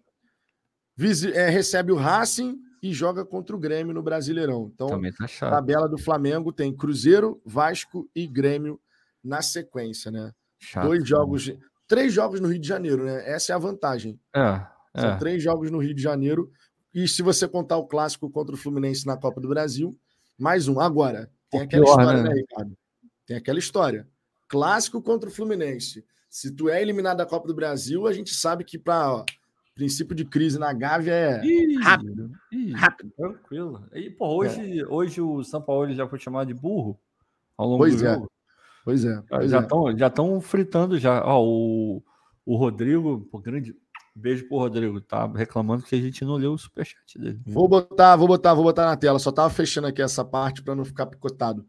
É, recebe o Racing e joga contra o Grêmio no Brasileirão. Então, tá a tabela do Flamengo tem Cruzeiro, Vasco e Grêmio na sequência, né? Chato, Dois jogos, três jogos no Rio de Janeiro, né? Essa é a vantagem. É. São é. três jogos no Rio de Janeiro. E se você contar o clássico contra o Fluminense na Copa do Brasil, mais um. Agora, tem aquela pior, história, né? né, Ricardo? Tem aquela história. Clássico contra o Fluminense. Se tu é eliminado da Copa do Brasil, a gente sabe que para princípio de crise na Gávea é Ih, rápido. Ih, rápido. Tranquilo. E, pô, hoje, é. hoje o São Paulo já foi chamado de burro ao longo pois do é. jogo. Pois é. Pois já estão é. já tão fritando já. Ó, o, o Rodrigo, pô, grande, Beijo pro Rodrigo, tá reclamando que a gente não leu o superchat dele. Vou botar, vou botar, vou botar na tela. Só tava fechando aqui essa parte para não ficar picotado.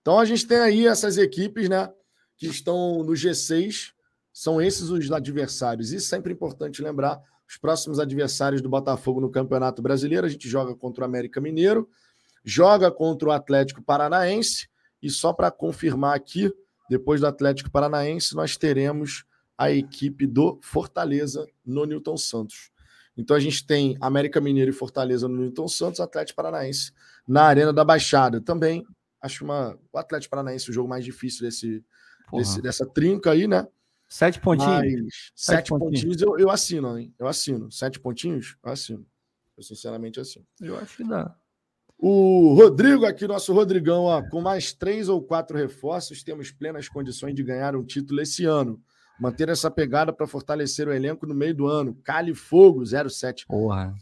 Então a gente tem aí essas equipes, né, que estão no G6. São esses os adversários. E sempre importante lembrar: os próximos adversários do Botafogo no Campeonato Brasileiro, a gente joga contra o América Mineiro, joga contra o Atlético Paranaense, e só para confirmar aqui, depois do Atlético Paranaense, nós teremos a equipe do Fortaleza no Newton Santos. Então a gente tem América Mineiro e Fortaleza no Newton Santos, Atlético Paranaense na Arena da Baixada. Também acho uma, o Atlético Paranaense o jogo mais difícil desse, desse dessa trinca aí, né? Sete pontinhos. Mas, sete, sete pontinhos, pontinhos eu, eu, assino, hein? Eu assino. Sete pontinhos, eu assino. Eu sinceramente assino. Eu acho que dá. O Rodrigo, aqui, nosso Rodrigão, ó, com mais três ou quatro reforços, temos plenas condições de ganhar um título esse ano. Manter essa pegada para fortalecer o elenco no meio do ano. Cali Fogo, 07. Porra.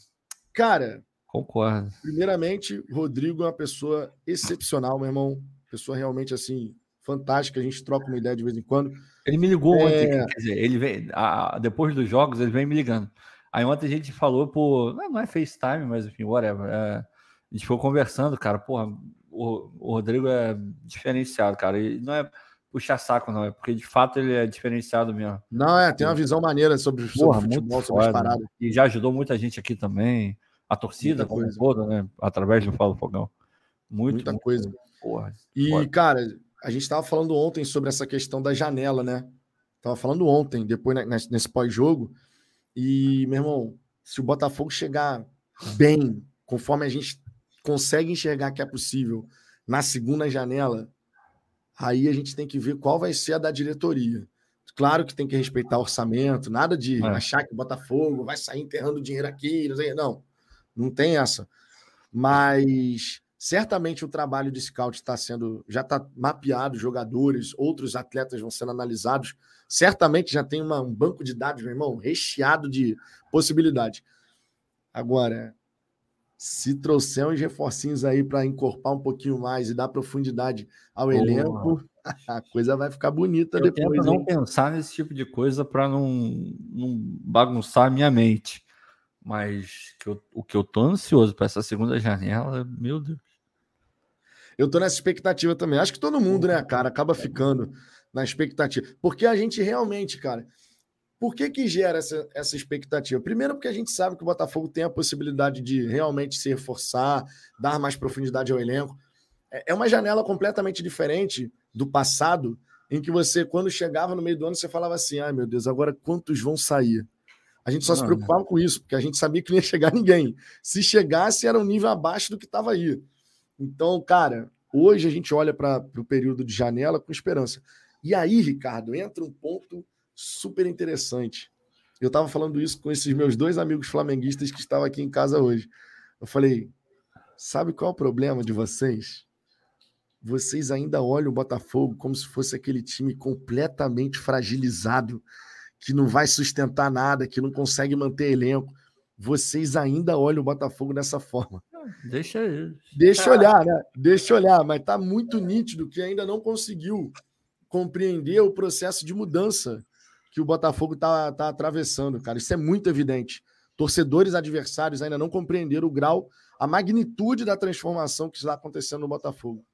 Cara, concordo. Primeiramente, Rodrigo é uma pessoa excepcional, meu irmão. Pessoa realmente assim, fantástica. A gente troca uma ideia de vez em quando. Ele me ligou é... ontem, quer dizer, ele vem, a, depois dos jogos, ele vem me ligando. Aí ontem a gente falou por. Não é FaceTime, mas enfim, whatever. É, a gente ficou conversando, cara. Porra, o, o Rodrigo é diferenciado, cara. E não é puxar saco, não. É porque de fato ele é diferenciado mesmo. Não, é, tem uma visão maneira sobre, Porra, sobre futebol, sobre as paradas. E já ajudou muita gente aqui também. A torcida como toda, né? Através do Falo Fogão. Muito, muita muito, coisa. Porra, e, porra. cara, a gente estava falando ontem sobre essa questão da janela, né? Tava falando ontem, depois né, nesse pós-jogo. E, meu irmão, se o Botafogo chegar bem, conforme a gente consegue enxergar que é possível, na segunda janela, Aí a gente tem que ver qual vai ser a da diretoria. Claro que tem que respeitar o orçamento, nada de é. achar que o Botafogo vai sair enterrando dinheiro aqui, não, sei, não, não tem essa. Mas certamente o trabalho de scout está sendo, já está mapeado, jogadores, outros atletas vão sendo analisados. Certamente já tem uma, um banco de dados, meu irmão, recheado de possibilidades. Agora, se trouxer uns reforcinhos aí para encorpar um pouquinho mais e dar profundidade ao Boa. elenco, [LAUGHS] a coisa vai ficar bonita eu depois. Tento não pensar nesse tipo de coisa para não, não bagunçar a minha mente. Mas que eu, o que eu tô ansioso para essa segunda janela, meu Deus. Eu tô nessa expectativa também. Acho que todo mundo, né, cara, acaba ficando na expectativa. Porque a gente realmente, cara, por que, que gera essa, essa expectativa? Primeiro, porque a gente sabe que o Botafogo tem a possibilidade de realmente se reforçar, dar mais profundidade ao elenco. É, é uma janela completamente diferente do passado, em que você, quando chegava no meio do ano, você falava assim: ai meu Deus, agora quantos vão sair? A gente só se preocupava não. com isso, porque a gente sabia que não ia chegar ninguém. Se chegasse, era um nível abaixo do que estava aí. Então, cara, hoje a gente olha para o período de janela com esperança. E aí, Ricardo, entra um ponto super interessante. Eu estava falando isso com esses meus dois amigos flamenguistas que estavam aqui em casa hoje. Eu falei: sabe qual é o problema de vocês? Vocês ainda olham o Botafogo como se fosse aquele time completamente fragilizado, que não vai sustentar nada, que não consegue manter elenco. Vocês ainda olham o Botafogo dessa forma. Deixa. Deixa olhar, né? Deixa olhar, mas tá muito nítido que ainda não conseguiu compreender o processo de mudança que o Botafogo está tá atravessando, cara. Isso é muito evidente. Torcedores adversários ainda não compreenderam o grau, a magnitude da transformação que está acontecendo no Botafogo.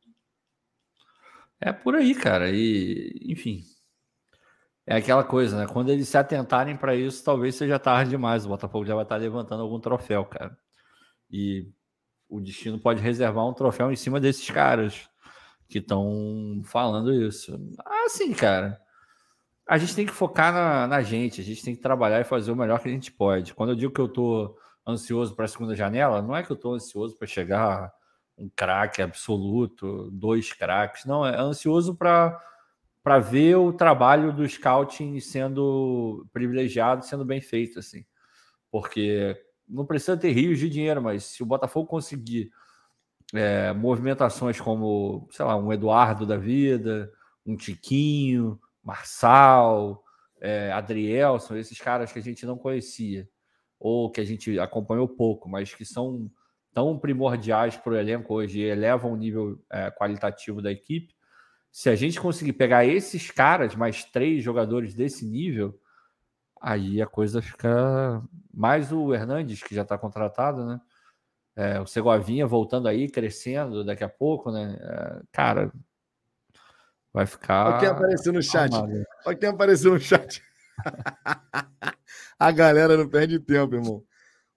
É por aí, cara. E, enfim, é aquela coisa, né? Quando eles se atentarem para isso, talvez seja tarde demais. O Botafogo já vai estar levantando algum troféu, cara. E o destino pode reservar um troféu em cima desses caras que estão falando isso. Assim, cara a gente tem que focar na, na, gente, a gente tem que trabalhar e fazer o melhor que a gente pode. Quando eu digo que eu estou ansioso para a segunda janela, não é que eu estou ansioso para chegar um craque absoluto, dois craques, não, é ansioso para para ver o trabalho do scouting sendo privilegiado, sendo bem feito, assim. Porque não precisa ter rios de dinheiro, mas se o Botafogo conseguir é, movimentações como, sei lá, um Eduardo da vida, um Tiquinho, Marçal, é, Adriel, são esses caras que a gente não conhecia, ou que a gente acompanhou pouco, mas que são tão primordiais para o elenco hoje e elevam o nível é, qualitativo da equipe. Se a gente conseguir pegar esses caras, mais três jogadores desse nível, aí a coisa fica. Mais o Hernandes, que já está contratado, né? É, o Segovinha voltando aí, crescendo daqui a pouco, né? É, cara, Vai ficar. Olha quem apareceu no chat. Olha quem apareceu no chat. [LAUGHS] A galera não perde tempo, irmão.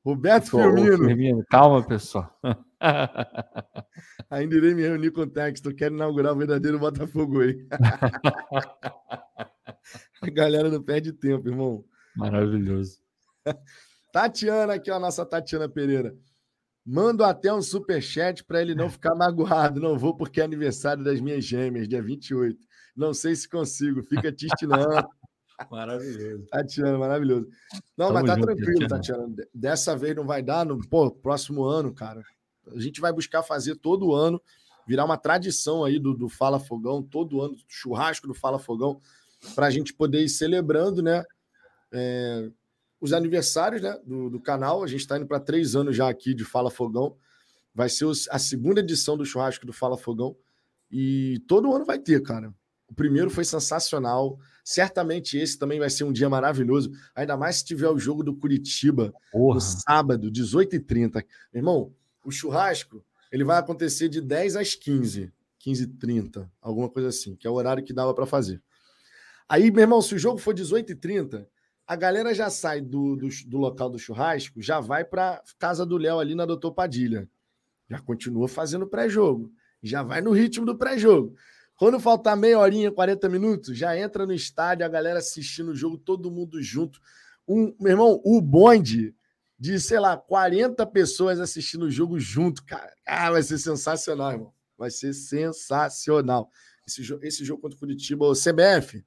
Roberto Pô, Firmino. Firmino. Calma, pessoal. [LAUGHS] Ainda irei me reunir com o Texto. Quero inaugurar o verdadeiro Botafogo aí. [LAUGHS] a galera não perde tempo, irmão. Maravilhoso. [LAUGHS] Tatiana, aqui, ó, a nossa Tatiana Pereira. Mando até um superchat para ele não ficar magoado. Não vou porque é aniversário das minhas gêmeas, dia 28. Não sei se consigo. Fica tistilando. [LAUGHS] Maravilhoso. Tatiana, maravilhoso. Não, Tamo mas tá junto, tranquilo, Tatiana. Tatiana. Dessa vez não vai dar. No pô, próximo ano, cara. A gente vai buscar fazer todo ano, virar uma tradição aí do, do Fala Fogão, todo ano, churrasco do Fala Fogão, para a gente poder ir celebrando, né? É, os aniversários né, do, do canal. A gente está indo para três anos já aqui de Fala Fogão. Vai ser a segunda edição do churrasco do Fala Fogão. E todo ano vai ter, cara. O primeiro foi sensacional. Certamente esse também vai ser um dia maravilhoso. Ainda mais se tiver o jogo do Curitiba Porra. no sábado, 18h30. Irmão, o churrasco ele vai acontecer de 10 às 15, 15h30, alguma coisa assim, que é o horário que dava para fazer. Aí, meu irmão, se o jogo for 18h30, a galera já sai do, do, do local do churrasco, já vai para casa do Léo ali na Doutor Padilha. Já continua fazendo pré-jogo. Já vai no ritmo do pré-jogo. Quando faltar meia horinha, 40 minutos, já entra no estádio, a galera assistindo o jogo, todo mundo junto. Um, meu irmão, o bonde de, sei lá, 40 pessoas assistindo o jogo junto, cara. Ah, vai ser sensacional, irmão. Vai ser sensacional. Esse, esse jogo contra o Curitiba, o CBF,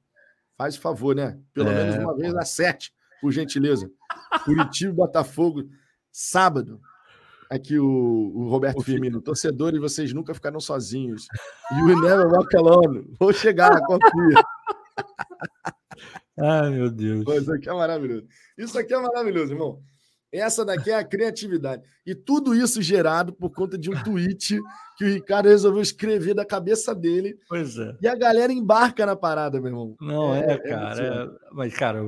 faz favor, né? Pelo é, menos uma vez às sete, por gentileza. Curitiba Botafogo, sábado. Aqui o, o Roberto o Firmino, torcedor e vocês nunca ficaram sozinhos. You never walk alone. Vou chegar, confia. Ai, meu Deus. Isso aqui é maravilhoso. Isso aqui é maravilhoso, irmão. Essa daqui é a criatividade. E tudo isso gerado por conta de um tweet que o Ricardo resolveu escrever da cabeça dele. Pois é. E a galera embarca na parada, meu irmão. Não é, é, é cara. É... Mas, cara,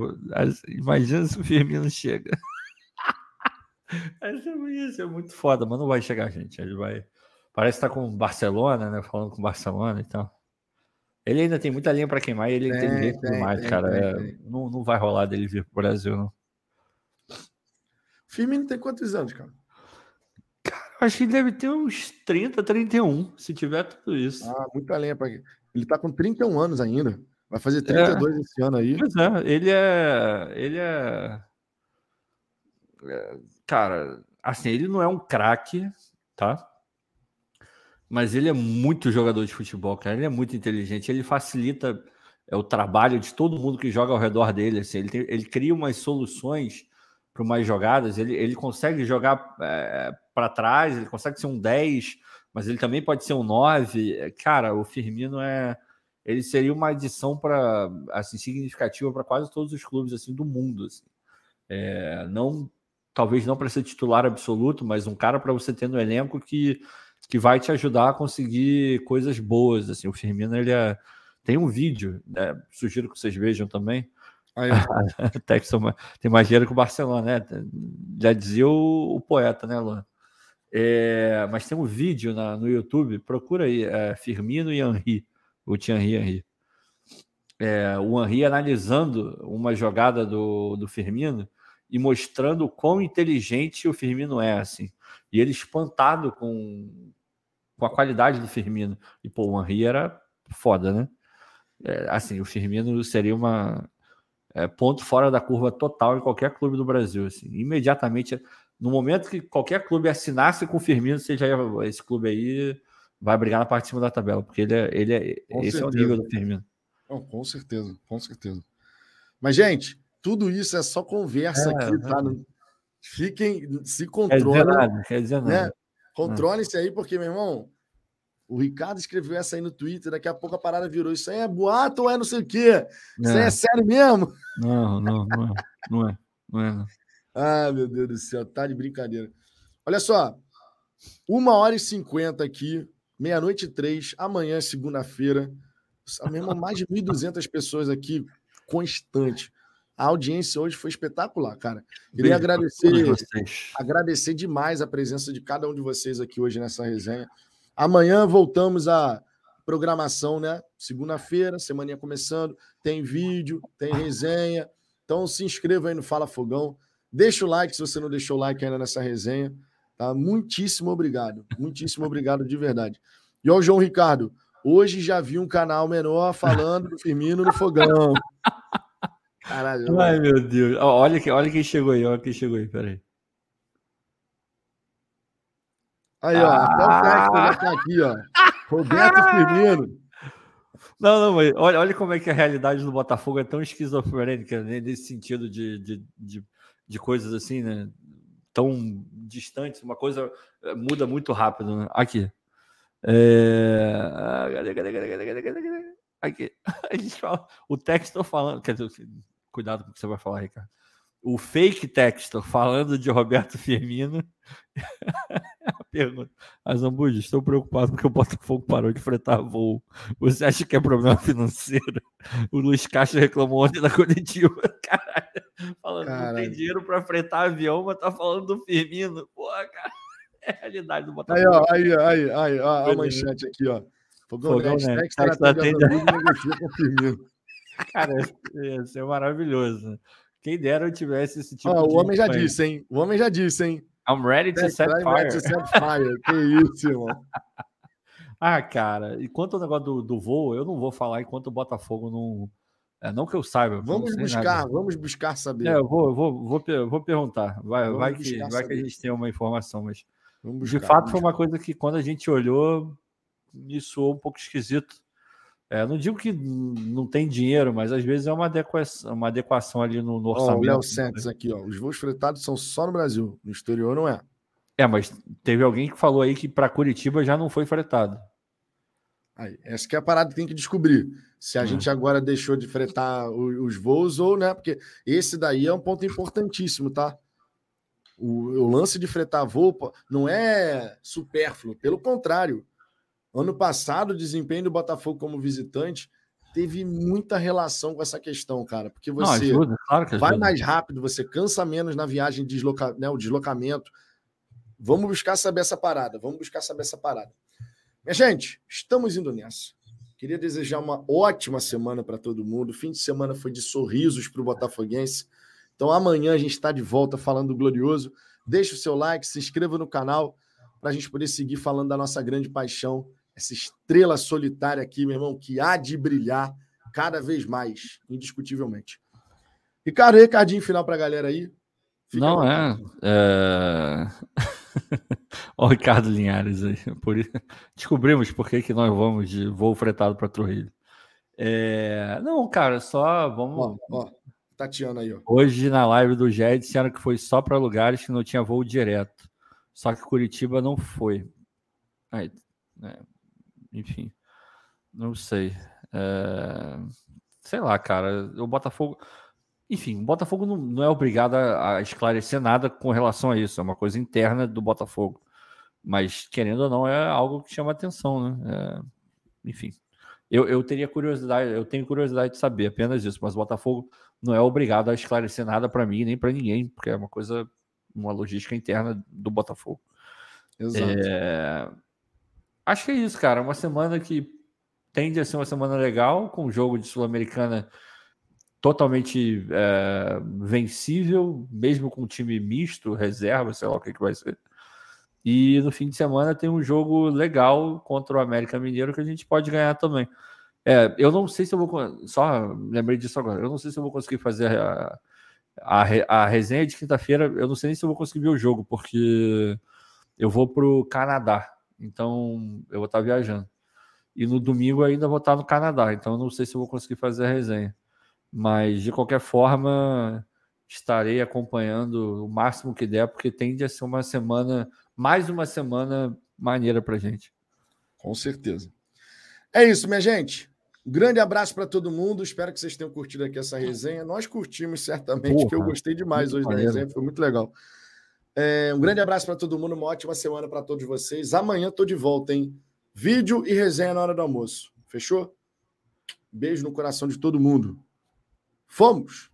imagina se o Firmino chega. [LAUGHS] Isso é muito foda, mas não vai chegar, gente. Ele vai. Parece que tá com o Barcelona, né? Falando com o Barcelona e então. tal. Ele ainda tem muita linha para queimar e ele é inteligente demais, cara. É, não, não vai rolar dele vir pro Brasil, não. Firmino tem quantos anos, cara? Cara, acho que deve ter uns 30, 31, se tiver tudo isso. Ah, muita lenha para Ele tá com 31 anos ainda. Vai fazer 32 é. esse ano aí. Pois é, ele é. Ele é. é cara, assim, ele não é um craque, tá? Mas ele é muito jogador de futebol, cara. Ele é muito inteligente. Ele facilita é, o trabalho de todo mundo que joga ao redor dele. Assim. Ele, tem, ele cria umas soluções para umas jogadas, ele, ele consegue jogar é, para trás, ele consegue ser um 10, mas ele também pode ser um 9. Cara, o Firmino é. Ele seria uma adição para assim, significativa para quase todos os clubes assim do mundo. Assim. É, não talvez não para ser titular absoluto, mas um cara para você ter no elenco que, que vai te ajudar a conseguir coisas boas. Assim, o Firmino ele é, tem um vídeo, né, sugiro que vocês vejam também, Aí, Texas [LAUGHS] tem mais dinheiro que o Barcelona, né? Já dizia o, o poeta, né, Luan? É, mas tem um vídeo na, no YouTube, procura aí, é, Firmino e Henri, o Thierry Henry. É, o Henri analisando uma jogada do, do Firmino e mostrando o quão inteligente o Firmino é, assim. E ele espantado com, com a qualidade do Firmino. E, pô, o Henri era foda, né? É, assim, o Firmino seria uma, é, ponto fora da curva total em qualquer clube do Brasil. Assim. Imediatamente, no momento que qualquer clube assinasse com o Firmino, seja esse clube aí vai brigar na parte de cima da tabela, porque ele é, ele é esse certeza. é o nível do Firmino. Não, com certeza, com certeza. Mas, gente, tudo isso é só conversa é, aqui, tá? Fiquem, se controlem. Quer dizer nada, quer dizer né? nada. Né? Controlem-se aí, porque, meu irmão, o Ricardo escreveu essa aí no Twitter, daqui a pouco a parada virou. Isso aí é boato ou é não sei o quê? Isso aí é, é sério mesmo? Não, não, não é. Não é. Não é não. Ah, meu Deus do céu, tá de brincadeira. Olha só, uma hora e cinquenta aqui, meia-noite e três, amanhã, segunda-feira. Mesmo mais de 1.200 pessoas aqui, constante. A audiência hoje foi espetacular, cara. Queria agradecer, agradecer demais a presença de cada um de vocês aqui hoje nessa resenha. Amanhã voltamos à programação, né? Segunda-feira, semaninha começando, tem vídeo, tem resenha. Então se inscreva aí no Fala Fogão. Deixa o like se você não deixou o like ainda nessa resenha. Tá? Muitíssimo obrigado. Muitíssimo obrigado de verdade. E ó, João Ricardo, hoje já vi um canal menor falando do Firmino no fogão. [LAUGHS] Caralho. Ai, meu Deus. Olha, olha quem chegou aí, olha quem chegou aí, peraí. Aí, ó, ah! até o técnico já tá aqui, ó. Roberto [LAUGHS] Firmino. Não, não, mas olha, olha como é que a realidade do Botafogo é tão esquizofrênica, né, nesse sentido de, de, de, de coisas assim, né? Tão distantes, uma coisa eh, muda muito rápido, né? Aqui. É... Aqui. [LAUGHS] A gente fala, o texto falando, quer dizer, cuidado com o que você vai falar, Ricardo o fake texto falando de Roberto Firmino. [LAUGHS] a pergunta. Azambuja, estou preocupado porque o Botafogo parou de fretar voo. Você acha que é problema financeiro? O Luiz Castro reclamou ontem na coletiva. [LAUGHS] Caralho, falando que não tem dinheiro para fretar avião, mas tá falando do Firmino. Porra, cara. [LAUGHS] É a realidade do Botafogo. Aí, ó, aí, aí, aí, ó, a manchete aqui, ó. Fogão, Fogão né? Next, com Firmino. Cara, isso é maravilhoso. Quem dera eu tivesse esse tipo oh, de. O homem já disse, hein? O homem já disse, hein? I'm ready to set fire. Ready to set fire. que isso, irmão. [LAUGHS] Ah, cara, enquanto o negócio do, do voo, eu não vou falar enquanto o Botafogo não. É, não que eu saiba. Vamos buscar, nada. vamos buscar saber. É, eu vou, vou, vou, vou perguntar. Vai, vai que, vai que a gente tem uma informação, mas buscar, de fato foi uma coisa que quando a gente olhou me soou um pouco esquisito. É, não digo que não tem dinheiro, mas às vezes é uma adequação, uma adequação ali no, no orçamento. Ó, o Léo Santos aqui, ó. Os voos fretados são só no Brasil, no exterior não é. É, mas teve alguém que falou aí que para Curitiba já não foi fretado. Aí, essa que é a parada que tem que descobrir. Se a hum. gente agora deixou de fretar os, os, voos ou, né? Porque esse daí é um ponto importantíssimo, tá? O, o lance de fretar voo não é supérfluo, pelo contrário Ano passado, o desempenho do Botafogo como visitante teve muita relação com essa questão, cara, porque você Não, ajuda, claro vai mais rápido, você cansa menos na viagem, desloca, né, o deslocamento. Vamos buscar saber essa parada, vamos buscar saber essa parada. Minha gente, estamos indo nessa. Queria desejar uma ótima semana para todo mundo. O fim de semana foi de sorrisos para o Botafoguense. Então amanhã a gente está de volta falando do Glorioso. Deixe o seu like, se inscreva no canal para a gente poder seguir falando da nossa grande paixão essa estrela solitária aqui, meu irmão, que há de brilhar cada vez mais, indiscutivelmente. Ricardo, recadinho final para a galera aí. Fica Não, é. é... [LAUGHS] o Ricardo Linhares aí. Por... Descobrimos por que, que nós vamos de voo fretado para Trujillo. É... Não, cara, só vamos. Ó, ó, Tatiana aí, ó. Hoje na live do GED disseram que foi só para lugares que não tinha voo direto. Só que Curitiba não foi. Aí, né? Enfim, não sei. É... Sei lá, cara. O Botafogo. Enfim, o Botafogo não, não é obrigado a, a, esclarecer nada com relação a isso. É uma coisa interna do Botafogo. Mas, querendo ou não, é algo que chama atenção, né? É... Enfim. Eu, eu teria curiosidade, eu tenho curiosidade de saber apenas isso, mas o Botafogo não é obrigado a esclarecer nada para mim nem para ninguém, porque é uma coisa, uma logística interna do Botafogo. Exato. É... Acho que é isso, cara. Uma semana que tende a ser uma semana legal, com o jogo de Sul-Americana totalmente é, vencível, mesmo com time misto, reserva, sei lá o que, que vai ser. E no fim de semana tem um jogo legal contra o América Mineiro que a gente pode ganhar também. É, eu não sei se eu vou. Só lembrei disso agora. Eu não sei se eu vou conseguir fazer a, a, a resenha de quinta-feira. Eu não sei nem se eu vou conseguir ver o jogo, porque eu vou para o Canadá então eu vou estar viajando. E no domingo ainda vou estar no Canadá, então não sei se eu vou conseguir fazer a resenha. Mas de qualquer forma, estarei acompanhando o máximo que der, porque tende a ser uma semana, mais uma semana maneira para gente. Com certeza. É isso, minha gente. Um grande abraço para todo mundo. Espero que vocês tenham curtido aqui essa resenha. Nós curtimos certamente, Porra, que eu gostei demais hoje maneiro. da resenha, foi muito legal. É, um grande abraço para todo mundo, uma ótima semana para todos vocês. Amanhã tô de volta, hein? Vídeo e resenha na hora do almoço. Fechou? Beijo no coração de todo mundo. Fomos!